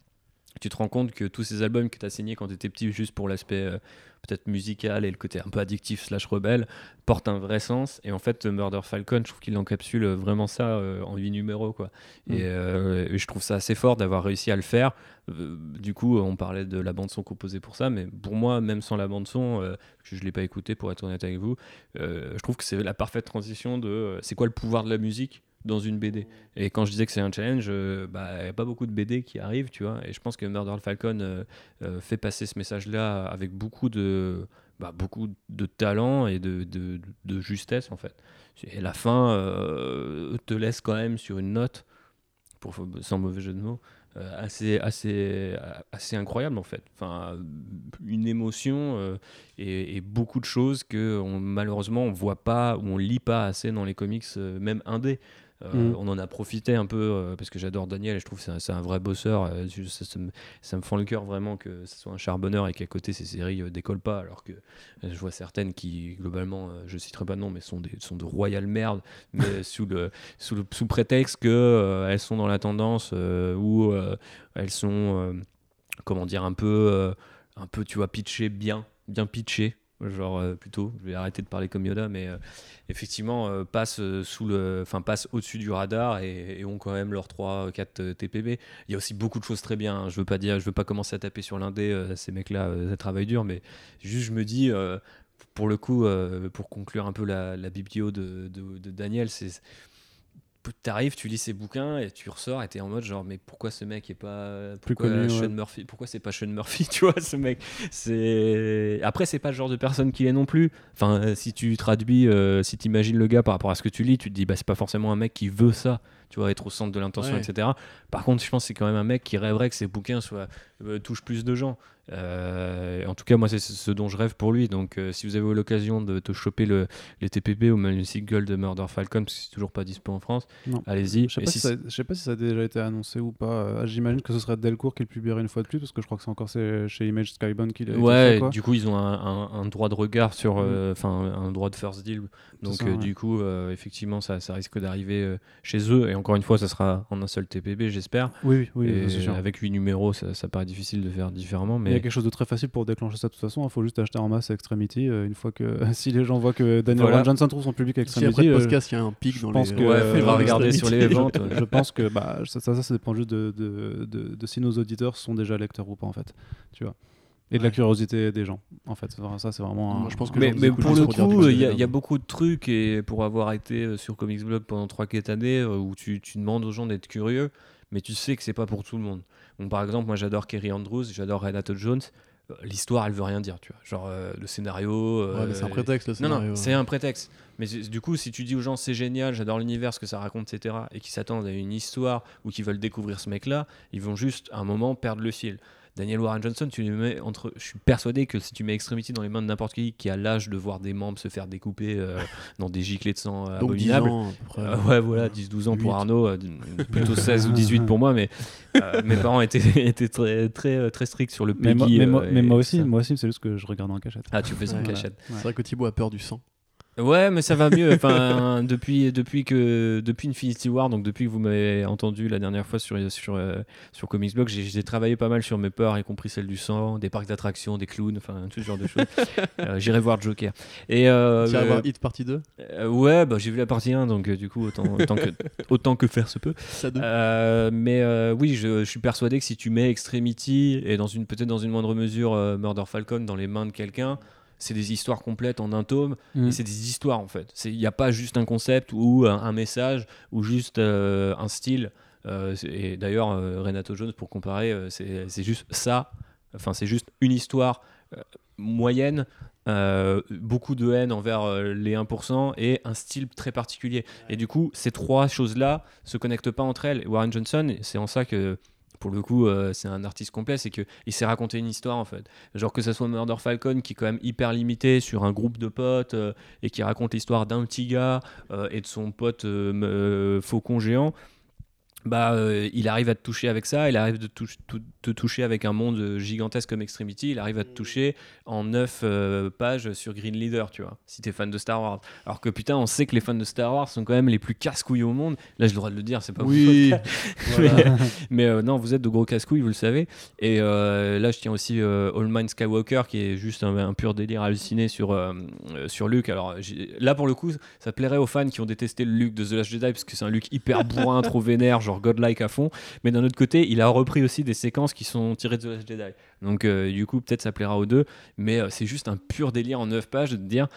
tu te rends compte que tous ces albums que tu as signés quand tu étais petit, juste pour l'aspect euh, peut-être musical et le côté un peu addictif slash rebelle, portent un vrai sens. Et en fait, Murder Falcon, je trouve qu'il encapsule vraiment ça euh, en huit numéros. Quoi. Mm. Et, euh, et je trouve ça assez fort d'avoir réussi à le faire. Du coup, on parlait de la bande-son composée pour ça, mais pour moi, même sans la bande-son, je ne l'ai pas écouté pour être honnête avec vous, je trouve que c'est la parfaite transition de c'est quoi le pouvoir de la musique dans une BD. Et quand je disais que c'est un challenge, euh, bah, il n'y a pas beaucoup de BD qui arrivent, tu vois. Et je pense que Murder Falcon euh, euh, fait passer ce message-là avec beaucoup de, bah, beaucoup de talent et de, de, de justesse, en fait. Et la fin euh, te laisse quand même sur une note, pour, sans mauvais jeu de mots, euh, assez, assez, assez incroyable, en fait. Enfin, une émotion et, beaucoup de choses que malheureusement on voit pas ou on lit pas assez dans les comics, même indés. Euh, Mm. On en a profité un peu euh, parce que j'adore Daniel et je trouve que c'est un, vrai bosseur. euh, je- ça, ça me, ça me fend le cœur vraiment que ce soit un charbonneur et qu'à côté ses séries euh, décollent pas. Alors que euh, je vois certaines qui, globalement, euh, je citerai pas de nom, mais sont, des, sont de royales merdes, mais sous, le, sous, le, sous prétexte que euh, elles sont dans la tendance euh, ou euh, elles sont, euh, comment dire, un peu, euh, un peu, tu vois, pitchées bien, bien pitchées. Genre euh, plutôt, je vais arrêter de parler comme Yoda, mais euh, effectivement euh, passent euh, sous le, enfin passent au-dessus du radar et, ont quand même leurs 3-4 TPB. Il y a aussi beaucoup de choses très bien. hein. Je veux pas dire, je veux pas commencer à taper sur l'indé. ces mecs-là, euh, ça travaille dur, mais juste je me dis, pour le coup, pour conclure un peu la, la biblio de Daniel, c'est T'arrives, tu lis ses bouquins et tu ressors et t'es en mode genre mais pourquoi ce mec est pas Plus connu, Sean ouais. Murphy pourquoi c'est pas Sean Murphy tu vois ce mec? C'est après c'est pas le genre de personne qu'il est non plus enfin euh, si tu traduis euh, si t'imagines le gars par rapport à ce que tu lis tu te dis bah c'est pas forcément un mec qui veut ça tu vois être au centre de l'intention Ouais. etc par contre je pense que c'est quand même un mec qui rêverait que ses bouquins soient euh, touchent plus de gens Euh, en tout cas moi c'est ce dont je rêve pour lui donc euh, si vous avez eu l'occasion de te choper le, les TPP ou même le single de Murder Falcon parce que c'est toujours pas dispo en France allez-y Je sais pas si ça- je sais pas si ça a déjà été annoncé ou pas. Euh, J'imagine que ce serait Delcourt qui le publierait une fois de plus parce que je crois que c'est encore chez Image Skybound qu'il a Ouais, fait, du coup ils ont un, un- un droit de regard sur, Mm. enfin un droit de first deal. Donc ça, ouais. du coup, effectivement, ça, ça risque d'arriver chez eux. Et encore une fois, ça sera en un seul TPB, j'espère. Oui, oui, oui, Et avec 8 numéros, ça, ça paraît difficile de faire différemment. Y a quelque chose de très facile pour déclencher ça de toute façon. Il faut juste acheter en masse Extremity. euh, une fois que si les gens voient que Daniel Voilà. Johnson trouve son public à Si après Extremity, le euh, podcast, il y a un pic je dans pense les. que- ouais, euh, faudra euh, regarder sur les ventes. je pense que bah, ça, ça, ça dépend juste de, de, de, de si nos auditeurs sont déjà lecteurs ou pas en fait. Tu vois. Et de la curiosité des gens, en fait. Ça, c'est vraiment. Moi, un- je pense que mais, mais pour le coup, il y, a- il y beaucoup de trucs et pour avoir été euh, sur Comics Blog pendant 3-4 années où tu, tu demandes aux gens d'être curieux, mais tu sais que c'est pas pour tout le monde. Par exemple, moi j'adore Kerry Andrews, j'adore Renato Jones. Euh, L'histoire, elle veut rien dire, tu vois. Genre euh, le scénario. Ouais, mais c'est un euh, prétexte le Non, scénario. non, c'est un prétexte. Mais du coup, si tu dis aux gens c'est génial, j'adore l'univers, ce que ça raconte, etc., et qu'ils s'attendent à une histoire ou qu'ils veulent découvrir ce mec-là, ils vont juste à un moment perdre le fil. Daniel Warren Johnson, tu lui mets entre. Je suis persuadé que si tu mets Extremity dans les mains de n'importe qui qui a l'âge de voir des membres se faire découper euh, dans des giclées de sang euh, Donc 10 abominables. ans, à peu près. Euh, ouais, voilà, 10-12 ans pour. Arnaud, euh, plutôt 16 ou 18 pour moi, mais euh, mes parents étaient, étaient très, très, très stricts sur le Mais, moi, Peggy. mais moi- mais aussi, ça. moi aussi, c'est juste que je regarde en cachette. Ah, tu fais ça en cachette. C'est vrai que Thibaut a peur du sang. Ouais, mais ça va mieux. Enfin, depuis, depuis, que, depuis Infinity War, donc depuis que vous m'avez entendu la dernière fois sur, sur, euh, sur Comics Blog, j'ai j'ai travaillé pas mal sur mes peurs, y compris celle du sang, des parcs d'attractions, des clowns, enfin tout ce genre de choses. Euh, J'irai voir Joker. Et, euh, Tu vas euh, voir Hit partie 2 euh, ouais, bah, j'ai vu la partie 1, donc du coup, autant, autant, que, autant que faire se peut. Ça. Euh, mais euh, oui, je, je suis persuadé que si tu mets Extremity et dans une peut-être dans une moindre mesure euh, Murder Falcon dans les mains de quelqu'un, c'est des histoires complètes en un tome. Mm. Et c'est des histoires en fait. Il n'y a pas juste un concept ou un, un message ou juste euh, un style. Euh, et d'ailleurs, euh, Renato Jones, pour comparer, euh, c'est juste ça. Enfin, c'est juste une histoire euh, moyenne, euh, beaucoup de haine envers euh, les 1% et un style très particulier. Et du coup, ces trois choses-là se connectent pas entre elles. Warren Johnson, c'est en ça que. Pour le coup, euh, c'est un artiste complet, c'est qu'il s'est raconté une histoire en fait. Genre que ça soit Murder Falcon qui est quand même hyper limité sur un groupe de potes euh, et qui raconte l'histoire d'un petit gars euh, et de son pote faucon géant. Bah, euh, il arrive à te toucher avec ça, il arrive de tou- te toucher avec un monde euh, gigantesque comme Extremity, il arrive à te toucher en 9 pages sur Green Leader, tu vois, si t'es fan de Star Wars. Alors que putain, on sait que les fans de Star Wars sont quand même les plus casse-couilles au monde. Là, j'ai le droit de le dire, c'est pas Oui, mais, mais, euh, non, vous êtes de gros casse-couilles, vous le savez. Et euh, là, je tiens aussi euh, All Mind Skywalker, qui est juste un, un pur délire halluciné sur, euh, euh, sur Luke. Alors là, pour le coup, ça plairait aux fans qui ont détesté le Luke de The Last Jedi, parce que c'est un Luke hyper bourrin, trop vénère, genre godlike à fond. Mais d'un autre côté, il a repris aussi des séquences qui sont tirées de The Last Jedi. Donc, euh, du coup, peut-être ça plaira aux deux. Mais euh, c'est juste un pur délire en 9 pages de te dire.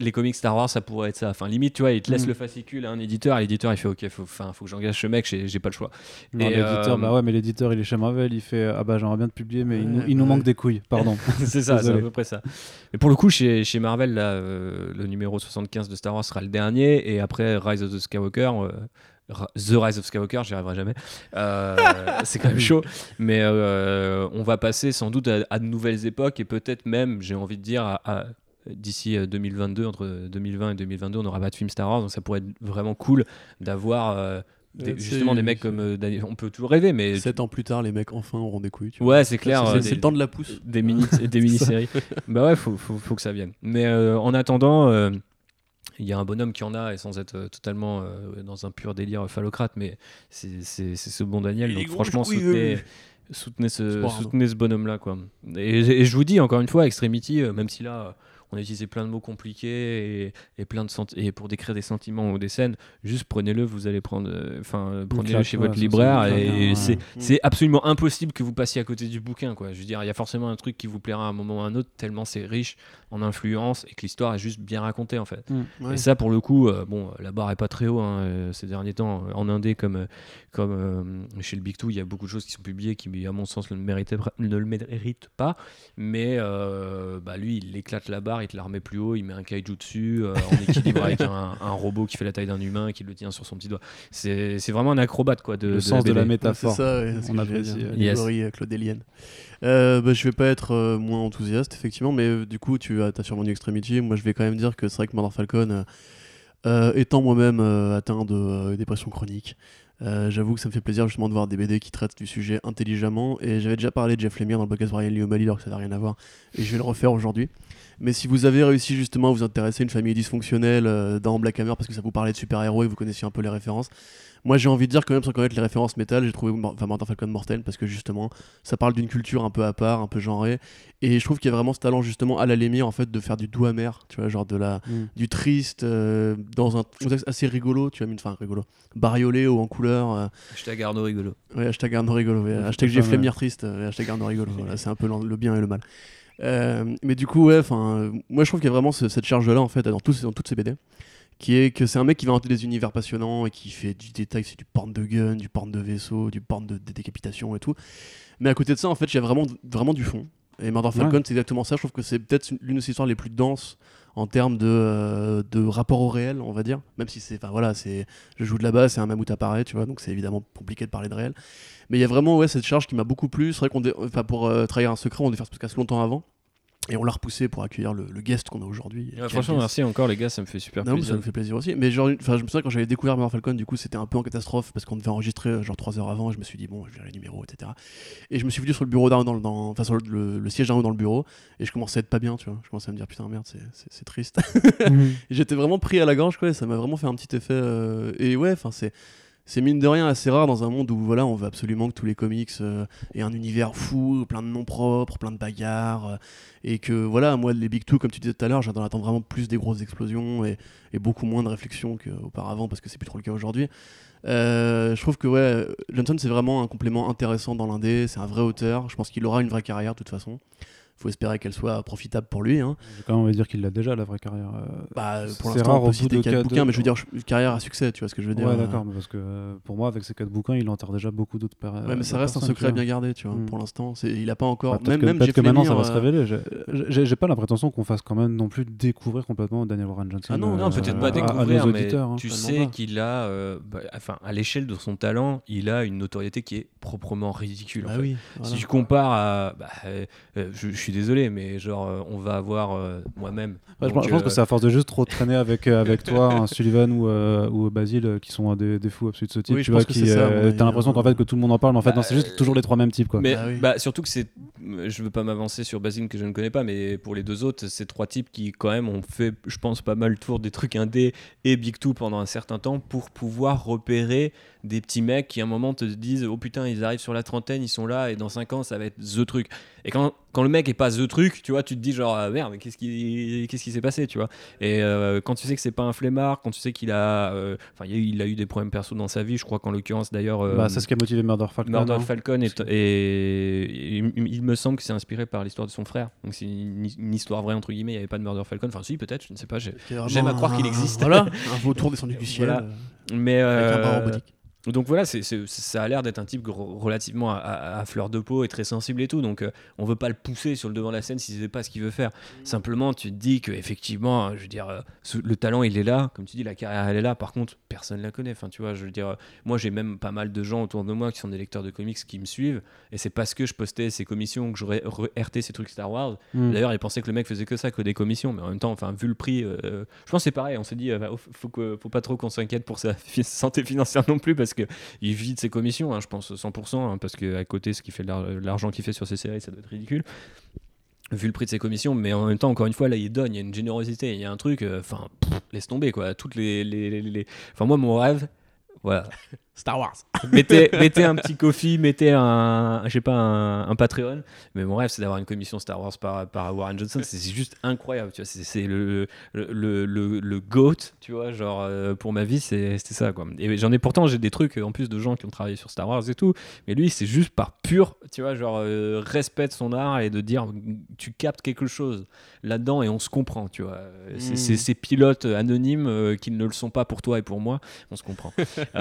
Les comics Star Wars, ça pourrait être ça. Enfin, limite, tu vois, il te laisse Mm. le fascicule à un éditeur. et L'éditeur, il fait OK, faut, faut que j'engage ce mec, j'ai pas le choix. Non, Et, l'éditeur, euh, bah ouais, mais l'éditeur, il est chez Marvel, il fait ah bah j'aimerais bien te publier, mais il, nous, il manque des couilles, pardon. c'est ça, c'est à peu près ça. Mais pour le coup, chez, chez Marvel, là, euh, le numéro 75 de Star Wars sera le dernier, et après Rise of the Skywalker, The Rise of Skywalker, j'y arriverai jamais. Euh, c'est quand même chaud, mais euh, on va passer sans doute à, à de nouvelles époques, et peut-être même, j'ai envie de dire, à- à- d'ici euh, 2022, entre 2020 et 2022, on n'aura pas de film Star Wars, donc ça pourrait être vraiment cool d'avoir euh, des- justement des mecs comme euh, Daniel- on peut toujours rêver, mais Sept ans plus tard, les mecs enfin auront des couilles. tu vois. ouais, c'est clair. C'est euh, le temps de la pousse. des mini des mini-séries. bah ouais, faut, faut, faut que ça vienne. Mais euh, en attendant, euh, il y a un bonhomme qui en a, et sans être euh, totalement euh, dans un pur délire phallocrate, mais c'est ce bon Daniel. Donc franchement, soutenez, soutenez ce, soutenez bonhomme-là. quoi. Et, et je vous dis, encore une fois, Extremity, euh, même si là... on a utilisé plein de mots compliqués et, et plein de et pour décrire des sentiments ou des scènes, juste prenez-le, vous allez prendre, enfin prenez-le chez ouais, votre libraire et c'est Mm. c'est absolument impossible que vous passiez à côté du bouquin. Quoi. Je veux dire, il y a forcément un truc qui vous plaira à un moment ou à un autre, tellement c'est riche en influence et que l'histoire est juste bien racontée en fait. Ouais. Et ça, pour le coup, euh, bon, la barre est pas très haut hein, euh, ces derniers temps. En indé, comme, euh, comme euh, chez le Big Two, il y a beaucoup de choses qui sont publiées qui, à mon sens, ne le méritent, ne le méritent pas. Mais euh, bah, lui, il éclate la barre, il te la remet plus haut, il met un kaiju dessus, euh, en équilibre avec un, un robot qui fait la taille d'un humain et qui le tient sur son petit doigt. C'est c'est vraiment un acrobate quoi, de, Le de sens de la. Ouais, c'est métaphore. ça, ouais, On apprécie, Yes. Euh, claudélienne. Euh, bah, je vais pas être euh, moins enthousiaste, effectivement, mais euh, du coup, tu as, as sûrement du Extremity. Moi, je vais quand même dire que c'est vrai que Mother Falcon, euh, étant moi-même atteint de dépression chronique, j'avoue que ça me fait plaisir justement de voir des BD qui traitent du sujet intelligemment. Et j'avais déjà parlé de Jeff Lemire dans le podcast Brian Lee O'Malley, alors que ça n'a rien à voir. Et je vais le refaire aujourd'hui. Mais si vous avez réussi justement à vous intéresser à une famille dysfonctionnelle euh, dans Black Hammer parce que ça vous parlait de super-héros et que vous connaissiez un peu les références, moi j'ai envie de dire quand même sans connaître les références métal, j'ai trouvé enfin, Mother Falcon mortel parce que justement ça parle d'une culture un peu à part, un peu genrée. Et je trouve qu'il y a vraiment ce talent justement à la Lemire en fait de faire du doux amer, tu vois, genre de la, Mm. du triste euh, dans un contexte assez rigolo, tu vois, enfin rigolo, bariolé ou en couleur. euh, Hashtag Arnaud rigolo. Ouais, hashtag Arnaud rigolo. ouais, hashtag mal. Lemire triste. euh, hashtag Arnaud rigolo. voilà, c'est un peu le bien et le mal. Euh, mais du coup, ouais, enfin, moi je trouve qu'il y a vraiment ce- cette charge-là en fait dans, tous, dans toutes ces BD, qui est que c'est un mec qui va inventer des univers passionnants et qui fait du détail, c'est du porn de gun, du porn de vaisseau, du porn de, de décapitation et tout. Mais à côté de ça, en fait, il y a vraiment, vraiment du fond. Et Murder Falcon, Ouais. c'est exactement ça. Je trouve que c'est peut-être l'une de ses histoires les plus denses en termes de, euh, de rapport au réel, on va dire. Même si c'est, enfin voilà, c'est, je joue de la basse, c'est un mammouth apparaît, tu vois, donc c'est évidemment compliqué de parler de réel. Mais il y a vraiment ouais, cette charge qui m'a beaucoup plu. C'est vrai qu'on, pour euh, trahir un secret, on devait faire ce podcast longtemps avant. Et on l'a repoussé pour accueillir le, le guest qu'on a aujourd'hui. Ouais, franchement, guest. merci encore les gars, ça me fait super Non, mais ça plaisir. me fait plaisir aussi. Mais genre, enfin, je me souviens quand j'avais découvert Murder Falcon, du coup, c'était un peu en catastrophe parce qu'on devait enregistrer euh, genre 3 heures avant. Et je me suis dit, bon, je vais les numéros, etc. Et je me suis vu sur le bureau d'Arnaud, dans, le- dans, enfin, sur le, le siège d'Arnaud dans le bureau. Et je commençais à être pas bien, tu vois. Je commençais à me dire, putain, merde, c'est- triste. Mhm. J'étais vraiment pris à la gorge, quoi. et ça m'a vraiment fait un petit effet. euh, Et ouais, enfin, c'est. C'est mine de rien assez rare dans un monde où voilà, on veut absolument que tous les comics euh, aient un univers fou, plein de noms propres, plein de bagarres, euh, et que voilà, moi les Big Two, comme tu disais tout à l'heure, j'attends attendre vraiment plus des grosses explosions et, et beaucoup moins de réflexion qu'auparavant parce que c'est plus trop le cas aujourd'hui. Euh, je trouve que ouais, Johnson c'est vraiment un complément intéressant dans l'indé, c'est un vrai auteur. Je pense qu'il aura une vraie carrière de toute façon. Faut espérer qu'elle soit profitable pour lui. Hein. J'ai quand même envie de dire qu'il l'a déjà, la vraie carrière. euh. Bah, pour C'est l'instant, rare on peut au bout citer de quatre quatre- bouquins, mais je veux dire carrière à succès, tu vois ce que je veux dire. Ouais, euh, d'accord, mais parce que euh, pour moi, avec ces quatre bouquins, il enterre déjà beaucoup d'autres Ouais, mais ça reste un secret bien gardé, tu vois. Mm. Pour l'instant, c'est- il a pas encore. Bah, peut-être même que, même peut-être que maintenant ça va se euh, révéler. J'ai- J'ai j'ai pas l'impression qu'on fasse quand même non plus découvrir complètement Daniel Warren Johnson. Ah non, Non, peut-être à- pas à- à découvrir, mais auditeurs, hein. tu Totalement sais qu'il a, bah, enfin, à l'échelle de son talent, il a une notoriété qui est proprement ridicule. Bah. Si voilà. tu compares à, bah, euh, euh, je, je suis désolé, mais genre, euh, on va avoir euh, moi-même. Ouais, je, pense euh, que c'est à force de juste trop traîner avec, avec toi, un Sullivan ou, euh, ou Basile qui sont des, des fous absolus de ce type. Oui, je tu vois, pense que qui, T'as l'impression hein. qu'en fait que tout le monde en parle, mais en fait, Bah, non, c'est juste euh, toujours les trois mêmes types. Quoi. Mais Ah oui. bah, surtout que c'est. Je veux pas m'avancer sur Basile que je ne connais pas, mais pour les deux autres, c'est trois types qui, quand même, ont fait, je pense, pas mal le tour des trucs indés et Big Two pendant un certain temps pour pouvoir repérer des petits mecs qui, à un moment, te disent Oh putain, ils arrivent sur la trentaine, ils sont là, et dans 5 ans, ça va être The Truc. Et quand, quand le mec est pas The Truc, tu vois, tu te dis genre Ah, merde, qu'est-ce qui qu'est-ce qui s'est passé, tu vois. Et euh, quand tu sais que c'est pas un flemmard, quand tu sais qu'il a. euh, Enfin, il a eu- il a eu des problèmes perso dans sa vie, je crois qu'en l'occurrence, d'ailleurs. euh, Bah, c'est ce qui a motivé Murder Falcon. Murder hein. Falcon est, et, il, il me semble que c'est inspiré par l'histoire de son frère. Donc c'est une, une histoire vraie entre guillemets. Il n'y avait pas de Murder Falcon. Enfin si peut-être, je ne sais pas. J'aime à croire qu'il existe. Voilà, un vautour descendu du ciel. Voilà. euh, Mais Avec un donc voilà, ça a l'air d'être un type relativement à, à- à fleur de peau et très sensible et tout. Donc euh, on veut pas le pousser sur le devant de la scène si c'est pas ce qu'il veut faire. Simplement, tu te dis que effectivement, je veux dire, euh, le talent il est là. Comme tu dis, la carrière elle est là. Par contre, personne la connaît. Enfin, tu vois, je veux dire, euh, moi j'ai même pas mal de gens autour de moi qui sont des lecteurs de comics qui me suivent. Et c'est parce que je postais ces commissions que j'aurais RT ces trucs Star Wars. Mm. D'ailleurs, ils pensaient que le mec faisait que ça, que des commissions. Mais en même temps, enfin, vu le prix, euh, je pense que c'est pareil. On s'est dit, euh, faut, que, faut pas trop qu'on s'inquiète pour sa santé financière non plus, parce que il vit de ses commissions, hein, je pense 100%, hein, parce que à côté, ce qui fait l'argent qu'il fait sur ses séries, ça doit être ridicule. Vu le prix de ses commissions, mais en même temps, encore une fois, là, il donne, il y a une générosité, il y a un truc, euh, enfin, laisse tomber, quoi. Toutes les- les- Enfin, moi, mon rêve, voilà, Star Wars. mettez, mettez un petit coffee, mettez un, je sais pas, un, un Patreon. Mais mon rêve, c'est d'avoir une commission Star Wars par, par Warren Johnson. C'est juste incroyable, tu vois. C'est- le, le, le, le, GOAT, tu vois. Genre, euh, pour ma vie, c'est- c'était ça, quoi. Et j'en ai pourtant, j'ai des trucs, en plus de gens qui ont travaillé sur Star Wars et tout. Mais lui, c'est juste par pur, tu vois, genre, euh, respect de son art et de dire, tu captes quelque chose là-dedans et on se comprend, tu vois. C'est Mm. c'est ces pilotes anonymes euh, qui ne le sont pas pour toi et pour moi, on se comprend.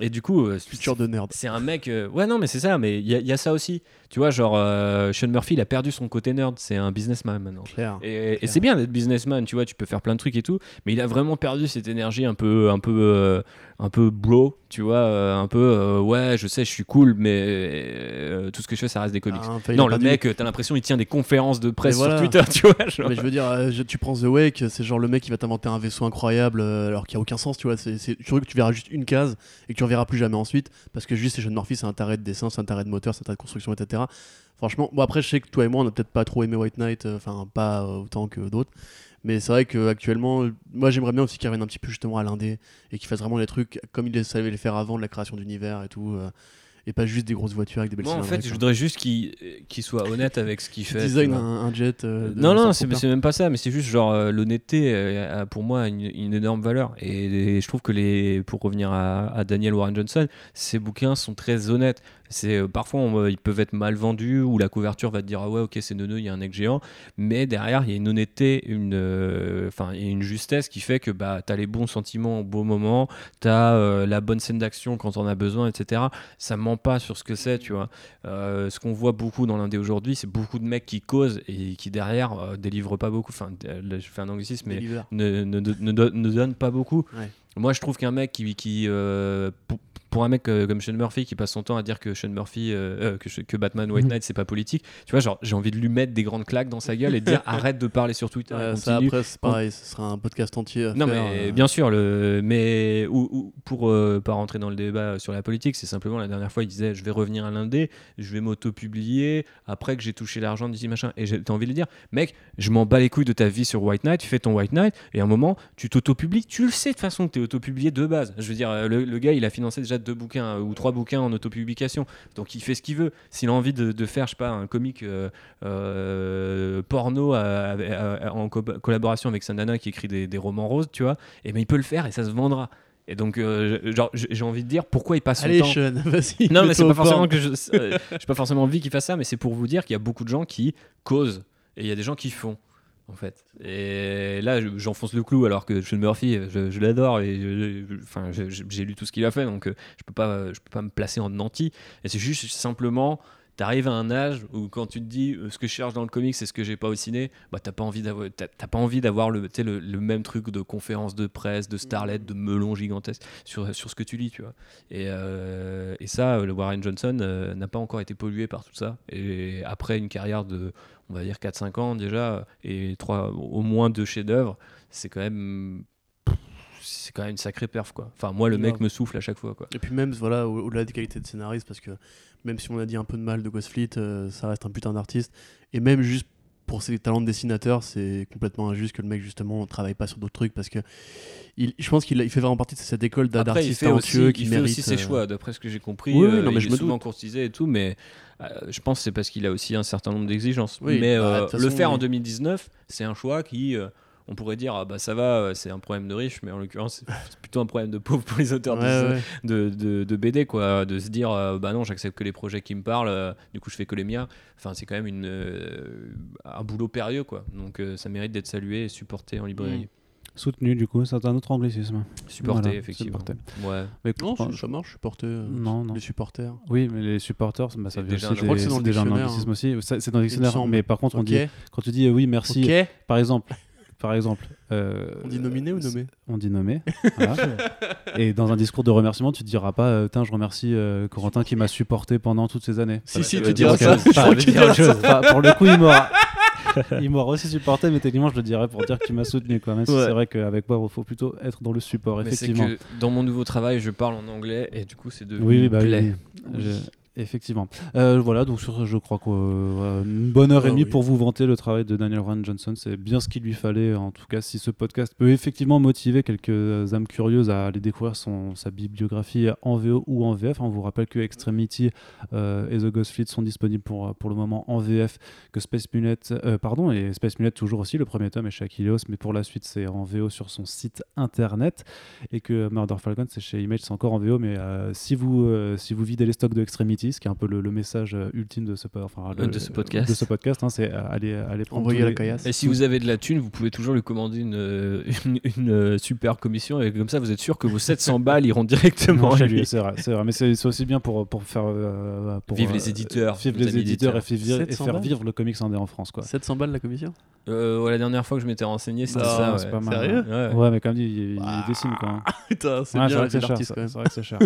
Et du coup, euh, Futur de nerd. c'est un mec. euh, Ouais, non, mais c'est ça, mais il y, a- il y a ça aussi. Tu vois, genre, euh, Sean Murphy, il a perdu son côté nerd. C'est un businessman maintenant. Claire. Et, c'est bien d'être businessman, tu vois, tu peux faire plein de trucs et tout, mais il a vraiment perdu cette énergie un peu, un peu, euh, un peu bro, tu vois, euh, un peu, ouais, je sais, je suis cool, mais tout ce que je fais, ça reste des comics. Ah, enfin, non, le mec, t'as l'impression, il tient des conférences de presse voilà. sur Twitter, tu vois. genre. Mais je veux dire, je- tu prends The Wake, c'est genre le mec qui va t'inventer un vaisseau incroyable alors qu'il n'y a aucun sens, tu vois. C'est c'est- tu vois que tu verras juste une case et que tu reverras plus jamais ensuite parce que juste c'est Sean Murphy, c'est un taré de dessin, c'est un taré de moteur, c'est un taré de construction, etc. Franchement, bon après je sais que toi et moi on n'a peut-être pas trop aimé White Knight, euh, enfin pas euh, autant que d'autres. Mais c'est vrai qu'actuellement, moi j'aimerais bien aussi qu'il revienne un petit peu justement à l'indé et qu'il fasse vraiment les trucs comme il savait les faire avant de la création d'univers et tout. euh, et pas juste des grosses voitures avec des belles Moi, en fait, je voudrais juste qu'il qu'il soit honnête avec ce qu'il fait. design un, un jet. euh, non, non, c'est même pas ça, mais c'est juste genre euh, l'honnêteté euh, a pour moi une, une énorme valeur. Et, et je trouve que les, pour revenir à, à Daniel Warren Johnson, ces bouquins sont très honnêtes. C'est euh, parfois on, ils peuvent être mal vendus ou la couverture va te dire ah ouais ok c'est neuneux il y a un mec géant, mais derrière il y a une honnêteté, une euh, enfin une justesse qui fait que bah t'as les bons sentiments au bon moment, t'as euh, la bonne scène d'action quand on a besoin, etc. Ça ment pas sur ce que c'est, tu vois. Ce qu'on voit beaucoup dans l'indé aujourd'hui, c'est beaucoup de mecs qui causent et qui derrière délivrent pas beaucoup. Enfin, je fais un anglicisme, mais ne, ne, ne, ne don- ne donne pas beaucoup. Moi, je trouve qu'un mec qui, qui euh, pour, un mec euh, comme Sean Murphy qui passe son temps à dire que Sean Murphy, euh, euh, que, que Batman White Mhm. Knight, c'est pas politique, tu vois, genre j'ai envie de lui mettre des grandes claques dans sa gueule et de dire arrête de parler sur Twitter. ça après c'est pareil, ce sera un podcast entier. À Non, faire, mais bien sûr, le, mais ou, ou- pour pas rentrer dans le débat sur la politique, c'est simplement la dernière fois, il disait je vais revenir à l'indé, je vais m'auto-publier après que j'ai touché l'argent d'ici machin. Et j'ai envie de lui dire, mec, je m'en bats les couilles de ta vie sur White Knight, tu fais ton White Knight, et à un moment, tu t'auto-publies, tu le sais de toute façon que tu es auto-publié de base. Je veux dire, le, le gars, il a financé déjà deux bouquins euh, ou trois bouquins en auto-publication, donc il fait ce qu'il veut. S'il a envie de, de faire, je sais pas, un comic euh, euh, porno à- à- à- en co- collaboration avec Sandana qui écrit des, des romans roses, tu vois, et ben il peut le faire et ça se vendra. Et donc, euh, j'ai envie de dire pourquoi il passe son Allez, temps. Sean, vas-y. Non, mais c'est pas forcément que je. euh, j'ai pas forcément envie qu'il fasse ça, mais c'est pour vous dire qu'il y a beaucoup de gens qui causent et il y a des gens qui font. En fait. Et là, je- j'enfonce le clou alors que Sean Murphy, je, je l'adore et enfin, j'ai lu tout ce qu'il a fait, donc euh, je peux pas, je peux pas me placer en nanti. Et c'est juste simplement, t'arrives à un âge où quand tu te dis euh, ce que je cherche dans le comics c'est ce que j'ai pas au ciné bah t'as pas envie d'avoir pas envie d'avoir le, le, le même truc de conférence de presse de starlet de melon gigantesque sur, sur ce que tu lis tu vois. Et, euh, et ça euh, le Warren Johnson n'a pas encore été pollué par tout ça. Et après une carrière de on va dire 4-5 ans déjà et trois au moins deux chefs d'œuvre c'est quand même c'est quand même une sacrée perf quoi enfin moi le mec me souffle à chaque fois quoi Et puis même, voilà, au- au-delà des qualités de scénariste, parce que même si on a dit un peu de mal de Ghost Fleet, euh, ça reste un putain d'artiste. Et même juste pour ses talents de dessinateur, c'est complètement injuste que le mec, justement, ne travaille pas sur d'autres trucs, parce que il, je pense qu'il il fait vraiment partie de cette école d'artistes talentueux qui il fait aussi ses euh, choix, d'après ce que j'ai compris. Oui, oui, euh, non, mais il je est me souvent doute. courtisé et tout, mais euh, je pense que c'est parce qu'il a aussi un certain nombre d'exigences. Oui, mais bah, euh, le façon, faire en oui. 2019, c'est un choix qui, euh, on pourrait dire, ah bah ça va, euh, c'est un problème de riche, mais en l'occurrence, c'est plutôt un problème de pauvre pour les auteurs de- ouais, de, de, de BD, quoi. De se dire, euh, bah non, j'accepte que les projets qui me parlent, euh, du coup, je fais que les miens. Enfin, c'est quand même une, euh, un boulot périlleux, quoi. Donc, euh, ça mérite d'être salué et supporté en librairie. Soutenu, du coup, c'est un autre anglicisme. Supporté, Voilà, effectivement. supporté. Ouais. Mais Non, je pense- ça marche, supporter euh, Non, non. les supporters. Oui, mais les supporters, bah, ça C'est vient déjà aussi un- je crois que des- c'est dans le déjà un anglicisme hein. aussi. C'est dans le dictionnaire, mais par contre, on dit, quand tu dis euh, oui, merci, Ok. par exemple, par exemple, euh, On dit nominé ou nommé? On dit nommé. voilà. Et dans un discours de remerciement, tu diras pas, euh, Tain, je remercie euh, Corentin qui m'a supporté pendant toutes ces années. Si, Ça si, tu diras que- ça. pour le coup, il m'aura. il m'aura aussi supporté, mais techniquement, je le dirais pour dire qu'il m'a soutenu. Quoi. Même si c'est vrai qu'avec moi, il faut plutôt être dans le support, Mais effectivement. que dans mon nouveau travail, je parle en anglais et du coup, c'est devenu Oui, oui, bah oui, plaît. oui. Je- Effectivement. Euh, voilà, donc sur je crois qu'une bonne heure et Ah demie pour vous vanter le travail de Daniel Warren Johnson. C'est bien ce qu'il lui fallait. En tout cas, si ce podcast peut effectivement motiver quelques âmes curieuses à aller découvrir son, sa bibliographie en VO ou en VF. On vous rappelle que Extremity euh, et The Ghost Fleet sont disponibles pour, pour le moment en VF, que Space Mullet, euh, pardon, et Space Mullet toujours aussi, le premier tome est chez Achilleos, mais pour la suite c'est en VO sur son site internet, et que Murder Falcon c'est chez Image, c'est encore en VO, mais euh, si, vous, euh, si vous videz les stocks de Extremity, ce qui est un peu le, le message euh, ultime de ce, enfin, le- De ce podcast. de ce podcast, hein, c'est euh, aller, aller prendre Envoyer la les- caillasse. Et si vous avez de la thune, vous pouvez toujours lui commander une, euh, une, une, euh, super commission et comme ça, vous êtes sûr que vos 700 balles iront directement Non, à chez lui. c'est vrai, c'est vrai, mais c'est aussi bien pour, pour faire euh, pour, euh, les éditeurs, vivre les éditeurs et, éditeurs. faire vivre, et 700 faire balles vivre le comics indé en France quoi. 700 balles la commission Euh, ouais, la dernière fois que je m'étais renseigné, c'était ça. c'est ouais. pas mal. Sérieux Ouais. Ouais, mais comme dit, il, dessine quoi. hein. Putain, c'est Ouais, bien c'est cher, quand même. c'est vrai que c'est cher.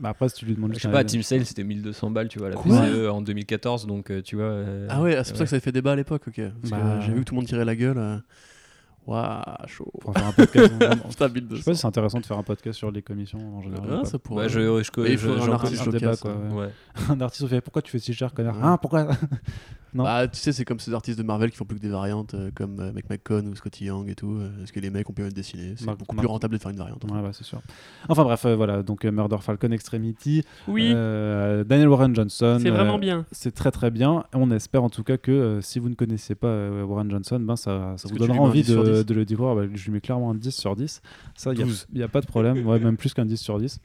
bah après, si tu lui demandes Je sais pas, Team Sale c'était 1200 balles, tu vois, la Quoi PCE en 2014, donc euh, tu vois. euh, Ah ouais, c'est pour ça que ça avait fait débat à l'époque, ok. Parce Bah, que j'ai vu que tout le monde tirait la gueule. Euh. Waouh, chaud. Pour faire un podcast. Je sais 1200. pas si c'est intéressant de faire un podcast sur les commissions en général. ou Ah, ça pourrait. Ouais, je, je, il je- faut un artiste un débat, quoi, ouais. Ouais. un artiste fait pourquoi tu fais si cher connard Ouais. Hein pourquoi Non. Bah, tu sais, c'est comme ces artistes de Marvel qui font plus que des variantes, euh, comme euh, McCone ou Scotty Young et tout. euh, parce que les mecs ont pu être dessinés. C'est Bah, beaucoup bah, plus rentable de faire une variante. Ouais, bah, c'est sûr. Enfin bref, euh, voilà, donc euh, Murder Falcon Extremity, Oui, euh, Daniel Warren Johnson. c'est vraiment euh, bien. C'est très très bien. On espère en tout cas que euh, si vous ne connaissez pas euh, Warren Johnson, ben ça, ça Est-ce vous donnera envie 10 sur de, 10? de le découvrir. Bah, je lui mets clairement un 10 sur 10. Ça, il 12. n'y a, pas de problème. Ouais, même plus qu'un 10 sur 10.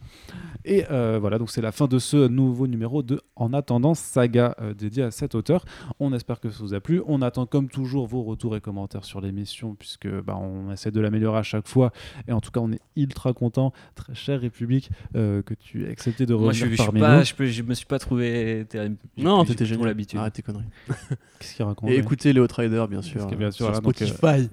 Et euh, voilà, donc c'est la fin de ce nouveau numéro de En attendant saga euh, dédié à cet auteur. On espère que ça vous a plu. On attend comme toujours vos retours et commentaires sur l'émission puisque bah, on essaie de l'améliorer à chaque fois. Et en tout cas, on est ultra content, très cher République, euh, que tu aies accepté de Moi, je, revenir je, parmi pas, nous. je, peux- je me suis pas trouvé Non, t'étais génial. l'habitude. Arrête tes conneries. Qu'est-ce qu'il raconte Et écoutez les Outrider, bien sûr. que, bien euh, sûr, sur voilà, donc, euh, Spotify.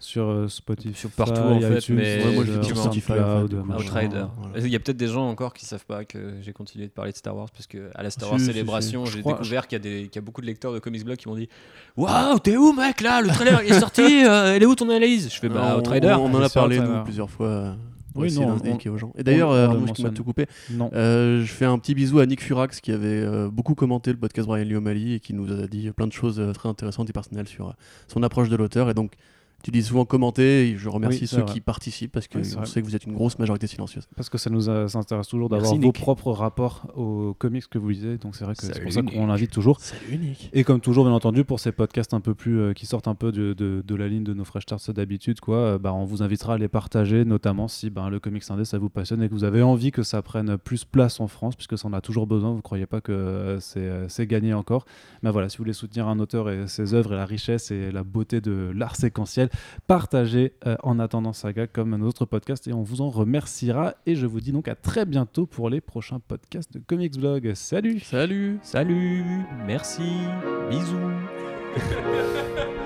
Sur euh, Spotify, Sur partout, en fait, iTunes, mais- Ouais, moi, je euh, sur Spotify. Outrider. voilà. Il y a peut-être des gens encore qui savent pas que j'ai continué de parler de Star Wars parce que à la Star Wars si, Célébration, si. J'ai crois- découvert qu'il y, a des- qu'il y a beaucoup de lecteurs de Comics Blog qui m'ont dit Waouh, t'es où, mec, là? Le trailer il est sorti, euh, elle est où ton analyse? Je fais Bah, on, Outrider. on en a parlé nous plusieurs fois. euh, Oui, non, d'indiquer aux gens. Et d'ailleurs, on- euh, on je tout coupé. Non. Euh, je fais un petit bisou à Nick Furax qui avait euh, beaucoup commenté le podcast Brian Lee O'Malley et qui nous a dit plein de choses euh, très intéressantes et personnelles sur euh, son approche de l'auteur. Et donc, tu dis souvent commenter et je remercie Oui, c'est ceux vrai. qui participent parce que Oui, c'est on vrai. sait que vous êtes une grosse majorité silencieuse. Parce que ça nous a- ça intéresse toujours d'avoir vos propres rapports aux comics que vous lisez. Donc c'est vrai que c'est pour ça qu'on l'invite toujours. Salut Nick. Et comme toujours, bien entendu, pour ces podcasts un peu plus euh, qui sortent un peu de, de- de la ligne de nos Fresh Starts d'habitude, quoi, euh, bah, on vous invitera à les partager, notamment si ben, le comics indé ça vous passionne et que vous avez envie que ça prenne plus place en France, puisque ça en a toujours besoin. Vous croyez pas que euh, c'est euh, c'est gagné encore. Mais voilà, si vous voulez soutenir un auteur et ses œuvres et la richesse et la beauté de l'art séquentiel, essentiel. Partagez euh, en attendant Saga comme un autre podcast et on vous en remerciera. Et je vous dis donc à très bientôt pour les prochains podcasts de Comics Blog. Salut Salut Salut, merci, bisous.